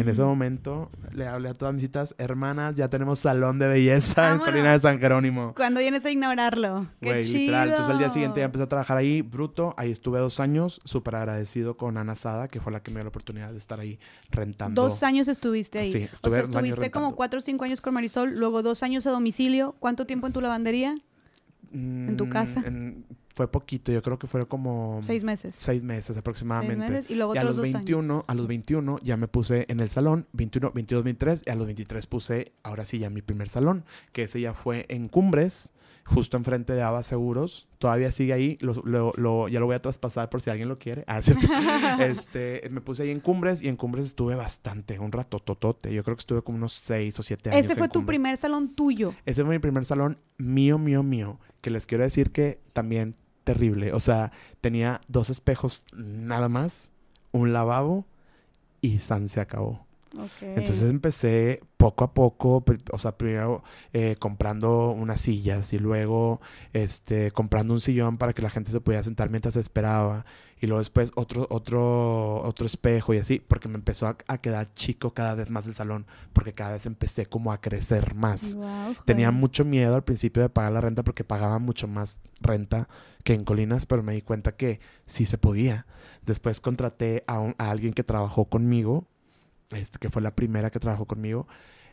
Speaker 2: En ese momento le hablé a todas mis citas, hermanas, ya tenemos salón de belleza en Colina de San Jerónimo.
Speaker 1: Cuando vienes a ignorarlo. Qué literal.
Speaker 2: Entonces al día siguiente ya empecé a trabajar ahí, bruto. Ahí estuve dos años, súper agradecido con Ana Sada, que fue la que me dio la oportunidad de estar ahí rentando.
Speaker 1: Dos años estuviste ahí. Sí, estuve o sea, estuviste como cuatro o cinco años con Marisol, luego dos años a domicilio. ¿Cuánto tiempo en tu lavandería? ¿En tu mm, casa?
Speaker 2: Fue poquito, yo creo que fue como...
Speaker 1: Seis meses.
Speaker 2: Seis meses aproximadamente.
Speaker 1: Seis meses y luego
Speaker 2: a los
Speaker 1: 21,
Speaker 2: a los 21 ya me puse en el salón, 21, 22, 23, y a los 23 puse, ahora sí, ya mi primer salón, que ese ya fue en Cumbres, justo enfrente de Ava Seguros. Todavía sigue ahí, lo, lo, ya lo voy a traspasar por si alguien lo quiere. Ah, ¿cierto? este, me puse ahí en Cumbres y en Cumbres estuve bastante, un rato totote. Yo creo que estuve como unos seis o siete años.
Speaker 1: Ese fue tu primer salón tuyo.
Speaker 2: Ese fue mi primer salón mío, mío, mío. Que les quiero decir que también terrible. O sea, tenía dos espejos nada más, un lavabo y San se acabó. Entonces empecé poco a poco, o sea, primero eh, comprando unas sillas y luego este, comprando un sillón para que la gente se pudiera sentar mientras esperaba y luego después otro, otro, otro espejo y así, porque me empezó a, quedar chico cada vez más el salón, porque cada vez empecé como a crecer más. Tenía mucho miedo al principio de pagar la renta porque pagaba mucho más renta que en Colinas, pero me di cuenta que sí se podía. Después contraté a, a alguien que trabajó conmigo este, que fue la primera que trabajó conmigo.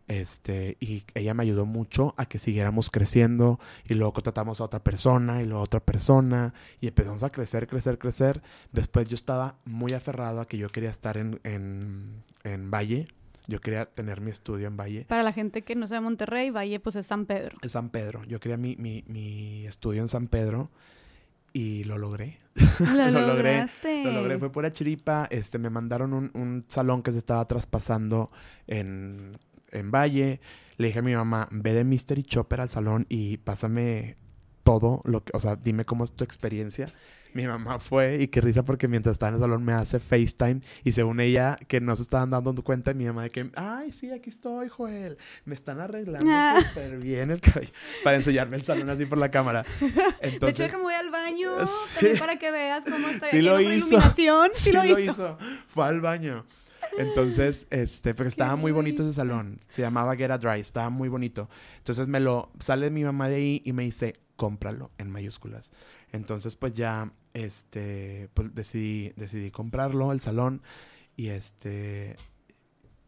Speaker 2: Este, y ella me ayudó mucho a que siguiéramos creciendo y luego contratamos a otra persona y luego a otra persona y empezamos a crecer, crecer, crecer. Después yo estaba muy aferrado a que yo quería estar en, en, en Valle. Yo quería tener mi estudio en Valle.
Speaker 1: Para la gente que no sea Monterrey, Valle pues es San Pedro.
Speaker 2: Es San Pedro. Yo quería mi, mi, mi estudio en San Pedro y lo logré.
Speaker 1: Lo, logré.
Speaker 2: Lo logré. Fue pura chiripa. Este, me mandaron un, un salón que se estaba traspasando en, en, Valle. Le dije a mi mamá, ve de Mystery Chopper al salón y pásame todo lo que, o sea, dime cómo es tu experiencia mi mamá fue y qué risa porque mientras estaba en el salón me hace FaceTime y según ella que no se estaban dando cuenta mi mamá de que, ay, sí, aquí estoy, Joel. Me están arreglando ah. súper bien el cabello para enseñarme el salón así por la cámara.
Speaker 1: Entonces, de hecho, déjame voy al baño también para que veas cómo está. Sí lo hizo. Iluminación.
Speaker 2: Sí, lo, hizo. Fue al baño. Entonces, este, pero estaba muy bonito ese salón. Se llamaba Get a Dry, estaba muy bonito. Entonces me lo, sale mi mamá de ahí y me dice, cómpralo en mayúsculas. Entonces, pues ya, este, pues decidí, decidí comprarlo, el salón. Y este,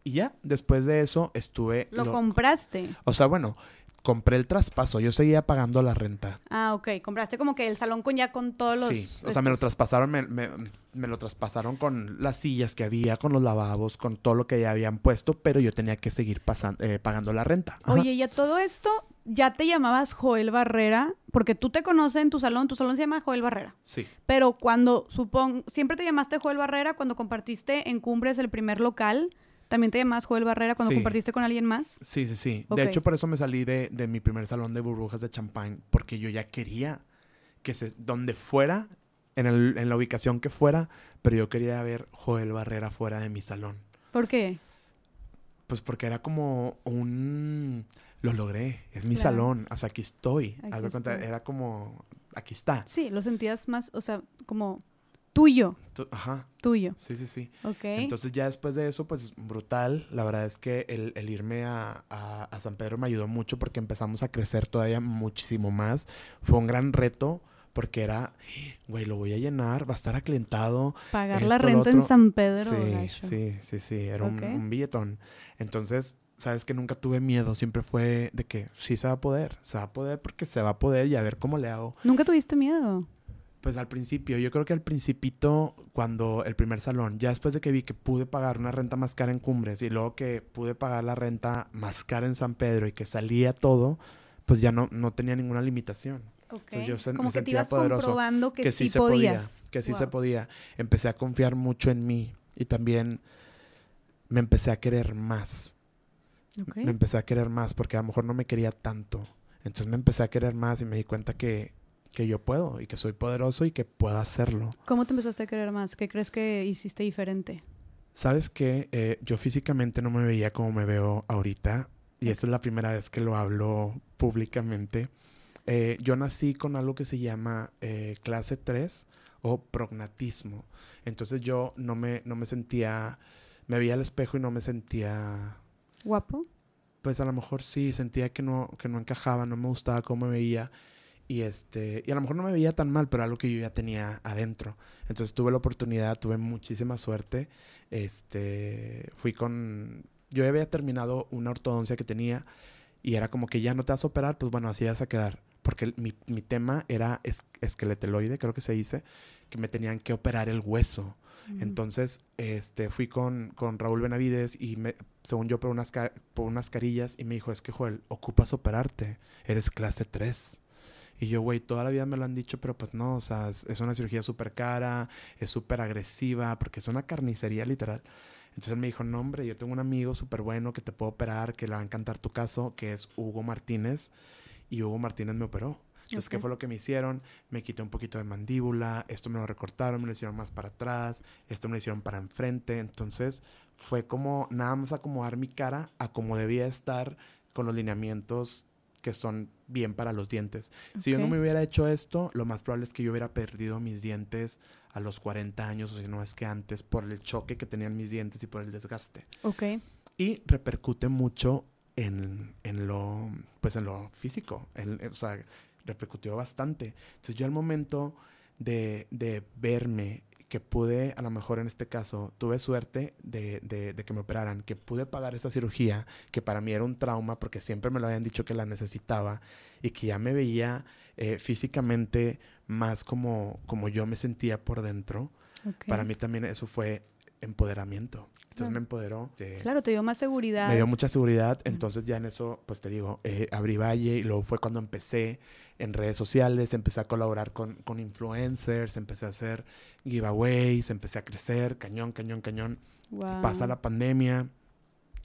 Speaker 2: y ya, después de eso estuve...
Speaker 1: Lo
Speaker 2: lo-
Speaker 1: compraste.
Speaker 2: o sea, bueno, compré el traspaso, yo seguía pagando la renta.
Speaker 1: Ah, ok. Compraste como que el salón con ya con todos los.
Speaker 2: Sí, o sea, me lo traspasaron, me, me- me lo traspasaron con las sillas que había, con los lavabos, con todo lo que ya habían puesto, pero yo tenía que seguir pasan- eh, pagando la renta. Ajá.
Speaker 1: Oye, y a todo esto ya te llamabas Joel Barrera, porque tú te conoces en tu salón, tu salón se llama Joel Barrera.
Speaker 2: Sí,
Speaker 1: Pero cuando, supongo, siempre te llamaste Joel Barrera cuando compartiste en Cumbres el primer local. ¿También te llamas Joel Barrera cuando
Speaker 2: Sí.
Speaker 1: compartiste con alguien más?
Speaker 2: sí, sí, sí. De hecho, por eso me salí de, de mi primer salón de burbujas de champán, porque yo ya quería que se, donde fuera, en, el- en la ubicación que fuera, pero yo quería ver Joel Barrera fuera de mi salón.
Speaker 1: ¿Por qué?
Speaker 2: Pues porque era como un... Lo logré, es mi
Speaker 1: Claro.
Speaker 2: salón, o sea, aquí estoy.
Speaker 1: Aquí
Speaker 2: Haz de cuenta, era como... Aquí está.
Speaker 1: Sí, lo sentías más, o sea, como tuyo,
Speaker 2: Ajá,
Speaker 1: tuyo.
Speaker 2: sí, sí, sí.
Speaker 1: Ok.
Speaker 2: Entonces ya después de eso, pues brutal. La verdad es que el, el irme a, a- a San Pedro me ayudó mucho porque empezamos a crecer todavía muchísimo más. Fue un gran reto porque era, güey, lo voy a llenar, va a estar aclientado.
Speaker 1: Pagar
Speaker 2: esto,
Speaker 1: la renta en. San Pedro.
Speaker 2: sí,
Speaker 1: gacho.
Speaker 2: sí, sí, sí, era un- un, billetón. Entonces, sabes que nunca tuve miedo, siempre fue de que sí se va a poder, se va a poder porque se va a poder y a ver cómo le hago.
Speaker 1: ¿Nunca tuviste miedo?
Speaker 2: Pues al principio, yo creo que al principito, cuando el primer salón, ya después de que vi que pude pagar una renta más cara en Cumbres y luego que pude pagar la renta más cara en San Pedro y que salía todo, pues ya no, no tenía ninguna limitación.
Speaker 1: Ok.
Speaker 2: sea, yo
Speaker 1: Como
Speaker 2: me
Speaker 1: que te
Speaker 2: sentía
Speaker 1: ibas
Speaker 2: poderoso,
Speaker 1: comprobando que,
Speaker 2: Que,
Speaker 1: sí,
Speaker 2: sí, se
Speaker 1: podías.
Speaker 2: podía, que sí se
Speaker 1: Wow.
Speaker 2: podía. Empecé a confiar mucho en mí y también me empecé a querer más.
Speaker 1: Ok.
Speaker 2: Me empecé a querer más porque a lo mejor no me quería tanto. Entonces me empecé a querer más y me di cuenta que, que yo puedo y que soy poderoso y que puedo hacerlo.
Speaker 1: ¿Cómo te empezaste a querer más? ¿Qué crees que hiciste diferente?
Speaker 2: Sabes que eh, yo físicamente no me veía como me veo ahorita y esta es la primera vez que lo hablo públicamente. Eh, yo nací con algo que se llama eh, clase 3 o prognatismo. Entonces yo no me, no me sentía, me veía al espejo y no me sentía,
Speaker 1: ¿Guapo?
Speaker 2: pues a lo mejor sí, sentía que no, que no encajaba, no me gustaba cómo me veía. Y este, y a lo mejor no me veía tan mal, pero algo que yo ya tenía adentro. Entonces tuve la oportunidad, tuve muchísima suerte. Este, fui con, yo ya había terminado una ortodoncia que tenía y era como que ya no te vas a operar, pues bueno, así vas a quedar. Porque mi, mi tema era es- esqueleteloide, creo que se dice, que me tenían que operar el hueso.
Speaker 1: Mm.
Speaker 2: Entonces, este, fui con, con Raúl Benavides y me, según yo por unas, por unas carillas y me dijo, es que Joel, ocupas operarte, eres clase 3. Y yo, güey, toda la vida me lo han dicho, pero pues no, o sea, es, es una cirugía súper cara, es súper agresiva, porque es una carnicería literal. Entonces él me dijo, no, hombre, yo tengo un amigo súper bueno que te puedo operar, que le va a encantar tu caso, que es Hugo Martínez. Y Hugo Martínez me operó. Entonces, ¿qué
Speaker 1: Ok.
Speaker 2: fue lo que me hicieron? Me quité un poquito de mandíbula, esto me lo recortaron, me lo hicieron más para atrás, esto me lo hicieron para enfrente. Entonces, fue como nada más acomodar mi cara a como debía estar con los lineamientos que son bien para los dientes. Si yo no me hubiera hecho esto, lo más probable es que yo hubiera perdido mis dientes a los 40 años, o si no es que antes, por el choque que tenían mis dientes y por el desgaste.
Speaker 1: Ok.
Speaker 2: Y repercute mucho en, en lo, pues en lo físico. en- o sea, repercutió bastante. Entonces yo al momento de, de verme que pude, a lo mejor en este caso, tuve suerte de, de- de que me operaran, que pude pagar esa cirugía, que para mí era un trauma porque siempre me lo habían dicho que la necesitaba y que ya me veía eh, físicamente más como, como yo me sentía por dentro. Para mí también eso fue empoderamiento. Entonces
Speaker 1: Claro.
Speaker 2: me empoderó. de-
Speaker 1: Claro, te dio más seguridad.
Speaker 2: me dio mucha seguridad, entonces ya en eso, pues te digo, eh, abrí Valle y luego fue cuando empecé en redes sociales, empecé a colaborar con, con influencers, empecé a hacer giveaways, empecé a crecer, cañón, cañón, cañón.
Speaker 1: Guau.
Speaker 2: Pasa la pandemia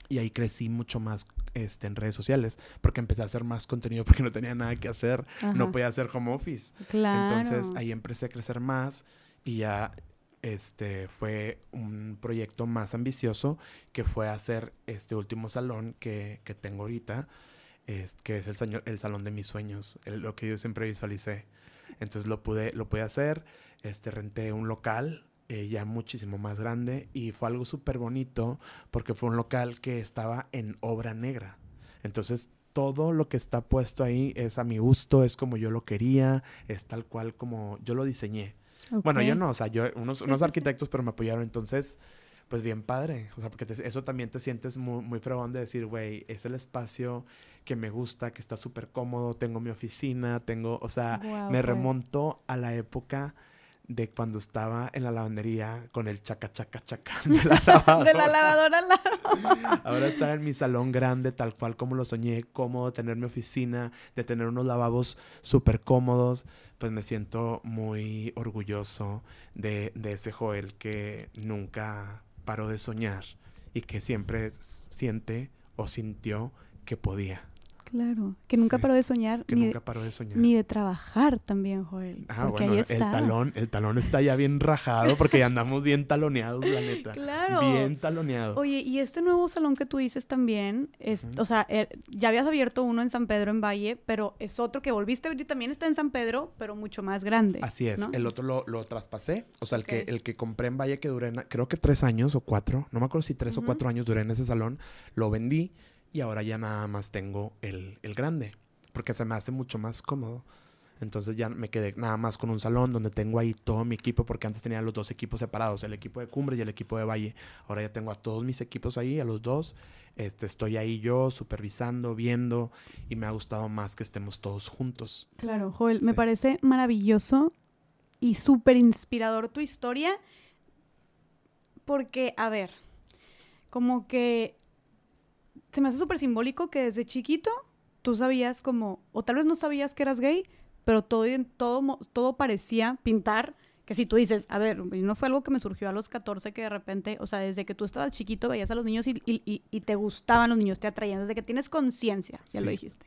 Speaker 2: y ahí crecí mucho más este, en redes sociales porque empecé a hacer más contenido porque no tenía nada que hacer, no podía hacer home office.
Speaker 1: Claro.
Speaker 2: Entonces ahí empecé a crecer más y ya este fue un proyecto más ambicioso que fue hacer este último salón que, que tengo ahorita, es- que es el, el salón de mis sueños, lo que yo siempre visualicé. Entonces lo pude, lo pude hacer, este, renté un local eh, ya muchísimo más grande y fue algo súper bonito porque fue un local que estaba en obra negra. Entonces todo lo que está puesto ahí es a mi gusto, es como yo lo quería, es tal cual como yo lo diseñé. Bueno, yo no, o sea, yo, unos, unos arquitectos, pero me apoyaron. Entonces, pues bien padre. O sea, porque eso también te sientes muy, muy fregón de decir, güey, es el espacio que me gusta, que está súper cómodo, tengo mi oficina, tengo, o sea, me remonto a la época de cuando estaba en la lavandería con el chaca chaca chaca
Speaker 1: de la lavadora. de la lavadora al lado.
Speaker 2: Ahora está en mi salón grande, tal cual como lo soñé, cómodo, tener mi oficina, de tener unos lavabos súper cómodos. Pues me siento muy orgulloso de, de ese Joel que nunca paró de soñar y que siempre siente o sintió que podía.
Speaker 1: Claro, que nunca paró de soñar.
Speaker 2: Que ni nunca paró de soñar.
Speaker 1: Ni de trabajar también, Joel.
Speaker 2: Ah, bueno, el talón, el talón está ya bien rajado porque ya andamos bien taloneados, la neta.
Speaker 1: Claro.
Speaker 2: Bien taloneado.
Speaker 1: Oye, y este nuevo salón que tú dices también, es, o sea, er, ya habías abierto uno en San Pedro, en Valle, pero es otro que volviste a abrir, también está en San Pedro, pero mucho más grande.
Speaker 2: Así es, el otro lo, lo, traspasé, o sea, el, que, el que compré en Valle que duré, creo que tres años o cuatro, no me acuerdo si tres o cuatro años duré en ese salón, lo vendí y ahora ya nada más tengo el, el grande porque se me hace mucho más cómodo. Entonces ya me quedé nada más con un salón donde tengo ahí todo mi equipo, porque antes tenía los dos equipos separados, el equipo de Cumbre y el equipo de Valle. Ahora ya tengo a todos mis equipos ahí, a los dos. Este, estoy ahí yo supervisando, viendo, y me ha gustado más que estemos todos juntos.
Speaker 1: Claro, Joel, me parece maravilloso y súper inspirador tu historia, porque, a ver, como que se me hace súper simbólico que desde chiquito tú sabías como, o tal vez no sabías que eras gay, pero todo, todo, todo parecía pintar que si tú dices, a ver, no fue algo que me surgió a los 14 que de repente, o sea, desde que tú estabas chiquito veías a los niños y, y, te gustaban los niños, te atraían, desde que tienes conciencia, ya lo dijiste.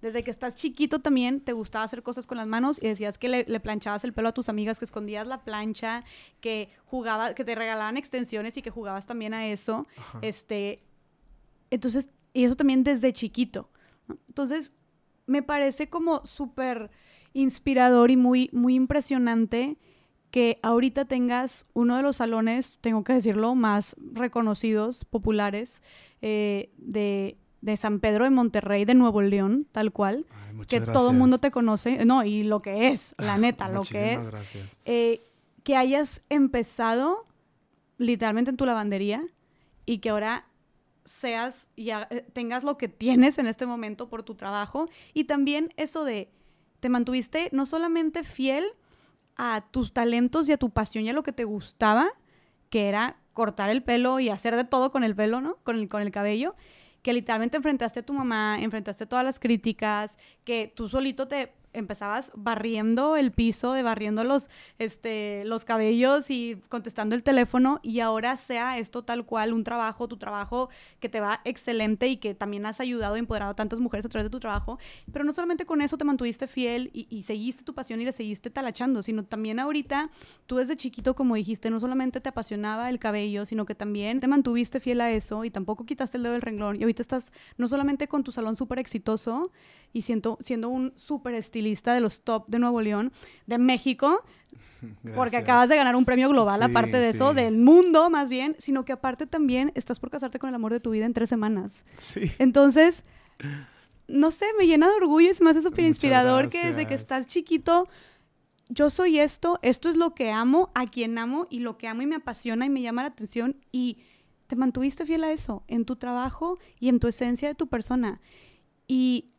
Speaker 1: Desde que estás chiquito también te gustaba hacer cosas con las manos y decías que le, planchabas el pelo a tus amigas, que escondías la plancha, que jugabas, que te regalaban extensiones y que jugabas también a eso. Este, entonces, y eso también desde chiquito. Entonces, me parece como súper inspirador y muy, muy impresionante que ahorita tengas uno de los salones, tengo que decirlo, más reconocidos, populares, eh, de, San Pedro de Monterrey, de Nuevo León, tal cual, que todo el mundo te conoce, no, y lo que es, la neta, lo que es, eh, que hayas empezado literalmente en tu lavandería y que ahora seas y eh, tengas lo que tienes en este momento por tu trabajo y también eso de te mantuviste no solamente fiel a tus talentos y a tu pasión y a lo que te gustaba, que era cortar el pelo y hacer de todo con el pelo, ¿no? Con el, con el cabello, que literalmente enfrentaste a tu mamá, enfrentaste todas las críticas, que tú solito te empezabas barriendo el piso, de barriendo los, este, los cabellos y contestando el teléfono y ahora sea esto tal cual un trabajo, tu trabajo que te va excelente y que también has ayudado y empoderado a tantas mujeres a través de tu trabajo, pero no solamente con eso te mantuviste fiel y, y seguiste tu pasión y le seguiste talachando, sino también ahorita tú desde chiquito, como dijiste, no solamente te apasionaba el cabello, sino que también te mantuviste fiel a eso y tampoco quitaste el dedo del renglón y ahorita estás no solamente con tu salón súper exitoso, y siento, siendo un súper estilista de los top de Nuevo León, de México, porque acabas de ganar un premio global, aparte de eso, del mundo más bien, sino que aparte también estás por casarte con el amor de tu vida en tres semanas.
Speaker 2: Sí.
Speaker 1: Entonces, no sé, me llena de orgullo y se me hace súper inspirador que desde que estás chiquito, yo soy esto, esto es lo que amo, a quien amo y lo que amo y me apasiona y me llama la atención y te mantuviste fiel a eso, en tu trabajo y en tu esencia de tu persona. Y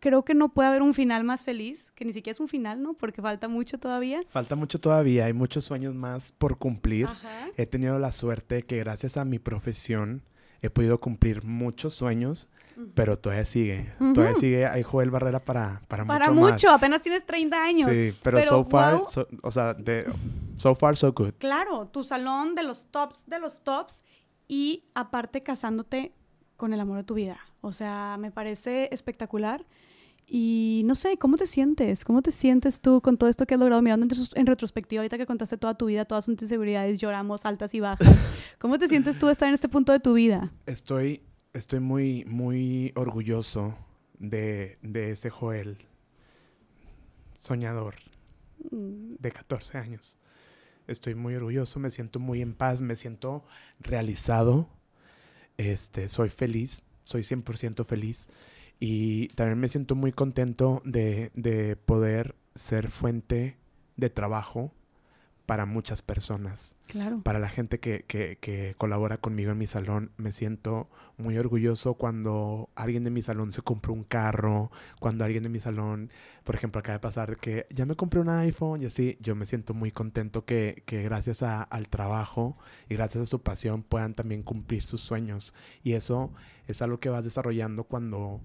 Speaker 1: creo que no puede haber un final más feliz, que ni siquiera es un final, ¿no? Porque falta mucho todavía.
Speaker 2: Falta mucho todavía, hay muchos sueños más por cumplir. He tenido la suerte que gracias a mi profesión he podido cumplir muchos sueños, pero todavía sigue. Todavía sigue, hay Joel Barrera para, para,
Speaker 1: para mucho. apenas tienes 30 años.
Speaker 2: Sí, pero, so far, o sea, de, so far, so good.
Speaker 1: Claro, tu salón de los tops de los tops y aparte casándote con el amor de tu vida. O sea, me parece espectacular. Y no sé, ¿cómo te sientes? ¿Cómo te sientes tú con todo esto que has logrado mirando en, retrospectiva ahorita que contaste toda tu vida, todas tus inseguridades, lloramos altas y bajas? ¿Cómo te sientes tú de estar en este punto de tu vida?
Speaker 2: Estoy, estoy muy, muy orgulloso de, de ese Joel soñador mm. de 14 años Estoy muy orgulloso, me siento muy en paz, me siento realizado. Este, soy feliz, soy 100% feliz. Y también me siento muy contento de, de poder ser fuente de trabajo para muchas personas.
Speaker 1: Claro.
Speaker 2: Para la gente que, que, que, colabora conmigo en mi salón, me siento muy orgulloso cuando alguien de mi salón se compró un carro, cuando alguien de mi salón, por ejemplo, acaba de pasar que ya me compré un iPhone y así, yo me siento muy contento que, que gracias a, al trabajo y gracias a su pasión puedan también cumplir sus sueños. Y eso es algo que vas desarrollando cuando,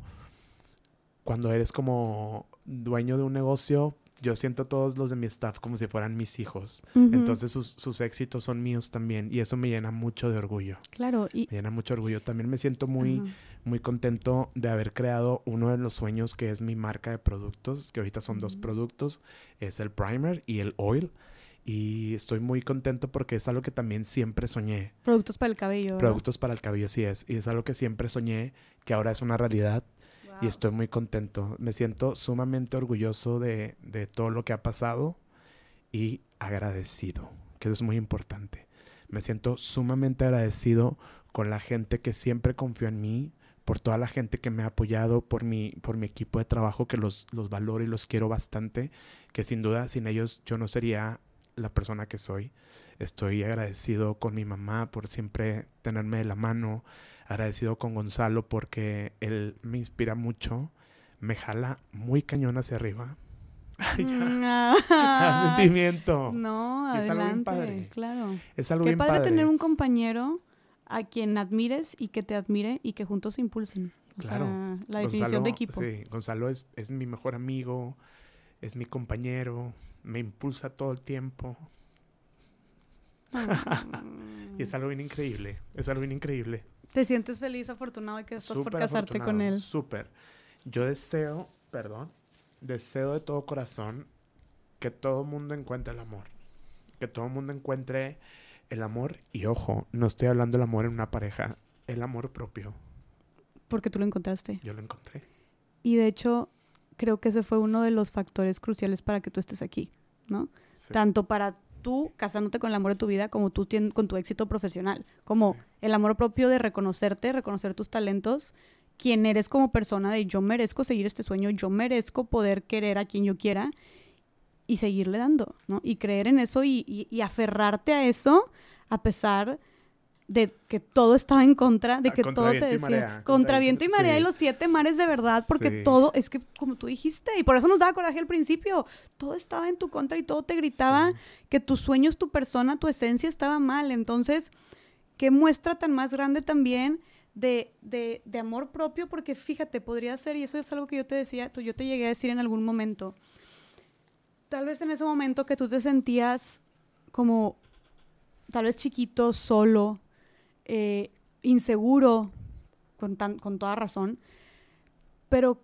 Speaker 2: cuando eres como dueño de un negocio, yo siento a todos los de mi staff como si fueran mis hijos. Uh -huh. Entonces sus, sus, éxitos son míos también y eso me llena mucho de orgullo.
Speaker 1: Claro.
Speaker 2: Y... Me llena mucho orgullo. También me siento muy, uh -huh. muy contento de haber creado uno de los sueños que es mi marca de productos, que ahorita son uh -huh. dos productos, es el primer y el oil. Y estoy muy contento porque es algo que también siempre soñé.
Speaker 1: Productos para el cabello.
Speaker 2: Productos para el cabello, sí es. Y es algo que siempre soñé, que ahora es una realidad y estoy muy contento. Me siento sumamente orgulloso de, de, todo lo que ha pasado y agradecido, que eso es muy importante. Me siento sumamente agradecido con la gente que siempre confió en mí, por toda la gente que me ha apoyado, por mi, por mi equipo de trabajo que los, los valoro y los quiero bastante, que sin duda sin ellos yo no sería la persona que soy. Estoy agradecido con mi mamá por siempre tenerme de la mano, agradecido con Gonzalo porque él me inspira mucho, me jala muy cañón hacia arriba. Ay, ya.
Speaker 1: Ah.
Speaker 2: sentimiento.
Speaker 1: No,
Speaker 2: es
Speaker 1: adelante,
Speaker 2: algo bien padre.
Speaker 1: claro.
Speaker 2: Es algo
Speaker 1: Qué
Speaker 2: bien
Speaker 1: padre,
Speaker 2: padre.
Speaker 1: tener un compañero a quien admires y que te admire y que juntos se impulsen. O
Speaker 2: Claro.
Speaker 1: sea, la definición
Speaker 2: Gonzalo,
Speaker 1: de equipo.
Speaker 2: Sí, Gonzalo es, es mi mejor amigo, es mi compañero, me impulsa todo el tiempo. Y es algo bien increíble, es algo bien increíble.
Speaker 1: ¿Te sientes feliz, afortunado de que estás por casarte con él?
Speaker 2: Súper. Yo deseo, perdón, deseo de todo corazón que todo mundo encuentre el amor. Que todo mundo encuentre el amor. Y ojo, no estoy hablando del amor en una pareja, el amor propio.
Speaker 1: Porque tú lo encontraste.
Speaker 2: Yo lo encontré.
Speaker 1: Y de hecho, creo que ese fue uno de los factores cruciales para que tú estés aquí, ¿no?
Speaker 2: Sí.
Speaker 1: Tanto para tú casándote con el amor de tu vida como tú con tu éxito profesional. Como
Speaker 2: Sí.
Speaker 1: el amor propio de reconocerte, reconocer tus talentos, quién eres como persona de yo merezco seguir este sueño, yo merezco poder querer a quien yo quiera y seguirle dando, ¿no? Y creer en eso y, y- y aferrarte a eso a pesar de que todo estaba en contra, de
Speaker 2: Ah,
Speaker 1: que
Speaker 2: contra
Speaker 1: todo te decía
Speaker 2: marea,
Speaker 1: contra, viento y marea y los siete mares de verdad, porque
Speaker 2: Sí.
Speaker 1: todo, es que como tú dijiste, y por eso nos daba coraje al principio, todo estaba en tu contra y todo te gritaba
Speaker 2: Sí.
Speaker 1: que tus sueños, tu persona, tu esencia estaba mal. Entonces, qué muestra tan más grande también de, de, de amor propio, porque fíjate, podría ser, y eso es algo que yo te decía, tú- yo te llegué a decir en algún momento, tal vez en ese momento que tú te sentías como, tal vez chiquito, solo, eh, inseguro, con, tan- con toda razón, pero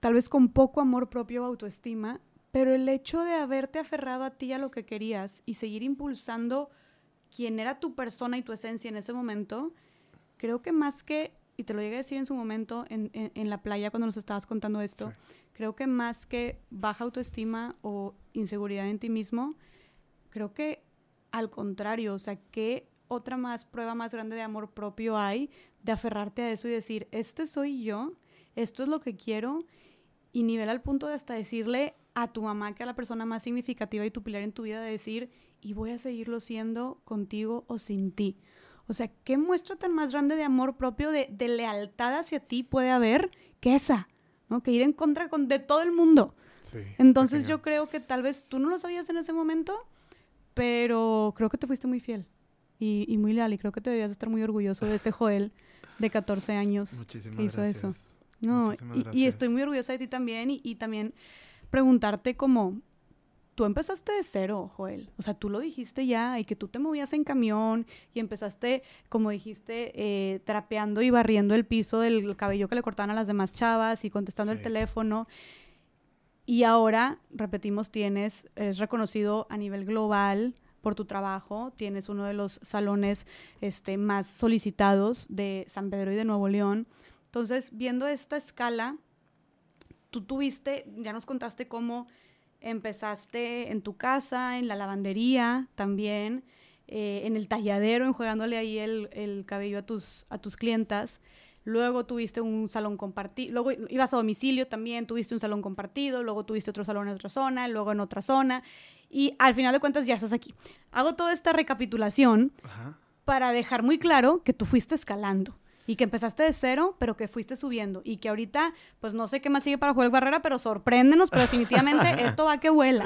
Speaker 1: tal vez con poco amor propio o autoestima, pero el hecho de haberte aferrado a ti a lo que querías y seguir impulsando quién era tu persona y tu esencia en ese momento, creo que más que, y te lo llegué a decir en su momento en, en- en la playa cuando nos estabas contando esto,
Speaker 2: Sí.
Speaker 1: creo que más que baja autoestima o inseguridad en ti mismo, creo que al contrario, o sea, ¿qué otra más prueba más grande de amor propio hay de aferrarte a eso y decir, este soy yo, esto es lo que quiero, y nivel al punto de hasta decirle a tu mamá, que es la persona más significativa y tu pilar en tu vida, de decir, y voy a seguirlo siendo contigo o sin ti. O sea, ¿qué muestra tan más grande de amor propio, de, de lealtad hacia ti puede haber que esa? ¿no? Que ir en contra con, de todo el mundo.
Speaker 2: Sí,
Speaker 1: Entonces yo creo que tal vez tú no lo sabías en ese momento, pero creo que te fuiste muy fiel y, y muy leal y creo que te deberías estar muy orgulloso de ese Joel de 14 años.
Speaker 2: Muchísimas
Speaker 1: que hizo eso.
Speaker 2: gracias.
Speaker 1: No,
Speaker 2: Muchísimas
Speaker 1: y, y estoy muy orgullosa de ti también y, y también preguntarte como, tú empezaste de cero, Joel. O sea, tú lo dijiste ya y que tú te movías en camión y empezaste, como dijiste, eh, trapeando y barriendo el piso del cabello que le cortaban a las demás chavas y contestando el teléfono. Y ahora, repetimos, tienes, eres reconocido a nivel global por tu trabajo, tienes uno de los salones este, más solicitados de San Pedro y de Nuevo León. Entonces, viendo esta escala, tú tuviste, ya nos contaste cómo empezaste en tu casa, en la lavandería también, eh, en el talladero, enjuagándole ahí el, el, cabello a tus, a tus clientas. Luego tuviste un salón compartido, luego ibas a domicilio también, tuviste un salón compartido, luego tuviste otro salón en otra zona, luego en otra zona, y al final de cuentas ya estás aquí. Hago toda esta recapitulación para dejar muy claro que tú fuiste escalando y que empezaste de cero, pero que fuiste subiendo y que ahorita, pues no sé qué más sigue para Joel Barrera, pero sorpréndenos, pero definitivamente esto va que vuela.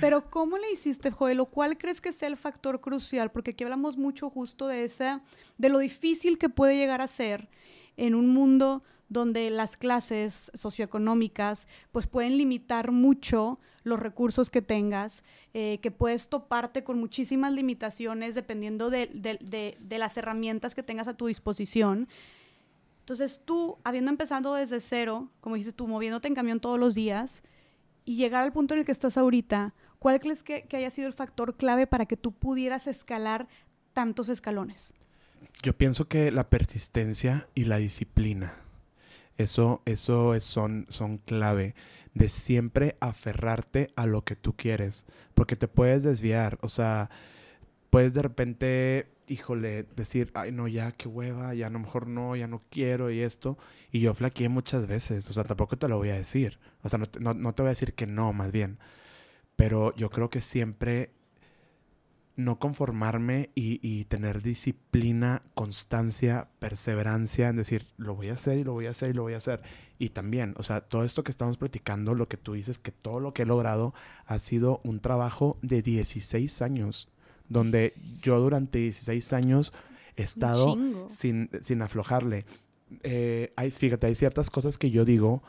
Speaker 1: Pero ¿cómo le hiciste, Joel? ¿O cuál crees que sea el factor crucial? Porque aquí hablamos mucho justo de esa, de lo difícil que puede llegar a ser en un mundo donde las clases socioeconómicas pues pueden limitar mucho los recursos que tengas, eh, que puedes toparte con muchísimas limitaciones dependiendo de, las herramientas que tengas a tu disposición. Entonces tú, habiendo empezado desde cero, como dices tú, moviéndote en camión todos los días y llegar al punto en el que estás ahorita, ¿cuál crees que haya sido el factor clave para que tú pudieras escalar tantos escalones?
Speaker 2: Yo pienso que la persistencia y la disciplina. Eso, eso es, son, son clave de siempre aferrarte a lo que tú quieres, porque te puedes desviar, o sea, puedes de repente, híjole, decir, ay, no, ya, qué hueva, ya a lo mejor no, ya no quiero y esto, y yo flaqueé muchas veces, o sea, tampoco te lo voy a decir, o sea, no, no te voy a decir que no, más bien, pero yo creo que siempre no conformarme y, tener disciplina, constancia, perseverancia en decir, lo voy a hacer y lo voy a hacer y lo voy a hacer. Y también, o sea, todo esto que estamos platicando, lo que tú dices, que todo lo que he logrado ha sido un trabajo de 16 años, donde yo durante 16 años he estado sin, sin, aflojarle. Eh, hay, fíjate, hay ciertas cosas que yo digo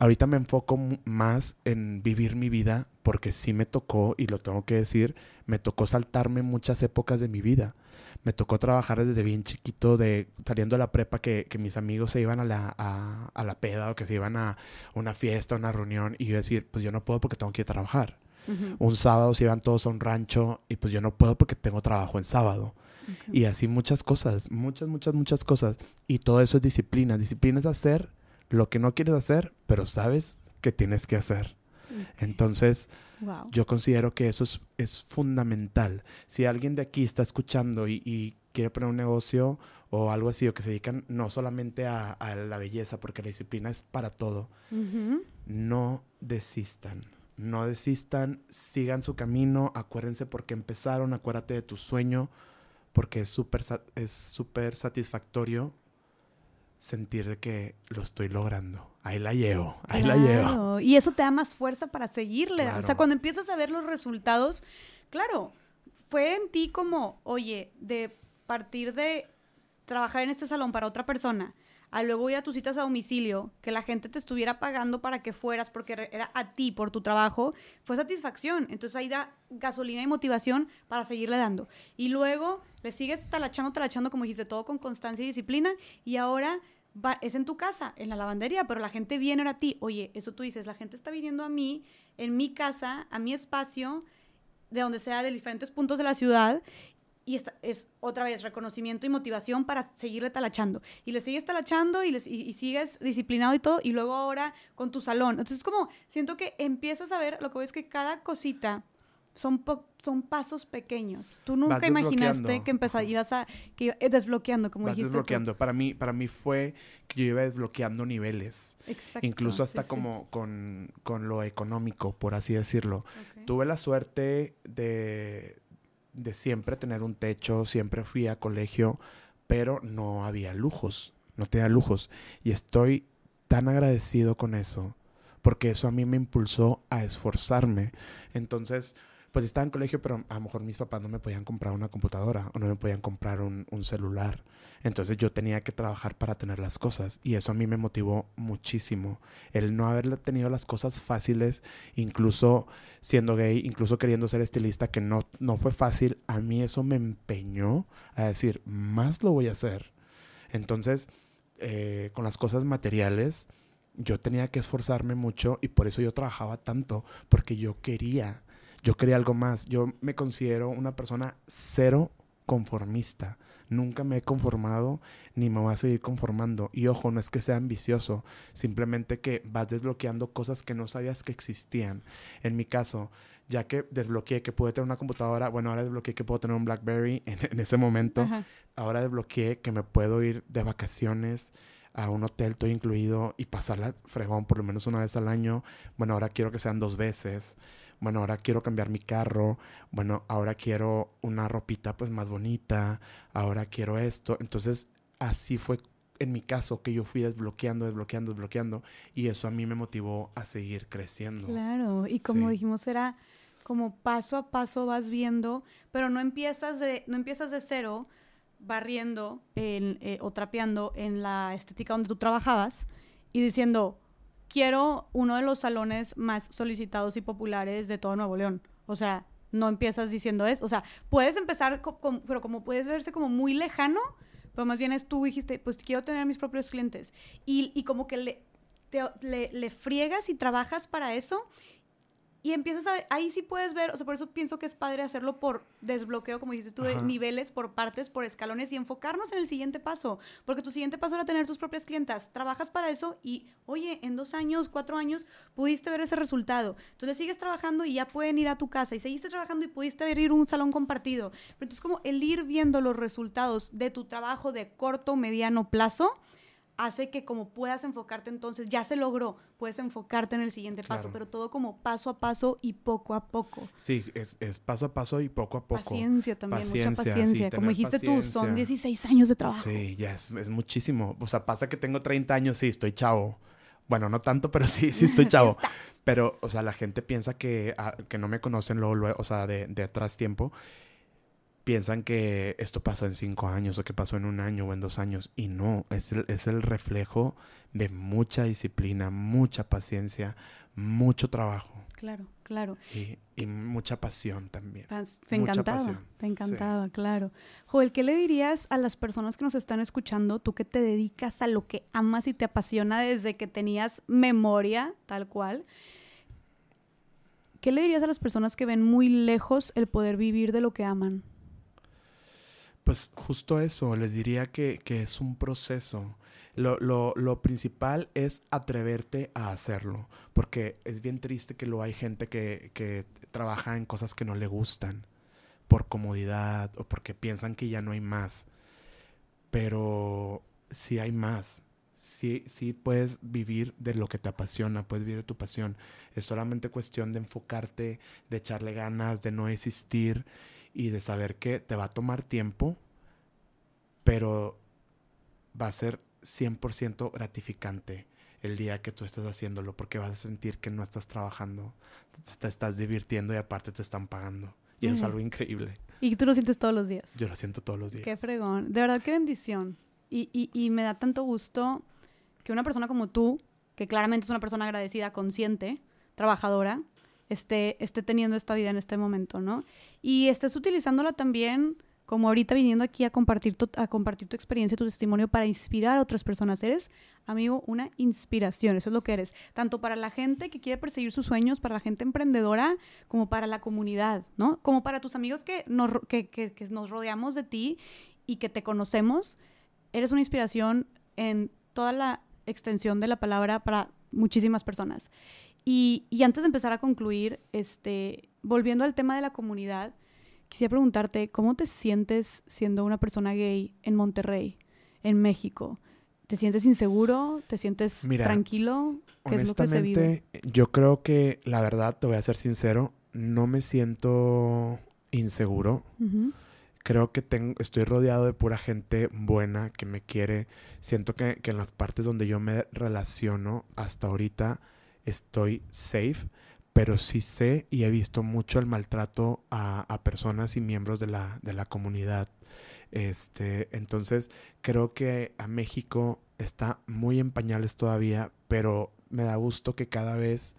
Speaker 2: ahorita me enfoco más en vivir mi vida porque sí me tocó, y lo tengo que decir, me tocó saltarme muchas épocas de mi vida. Me tocó trabajar desde bien chiquito, de saliendo de la prepa, que, mis amigos se iban a la, a, la peda o que se iban a una fiesta, una reunión, y yo decir, pues yo no puedo porque tengo que ir a trabajar. Un sábado se iban todos a un rancho y pues yo no puedo porque tengo trabajo en sábado. Y así muchas cosas, muchas, muchas, muchas cosas. Y todo eso es disciplina. Disciplina es hacer lo que no quieres hacer, pero sabes que tienes que hacer. Entonces, yo considero que eso es, fundamental. Si alguien de aquí está escuchando y, quiere poner un negocio o algo así, o que se dedican no solamente a, la belleza, porque la disciplina es para todo, no desistan. No desistan, sigan su camino, acuérdense por qué empezaron, acuérdate de tu sueño, porque es súper es super satisfactorio sentir que lo estoy logrando. Ahí la llevo, ahí la llevo.
Speaker 1: Y eso te da más fuerza para seguirle. O sea, cuando empiezas a ver los resultados, claro, fue en ti como, oye, de partir de trabajar en este salón para otra persona, a luego ir a tus citas a domicilio, que la gente te estuviera pagando para que fueras porque era a ti por tu trabajo, fue satisfacción. Entonces ahí da gasolina y motivación para seguirle dando. Y luego le sigues talachando, talachando, como dijiste, todo con constancia y disciplina. Y ahora es en tu casa, en la lavandería, pero la gente viene a ti. Oye, eso tú dices, la gente está viniendo a mí, en mi casa, a mi espacio, de donde sea, de diferentes puntos de la ciudad, y esta es otra vez reconocimiento y motivación para seguirle talachando. Y le sigues talachando y, y, sigues disciplinado y todo, y luego ahora con tu salón. Entonces, como siento que empiezas a ver, lo que ves que cada cosita son, son pasos pequeños. Tú nunca imaginaste que empezarías a que desbloqueando, como dijiste.
Speaker 2: Desbloqueando. Para mí, para mí fue que yo iba desbloqueando niveles. Exacto, Incluso hasta como Con, con, lo económico, por así decirlo. Tuve la suerte de, de siempre tener un techo, siempre fui a colegio, pero no había lujos, no tenía lujos. Y estoy tan agradecido con eso, porque eso a mí me impulsó a esforzarme. Entonces, pues estaba en colegio, pero a lo mejor mis papás no me podían comprar una computadora o no me podían comprar un, celular. Entonces yo tenía que trabajar para tener las cosas y eso a mí me motivó muchísimo. El no haber tenido las cosas fáciles, incluso siendo gay, incluso queriendo ser estilista, que no, no fue fácil, a mí eso me empeñó a decir, más lo voy a hacer. Entonces, eh, con las cosas materiales, yo tenía que esforzarme mucho y por eso yo trabajaba tanto, porque yo quería yo quería algo más. Yo me considero una persona cero conformista. Nunca me he conformado ni me voy a seguir conformando. Y ojo, no es que sea ambicioso, simplemente que vas desbloqueando cosas que no sabías que existían. En mi caso, ya que desbloqueé que pude tener una computadora, bueno, ahora desbloqueé que puedo tener un BlackBerry en, ese momento. Ahora desbloqueé que me puedo ir de vacaciones a un hotel todo incluido y pasarla fregón por lo menos una vez al año. Bueno, ahora quiero que sean dos veces bueno, ahora quiero cambiar mi carro, bueno, ahora quiero una ropita pues más bonita, ahora quiero esto. Entonces, así fue en mi caso que yo fui desbloqueando, desbloqueando, desbloqueando y eso a mí me motivó a seguir creciendo.
Speaker 1: Claro, y como dijimos era como paso a paso vas viendo, pero no empiezas de no empiezas de cero barriendo eh, o trapeando en la estética donde tú trabajabas y diciendo, quiero uno de los salones más solicitados y populares de todo Nuevo León. O sea, no empiezas diciendo eso. O sea, puedes empezar, pero como puedes verse como muy lejano, pero más bien es tú dijiste, pues quiero tener mis propios clientes. Y, y como que le, le, le friegas y trabajas para eso y empiezas a, ahí sí puedes ver, o sea, por eso pienso que es padre hacerlo por desbloqueo, como dices tú, de niveles, por partes, por escalones y enfocarnos en el siguiente paso, porque tu siguiente paso era tener tus propias clientas, trabajas para eso y, oye, en dos años, cuatro años, pudiste ver ese resultado. Entonces sigues trabajando y ya pueden ir a tu casa y seguiste trabajando y pudiste ver ir a un salón compartido. Pero entonces como el ir viendo los resultados de tu trabajo de corto, mediano plazo, hace que como puedas enfocarte entonces, ya se logró, puedes enfocarte en el siguiente paso, pero todo como paso a paso y poco a poco.
Speaker 2: Sí, es, paso a paso y poco a poco.
Speaker 1: Paciencia también, mucha paciencia. como dijiste tú, son 16 años de trabajo.
Speaker 2: Sí, ya es, muchísimo. O sea, pasa que tengo 30 años, sí, estoy chavo. Bueno, no tanto, pero sí, sí estoy chavo. pero, o sea, la gente piensa que, ah, que no me conocen luego, luego o sea, de, de atrás tiempo piensan que esto pasó en cinco años o que pasó en un año o en dos años. Y no, es el, es el reflejo de mucha disciplina, mucha paciencia, mucho trabajo.
Speaker 1: Claro, claro.
Speaker 2: Y, y mucha pasión también.
Speaker 1: te encantaba, te encantaba, claro. Joel, ¿qué le dirías a las personas que nos están escuchando, tú que te dedicas a lo que amas y te apasiona desde que tenías memoria, tal cual? ¿Qué le dirías a las personas que ven muy lejos el poder vivir de lo que aman?
Speaker 2: Pues justo eso, les diría que, es un proceso. Lo, lo, principal es atreverte a hacerlo, porque es bien triste que lo hay gente que, que trabaja en cosas que no le gustan, por comodidad o porque piensan que ya no hay más. Pero sí hay más. Sí, sí puedes vivir de lo que te apasiona, puedes vivir de tu pasión. Es solamente cuestión de enfocarte, de echarle ganas, de no existir y de saber que te va a tomar tiempo, pero va a ser 100% gratificante el día que tú estés haciéndolo, porque vas a sentir que no estás trabajando, te estás divirtiendo y aparte te están pagando. Y eso es algo increíble.
Speaker 1: Y tú lo sientes todos los días.
Speaker 2: Yo lo siento todos los días.
Speaker 1: Qué fregón. De verdad, qué bendición. Y, y, y me da tanto gusto que una persona como tú, que claramente es una persona agradecida, consciente, trabajadora, esté, esté teniendo esta vida en este momento, ¿no? Y estés utilizándola también como ahorita viniendo aquí a compartir, tu, a compartir tu experiencia, tu testimonio para inspirar a otras personas. Eres, amigo, una inspiración, eso es lo que eres, tanto para la gente que quiere perseguir sus sueños, para la gente emprendedora, como para la comunidad, ¿no? Como para tus amigos que nos, que, que, que nos rodeamos de ti y que te conocemos. Eres una inspiración en toda la extensión de la palabra para muchísimas personas. Y, antes de empezar a concluir, este, volviendo al tema de la comunidad, quisiera preguntarte, ¿cómo te sientes siendo una persona gay en Monterrey, en México? ¿Te sientes inseguro? ¿Te sientes tranquilo?
Speaker 2: ¿Qué honestamente, es lo que yo creo que, la verdad, te voy a ser sincero, no me siento inseguro. Creo que tengo, estoy rodeado de pura gente buena que me quiere. Siento que, que en las partes donde yo me relaciono hasta ahorita, estoy safe, pero sí sé y he visto mucho el maltrato a, personas y miembros de la, de la comunidad. Este, entonces, creo que a México está muy en pañales todavía, pero me da gusto que cada vez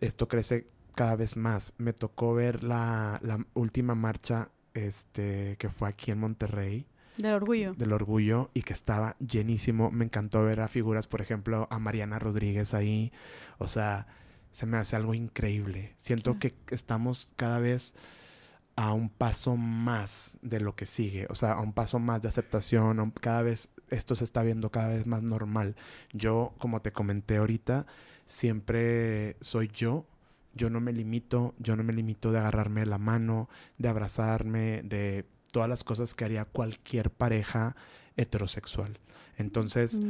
Speaker 2: esto crece cada vez más. Me tocó ver la, la última marcha este, que fue aquí en Monterrey
Speaker 1: del orgullo.
Speaker 2: Del orgullo y que estaba llenísimo. Me encantó ver a figuras, por ejemplo, a Mariana Rodríguez ahí. O sea, se me hace algo increíble. Siento que estamos cada vez a un paso más de lo que sigue, o sea, a un paso más de aceptación, cada vez esto se está viendo cada vez más normal. Yo, como te comenté ahorita, siempre soy yo, yo no me limito, yo no me limito de agarrarme la mano, de abrazarme, de todas las cosas que haría cualquier pareja heterosexual. Entonces,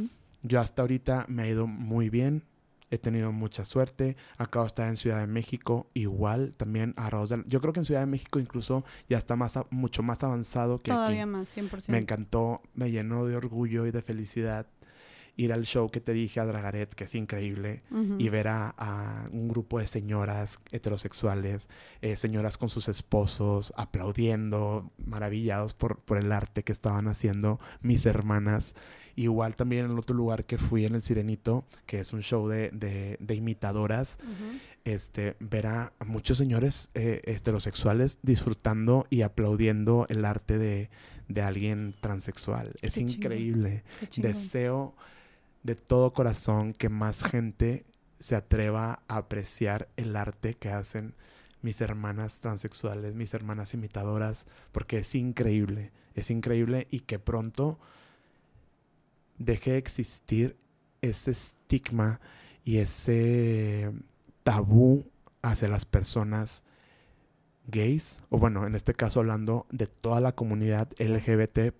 Speaker 2: yo hasta ahorita me ha ido muy bien, he tenido mucha suerte. Acabo de estar en Ciudad de México, igual también a Yo creo que en Ciudad de México incluso ya está más mucho más avanzado que
Speaker 1: Todavía más, 100%.
Speaker 2: Me encantó, me llenó de orgullo y de felicidad ir al show que te dije a Dragaret, que es increíble, y ver a, un grupo de señoras heterosexuales, eh, señoras con sus esposos, aplaudiendo, maravillados por, por el arte que estaban haciendo mis hermanas. Igual también en el otro lugar que fui en el Sirenito, que es un show de, de, imitadoras, este, ver a muchos señores eh, heterosexuales disfrutando y aplaudiendo el arte de, de alguien transexual. Es increíble. Deseo de todo corazón que más gente se atreva a apreciar el arte que hacen mis hermanas transexuales, mis hermanas imitadoras, porque es increíble, es increíble y que pronto deje de existir ese estigma y ese tabú hacia las personas gays, o bueno, en este caso hablando de toda la comunidad LGBT.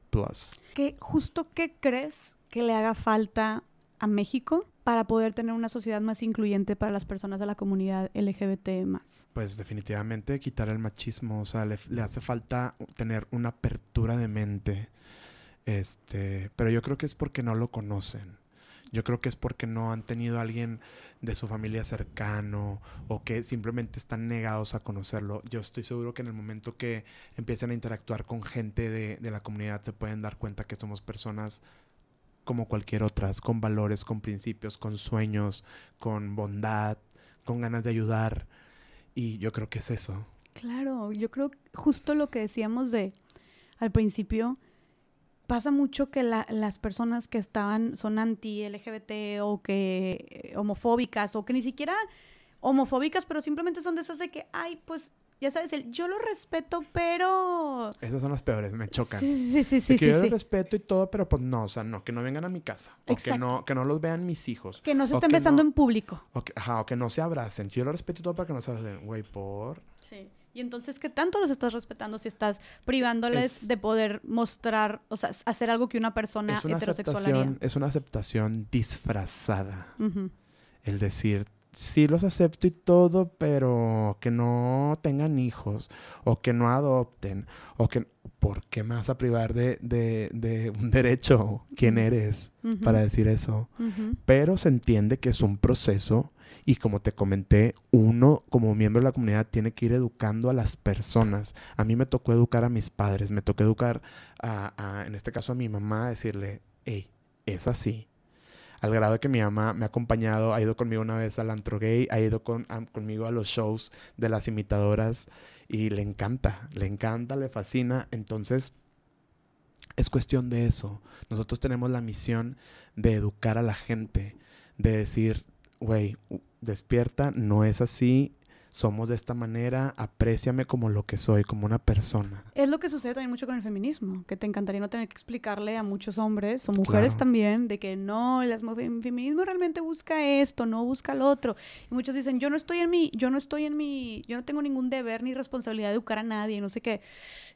Speaker 1: ¿Qué, justo qué crees que le haga falta a México para poder tener una sociedad más incluyente para las personas de la comunidad LGBT más?
Speaker 2: Pues definitivamente quitar el machismo, o sea, le, hace falta tener una apertura de mente este, pero yo creo que es porque no lo conocen. Yo creo que es porque no han tenido a alguien de su familia cercano o que simplemente están negados a conocerlo. Yo estoy seguro que en el momento que empiecen a interactuar con gente de, de la comunidad se pueden dar cuenta que somos personas como cualquier otras, con valores, con principios, con sueños, con bondad, con ganas de ayudar. Y yo creo que es eso.
Speaker 1: Claro, yo creo justo lo que decíamos de al principio, pasa mucho que las personas que estaban, son anti-LGBT o que homofóbicas o que ni siquiera homofóbicas, pero simplemente son de esas de que, ay, pues, ya sabes, el, yo lo respeto, pero...
Speaker 2: Esas son las peores, me chocan.
Speaker 1: Sí, sí, sí, sí.
Speaker 2: que yo lo respeto y todo, pero pues no, o sea, no, que no vengan a mi casa. O que no, que no los vean mis hijos.
Speaker 1: Que no se estén besando en público.
Speaker 2: O que, ajá, o que no se abracen. Yo lo respeto y todo para que no se abracen. Güey, por...
Speaker 1: Sí. Y entonces, ¿qué tanto los estás respetando si estás privándoles de poder mostrar, o sea, hacer algo que una persona heterosexual haría?
Speaker 2: Es una aceptación disfrazada. El decir, sí los acepto y todo, pero que no tengan hijos o que no adopten o que... ¿Por qué me vas a privar de, de, un derecho? ¿Quién eres para decir eso? Pero se entiende que es un proceso y como te comenté, uno como miembro de la comunidad tiene que ir educando a las personas. A mí me tocó educar a mis padres, me tocó educar a, en este caso a mi mamá, decirle, hey, es así al grado de que mi mamá me ha acompañado, ha ido conmigo una vez al antro gay, ha ido con, conmigo a los shows de las imitadoras y le encanta, le encanta, le fascina. Entonces, es cuestión de eso. Nosotros tenemos la misión de educar a la gente, de decir, güey, despierta, no es así, somos de esta manera, apréciame como lo que soy, como una persona.
Speaker 1: Es lo que sucede también mucho con el feminismo, que te encantaría no tener que explicarle a muchos hombres o mujeres también de que no, el feminismo realmente busca esto, no busca lo otro. Y muchos dicen, yo no estoy en mi, yo no estoy en mi, yo no tengo ningún deber ni responsabilidad de educar a nadie, no sé qué.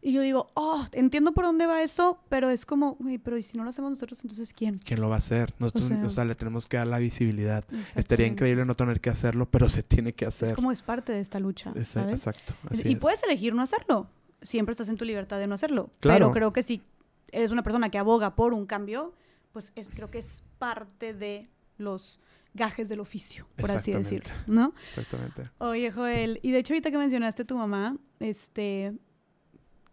Speaker 1: Y yo digo, oh, entiendo por dónde va eso, pero es como, güey, pero ¿y si no lo hacemos nosotros, entonces quién?
Speaker 2: ¿Quién lo va a hacer? Nosotros, o sea, le tenemos que dar la visibilidad. Estaría increíble no tener que hacerlo, pero se tiene que hacer.
Speaker 1: Es como es parte de esta lucha.
Speaker 2: Exacto.
Speaker 1: y puedes elegir no hacerlo. Siempre estás en tu libertad de no hacerlo. Pero creo que si eres una persona que aboga por un cambio, pues es, creo que es parte de los gajes del oficio, por así decirlo, ¿no?
Speaker 2: Exactamente.
Speaker 1: Oye, Joel, y de hecho ahorita que mencionaste tu mamá, este,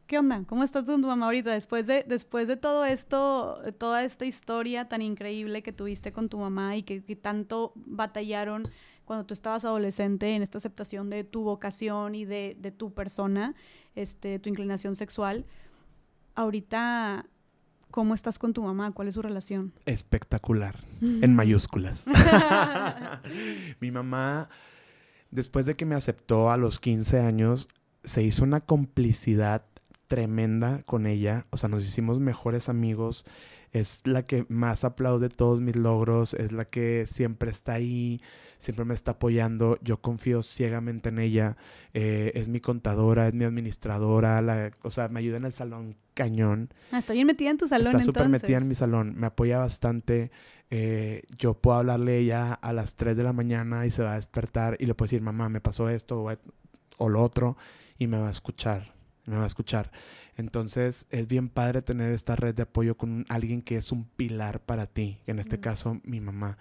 Speaker 1: ¿qué onda? ¿Cómo está tu, mamá ahorita después de, después de todo esto, toda esta historia tan increíble que tuviste con tu mamá y que tanto batallaron cuando tú estabas adolescente en esta aceptación de tu vocación y de, tu persona, este, tu inclinación sexual. Ahorita, ¿cómo estás con tu mamá? ¿Cuál es su relación?
Speaker 2: Espectacular, en mayúsculas. Mi mamá, después de que me aceptó a los 15 años, se hizo una complicidad tremenda con ella, o sea, nos hicimos mejores amigos, es la que más aplaude todos mis logros, es la que siempre está ahí, siempre me está apoyando, yo confío ciegamente en ella, eh, es mi contadora, es mi administradora, la, o sea, me ayuda en el salón cañón.
Speaker 1: Ah, está bien metida en tu salón.
Speaker 2: Está súper metida en mi salón, me apoya bastante. Eh, yo puedo hablarle a ella a las 3 de la mañana y se va a despertar y le puedo decir, mamá, me pasó esto o, o lo otro y me va a escuchar, me va a escuchar. Entonces es bien padre tener esta red de apoyo con alguien que es un pilar para ti, en este caso mi mamá.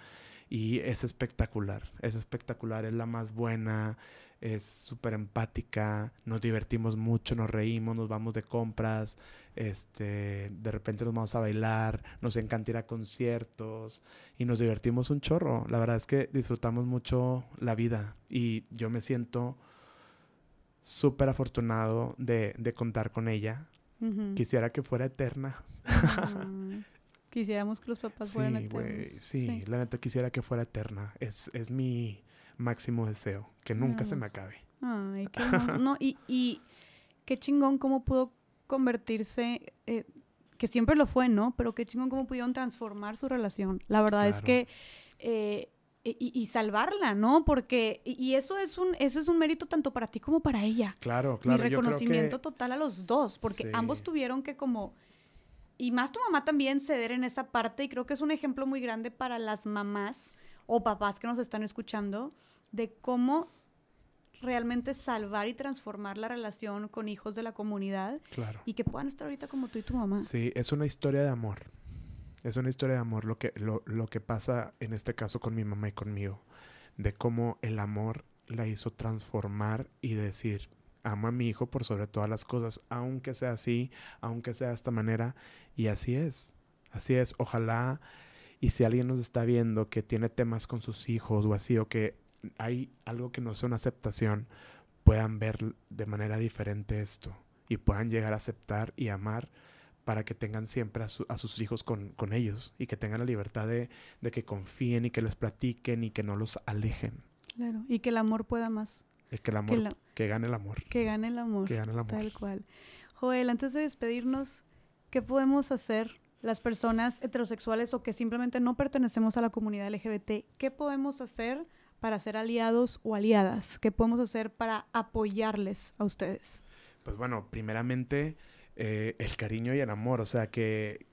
Speaker 2: Y es espectacular, es espectacular, es la más buena, es súper empática, nos divertimos mucho, nos reímos, nos vamos de compras, este, de repente nos vamos a bailar, nos encanta ir a conciertos y nos divertimos un chorro. La verdad es que disfrutamos mucho la vida y yo me siento súper afortunado de, de, contar con ella. Quisiera que fuera eterna.
Speaker 1: Quisiéramos que los papás fueran eternos.
Speaker 2: sí, sí, la neta quisiera que fuera eterna. Es, es mi máximo deseo, que nunca se me acabe.
Speaker 1: Ay, qué no, y, y, qué chingón cómo pudo convertirse, eh, que siempre lo fue, ¿no? Pero qué chingón cómo pudieron transformar su relación. La verdad es que... Eh, y, salvarla, ¿no? Porque, y eso es un, eso es un mérito tanto para ti como para ella.
Speaker 2: Claro, claro.
Speaker 1: Mi reconocimiento total a los dos, porque ambos tuvieron que como, y más tu mamá también ceder en esa parte, y creo que es un ejemplo muy grande para las mamás o papás que nos están escuchando, de cómo realmente salvar y transformar la relación con hijos de la comunidad.
Speaker 2: Claro.
Speaker 1: Y que puedan estar ahorita como tú y tu mamá.
Speaker 2: Sí, es una historia de amor. Es una historia de amor lo que, lo, lo que pasa en este caso con mi mamá y conmigo. De cómo el amor la hizo transformar y decir, amo a mi hijo por sobre todas las cosas, aunque sea así, aunque sea de esta manera. Y así es. Así es. Ojalá, y si alguien nos está viendo que tiene temas con sus hijos o así, o que hay algo que no sea una aceptación, puedan ver de manera diferente esto y puedan llegar a aceptar y amar para que tengan siempre a, sus hijos con, ellos y que tengan la libertad de, que confíen y que les platiquen y que no los alejen.
Speaker 1: Claro, y que el amor pueda más.
Speaker 2: Es que el amor, que, gane el amor.
Speaker 1: Que gane el amor.
Speaker 2: Que gane el amor.
Speaker 1: Tal cual. Joel, antes de despedirnos, ¿qué podemos hacer las personas heterosexuales o que simplemente no pertenecemos a la comunidad LGBT? ¿Qué podemos hacer para ser aliados o aliadas? ¿Qué podemos hacer para apoyarles a ustedes?
Speaker 2: Pues bueno, primeramente eh, el cariño y el amor. O sea, que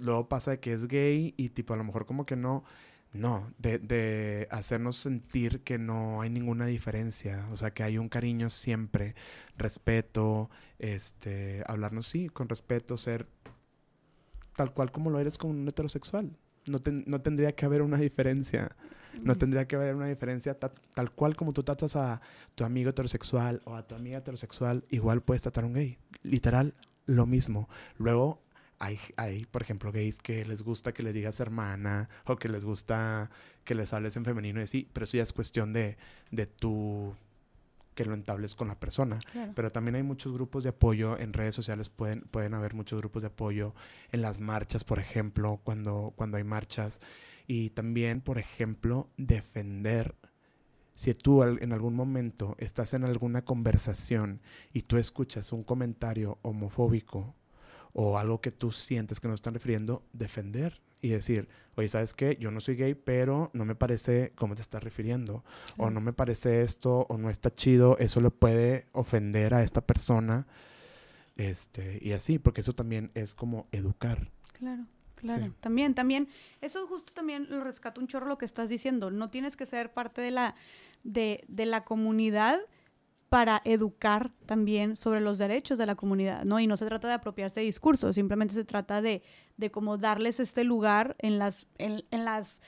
Speaker 2: luego pasa que es gay y tipo a lo mejor como que no, no, de, de, hacernos sentir que no hay ninguna diferencia, o sea, que hay un cariño siempre, respeto, este, hablarnos sí, con respeto, ser tal cual como lo eres con un heterosexual. No, no tendría que haber una diferencia. No tendría que haber una diferencia tal cual como tú tratas a tu amigo heterosexual o a tu amiga heterosexual, igual puedes tratar a un gay. Literal, lo mismo. Luego hay, hay, por ejemplo, gays que les gusta que les digas hermana o que les gusta que les hables en femenino y así, pero eso ya es cuestión de, de tú que lo entables con la persona. Pero también hay muchos grupos de apoyo en redes sociales, pueden, pueden haber muchos grupos de apoyo en las marchas, por ejemplo, cuando, cuando hay marchas. Y también, por ejemplo, defender si tú en algún momento estás en alguna conversación y tú escuchas un comentario homofóbico o algo que tú sientes que no están refiriendo, defender y decir, oye, ¿sabes qué? Yo no soy gay, pero no me parece cómo te estás refiriendo. O no me parece esto, o no está chido, eso le puede ofender a esta persona. Este, y así, porque eso también es como educar.
Speaker 1: Claro. Claro, también, también, eso justo también lo rescato un chorro lo que estás diciendo. No tienes que ser parte de la, de, de la comunidad para educar también sobre los derechos de la comunidad, ¿no? Y no se trata de apropiarse de discursos, simplemente se trata de, de como darles este lugar en las, en, en las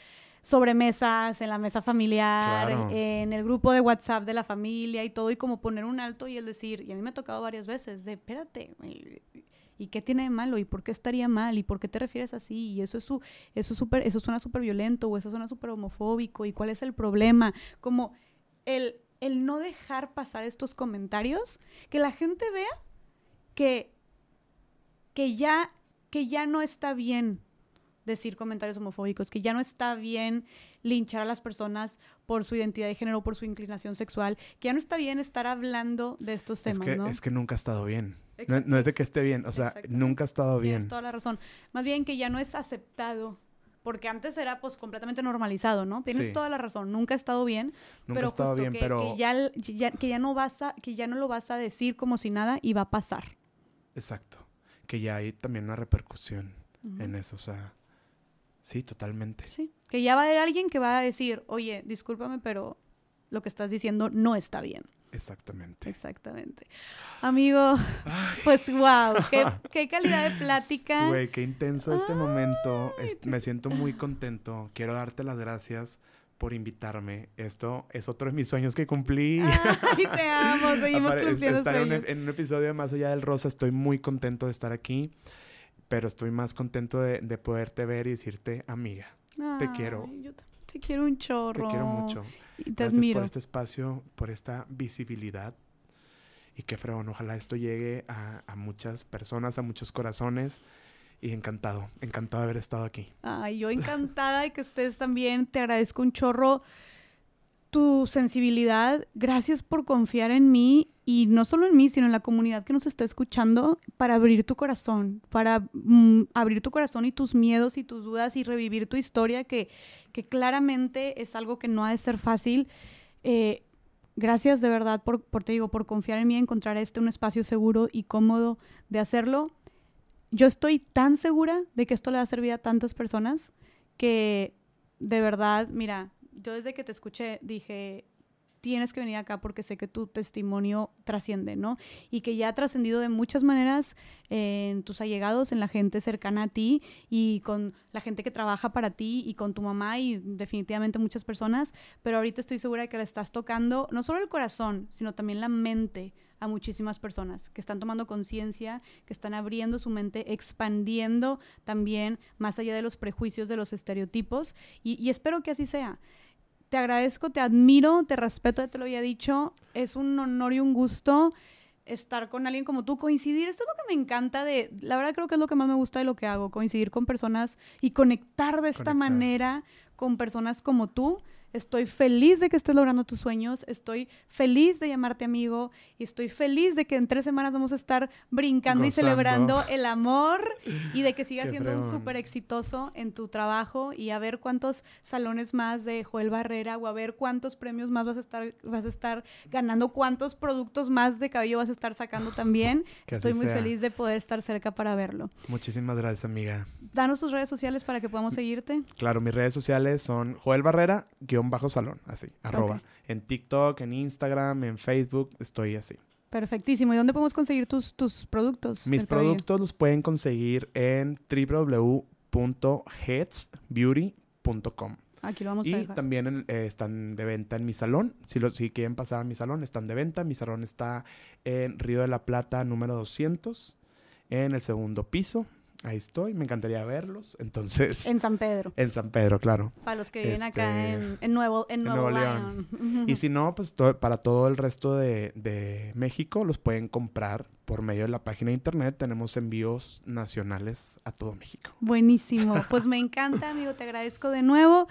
Speaker 1: sobremesas, en la mesa familiar, en el grupo de WhatsApp de la familia y todo, y como poner un alto y el decir, y a mí me ha tocado varias veces, de espérate, ¿Y qué tiene de malo? ¿Y por qué estaría mal? ¿Y por qué te refieres así? Y eso es su, eso super, eso suena súper violento o eso suena súper homofóbico. ¿Y cuál es el problema? Como el, el no dejar pasar estos comentarios, que la gente vea que, que, ya, que ya no está bien decir comentarios homofóbicos, que ya no está bien linchar a las personas por su identidad de género, por su inclinación sexual, que ya no está bien estar hablando de estos temas,
Speaker 2: es que,
Speaker 1: ¿no?
Speaker 2: Es que nunca ha estado bien. No, es de que esté bien, o sea, nunca ha estado bien.
Speaker 1: Tienes toda la razón. Más bien que ya no es aceptado porque antes era pues completamente normalizado, ¿no? Tienes toda la razón, nunca ha estado bien,
Speaker 2: nunca pero ha estado bien, pero
Speaker 1: que ya, que ya no vas a que ya no lo vas a decir como si nada y va a pasar.
Speaker 2: Exacto. Que ya hay también una repercusión en eso, o sea, sí, totalmente.
Speaker 1: Sí, que ya va a haber alguien que va a decir, "Oye, discúlpame, pero lo que estás diciendo no está bien."
Speaker 2: Exactamente.
Speaker 1: Exactamente. Amigo, pues wow, qué, calidad de plática.
Speaker 2: Güey, qué intenso este momento. me siento muy contento. Quiero darte las gracias por invitarme. Esto es otro de mis sueños que cumplí.
Speaker 1: Ay, te amo, seguimos cumpliendo
Speaker 2: estar En, un, en un, episodio de Más Allá del Rosa, estoy muy contento de estar aquí, pero estoy más contento de, poderte ver y decirte, amiga, te quiero.
Speaker 1: Yo te quiero un chorro.
Speaker 2: Te quiero mucho.
Speaker 1: Y te Gracias
Speaker 2: por este espacio, por esta visibilidad. Y qué fregón, ojalá esto llegue a, a muchas personas, a muchos corazones. Y encantado, encantado de haber estado aquí.
Speaker 1: Ay, yo encantada de que estés también. Te agradezco un chorro tu sensibilidad. Gracias por confiar en mí y no solo en mí, sino en la comunidad que nos está escuchando para abrir tu corazón, para mm, abrir tu corazón y tus miedos y tus dudas y revivir tu historia, que, que claramente es algo que no ha de ser fácil. Eh, gracias de verdad por, por, te digo, por confiar en mí, encontrar este un espacio seguro y cómodo de hacerlo. Yo estoy tan segura de que esto le va a servir a tantas personas que de verdad, mira, yo desde que te escuché dije, tienes que venir acá porque sé que tu testimonio trasciende, ¿no? Y que ya ha trascendido de muchas maneras en tus allegados, en la gente cercana a ti y con la gente que trabaja para ti y con tu mamá y definitivamente muchas personas, pero ahorita estoy segura de que le estás tocando no solo el corazón, sino también la mente a muchísimas personas que están tomando conciencia, que están abriendo su mente, expandiendo también más allá de los prejuicios, de los estereotipos. Y, y espero que así sea te agradezco, te admiro, te respeto, ya te lo había dicho. Es un honor y un gusto estar con alguien como tú, coincidir. Esto es lo que me encanta de, la verdad creo que es lo que más me gusta de lo que hago, coincidir con personas y conectar de esta manera con personas como tú. Estoy feliz de que estés logrando tus sueños, estoy feliz de llamarte amigo y estoy feliz de que en tres semanas vamos a estar brincando y celebrando el amor y de que sigas siendo un súper exitoso en tu trabajo y a ver cuántos salones más de Joel Barrera o a ver cuántos premios más vas a estar, vas a estar ganando, cuántos productos más de cabello vas a estar sacando también. estoy muy feliz de poder estar cerca para verlo.
Speaker 2: Muchísimas gracias, amiga.
Speaker 1: Danos tus redes sociales para que podamos seguirte.
Speaker 2: Claro, mis redes sociales son Joel Barrera, bajo salón, así, arroba. En TikTok, en Instagram, en Facebook, estoy así.
Speaker 1: Perfectísimo. ¿Y dónde podemos conseguir tus, tus productos?
Speaker 2: Mis productos los pueden conseguir en www.headsbeauty.com.
Speaker 1: Aquí lo vamos
Speaker 2: y
Speaker 1: a dejar.
Speaker 2: también eh, están de venta en mi salón. Si, lo, si quieren pasar a mi salón, están de venta. Mi salón está en Río de la Plata número 200, en el segundo piso. Ahí estoy, me encantaría verlos. Entonces.
Speaker 1: En San Pedro.
Speaker 2: En San Pedro, claro.
Speaker 1: Para los que viven acá este, en, Nuevo, en Nuevo, León.
Speaker 2: Y si no, pues para todo el resto de, México los pueden comprar por medio de la página de internet. Tenemos envíos nacionales a todo México.
Speaker 1: Buenísimo. Pues me encanta, amigo. Te agradezco de nuevo.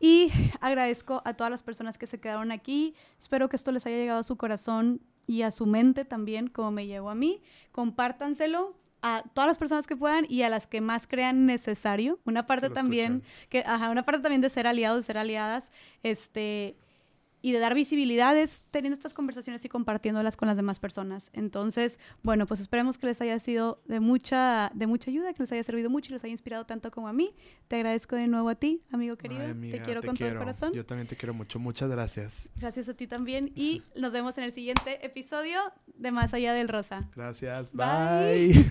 Speaker 1: Y agradezco a todas las personas que se quedaron aquí. Espero que esto les haya llegado a su corazón y a su mente también, como me llegó a mí. Compártanselo a todas las personas que puedan y a las que más crean necesario. Una parte también, que, ajá, una parte también de ser aliados, ser aliadas, este, y de dar visibilidades teniendo estas conversaciones y compartiéndolas con las demás personas. Entonces, bueno, pues esperemos que les haya sido de mucha, de mucha ayuda, que les haya servido mucho y les haya inspirado tanto como a mí. Te agradezco de nuevo a ti, amigo querido. te quiero con todo el corazón.
Speaker 2: Yo también te quiero mucho. Muchas gracias.
Speaker 1: Gracias a ti también. Y nos vemos en el siguiente episodio de Más Allá del Rosa.
Speaker 2: Gracias. Bye.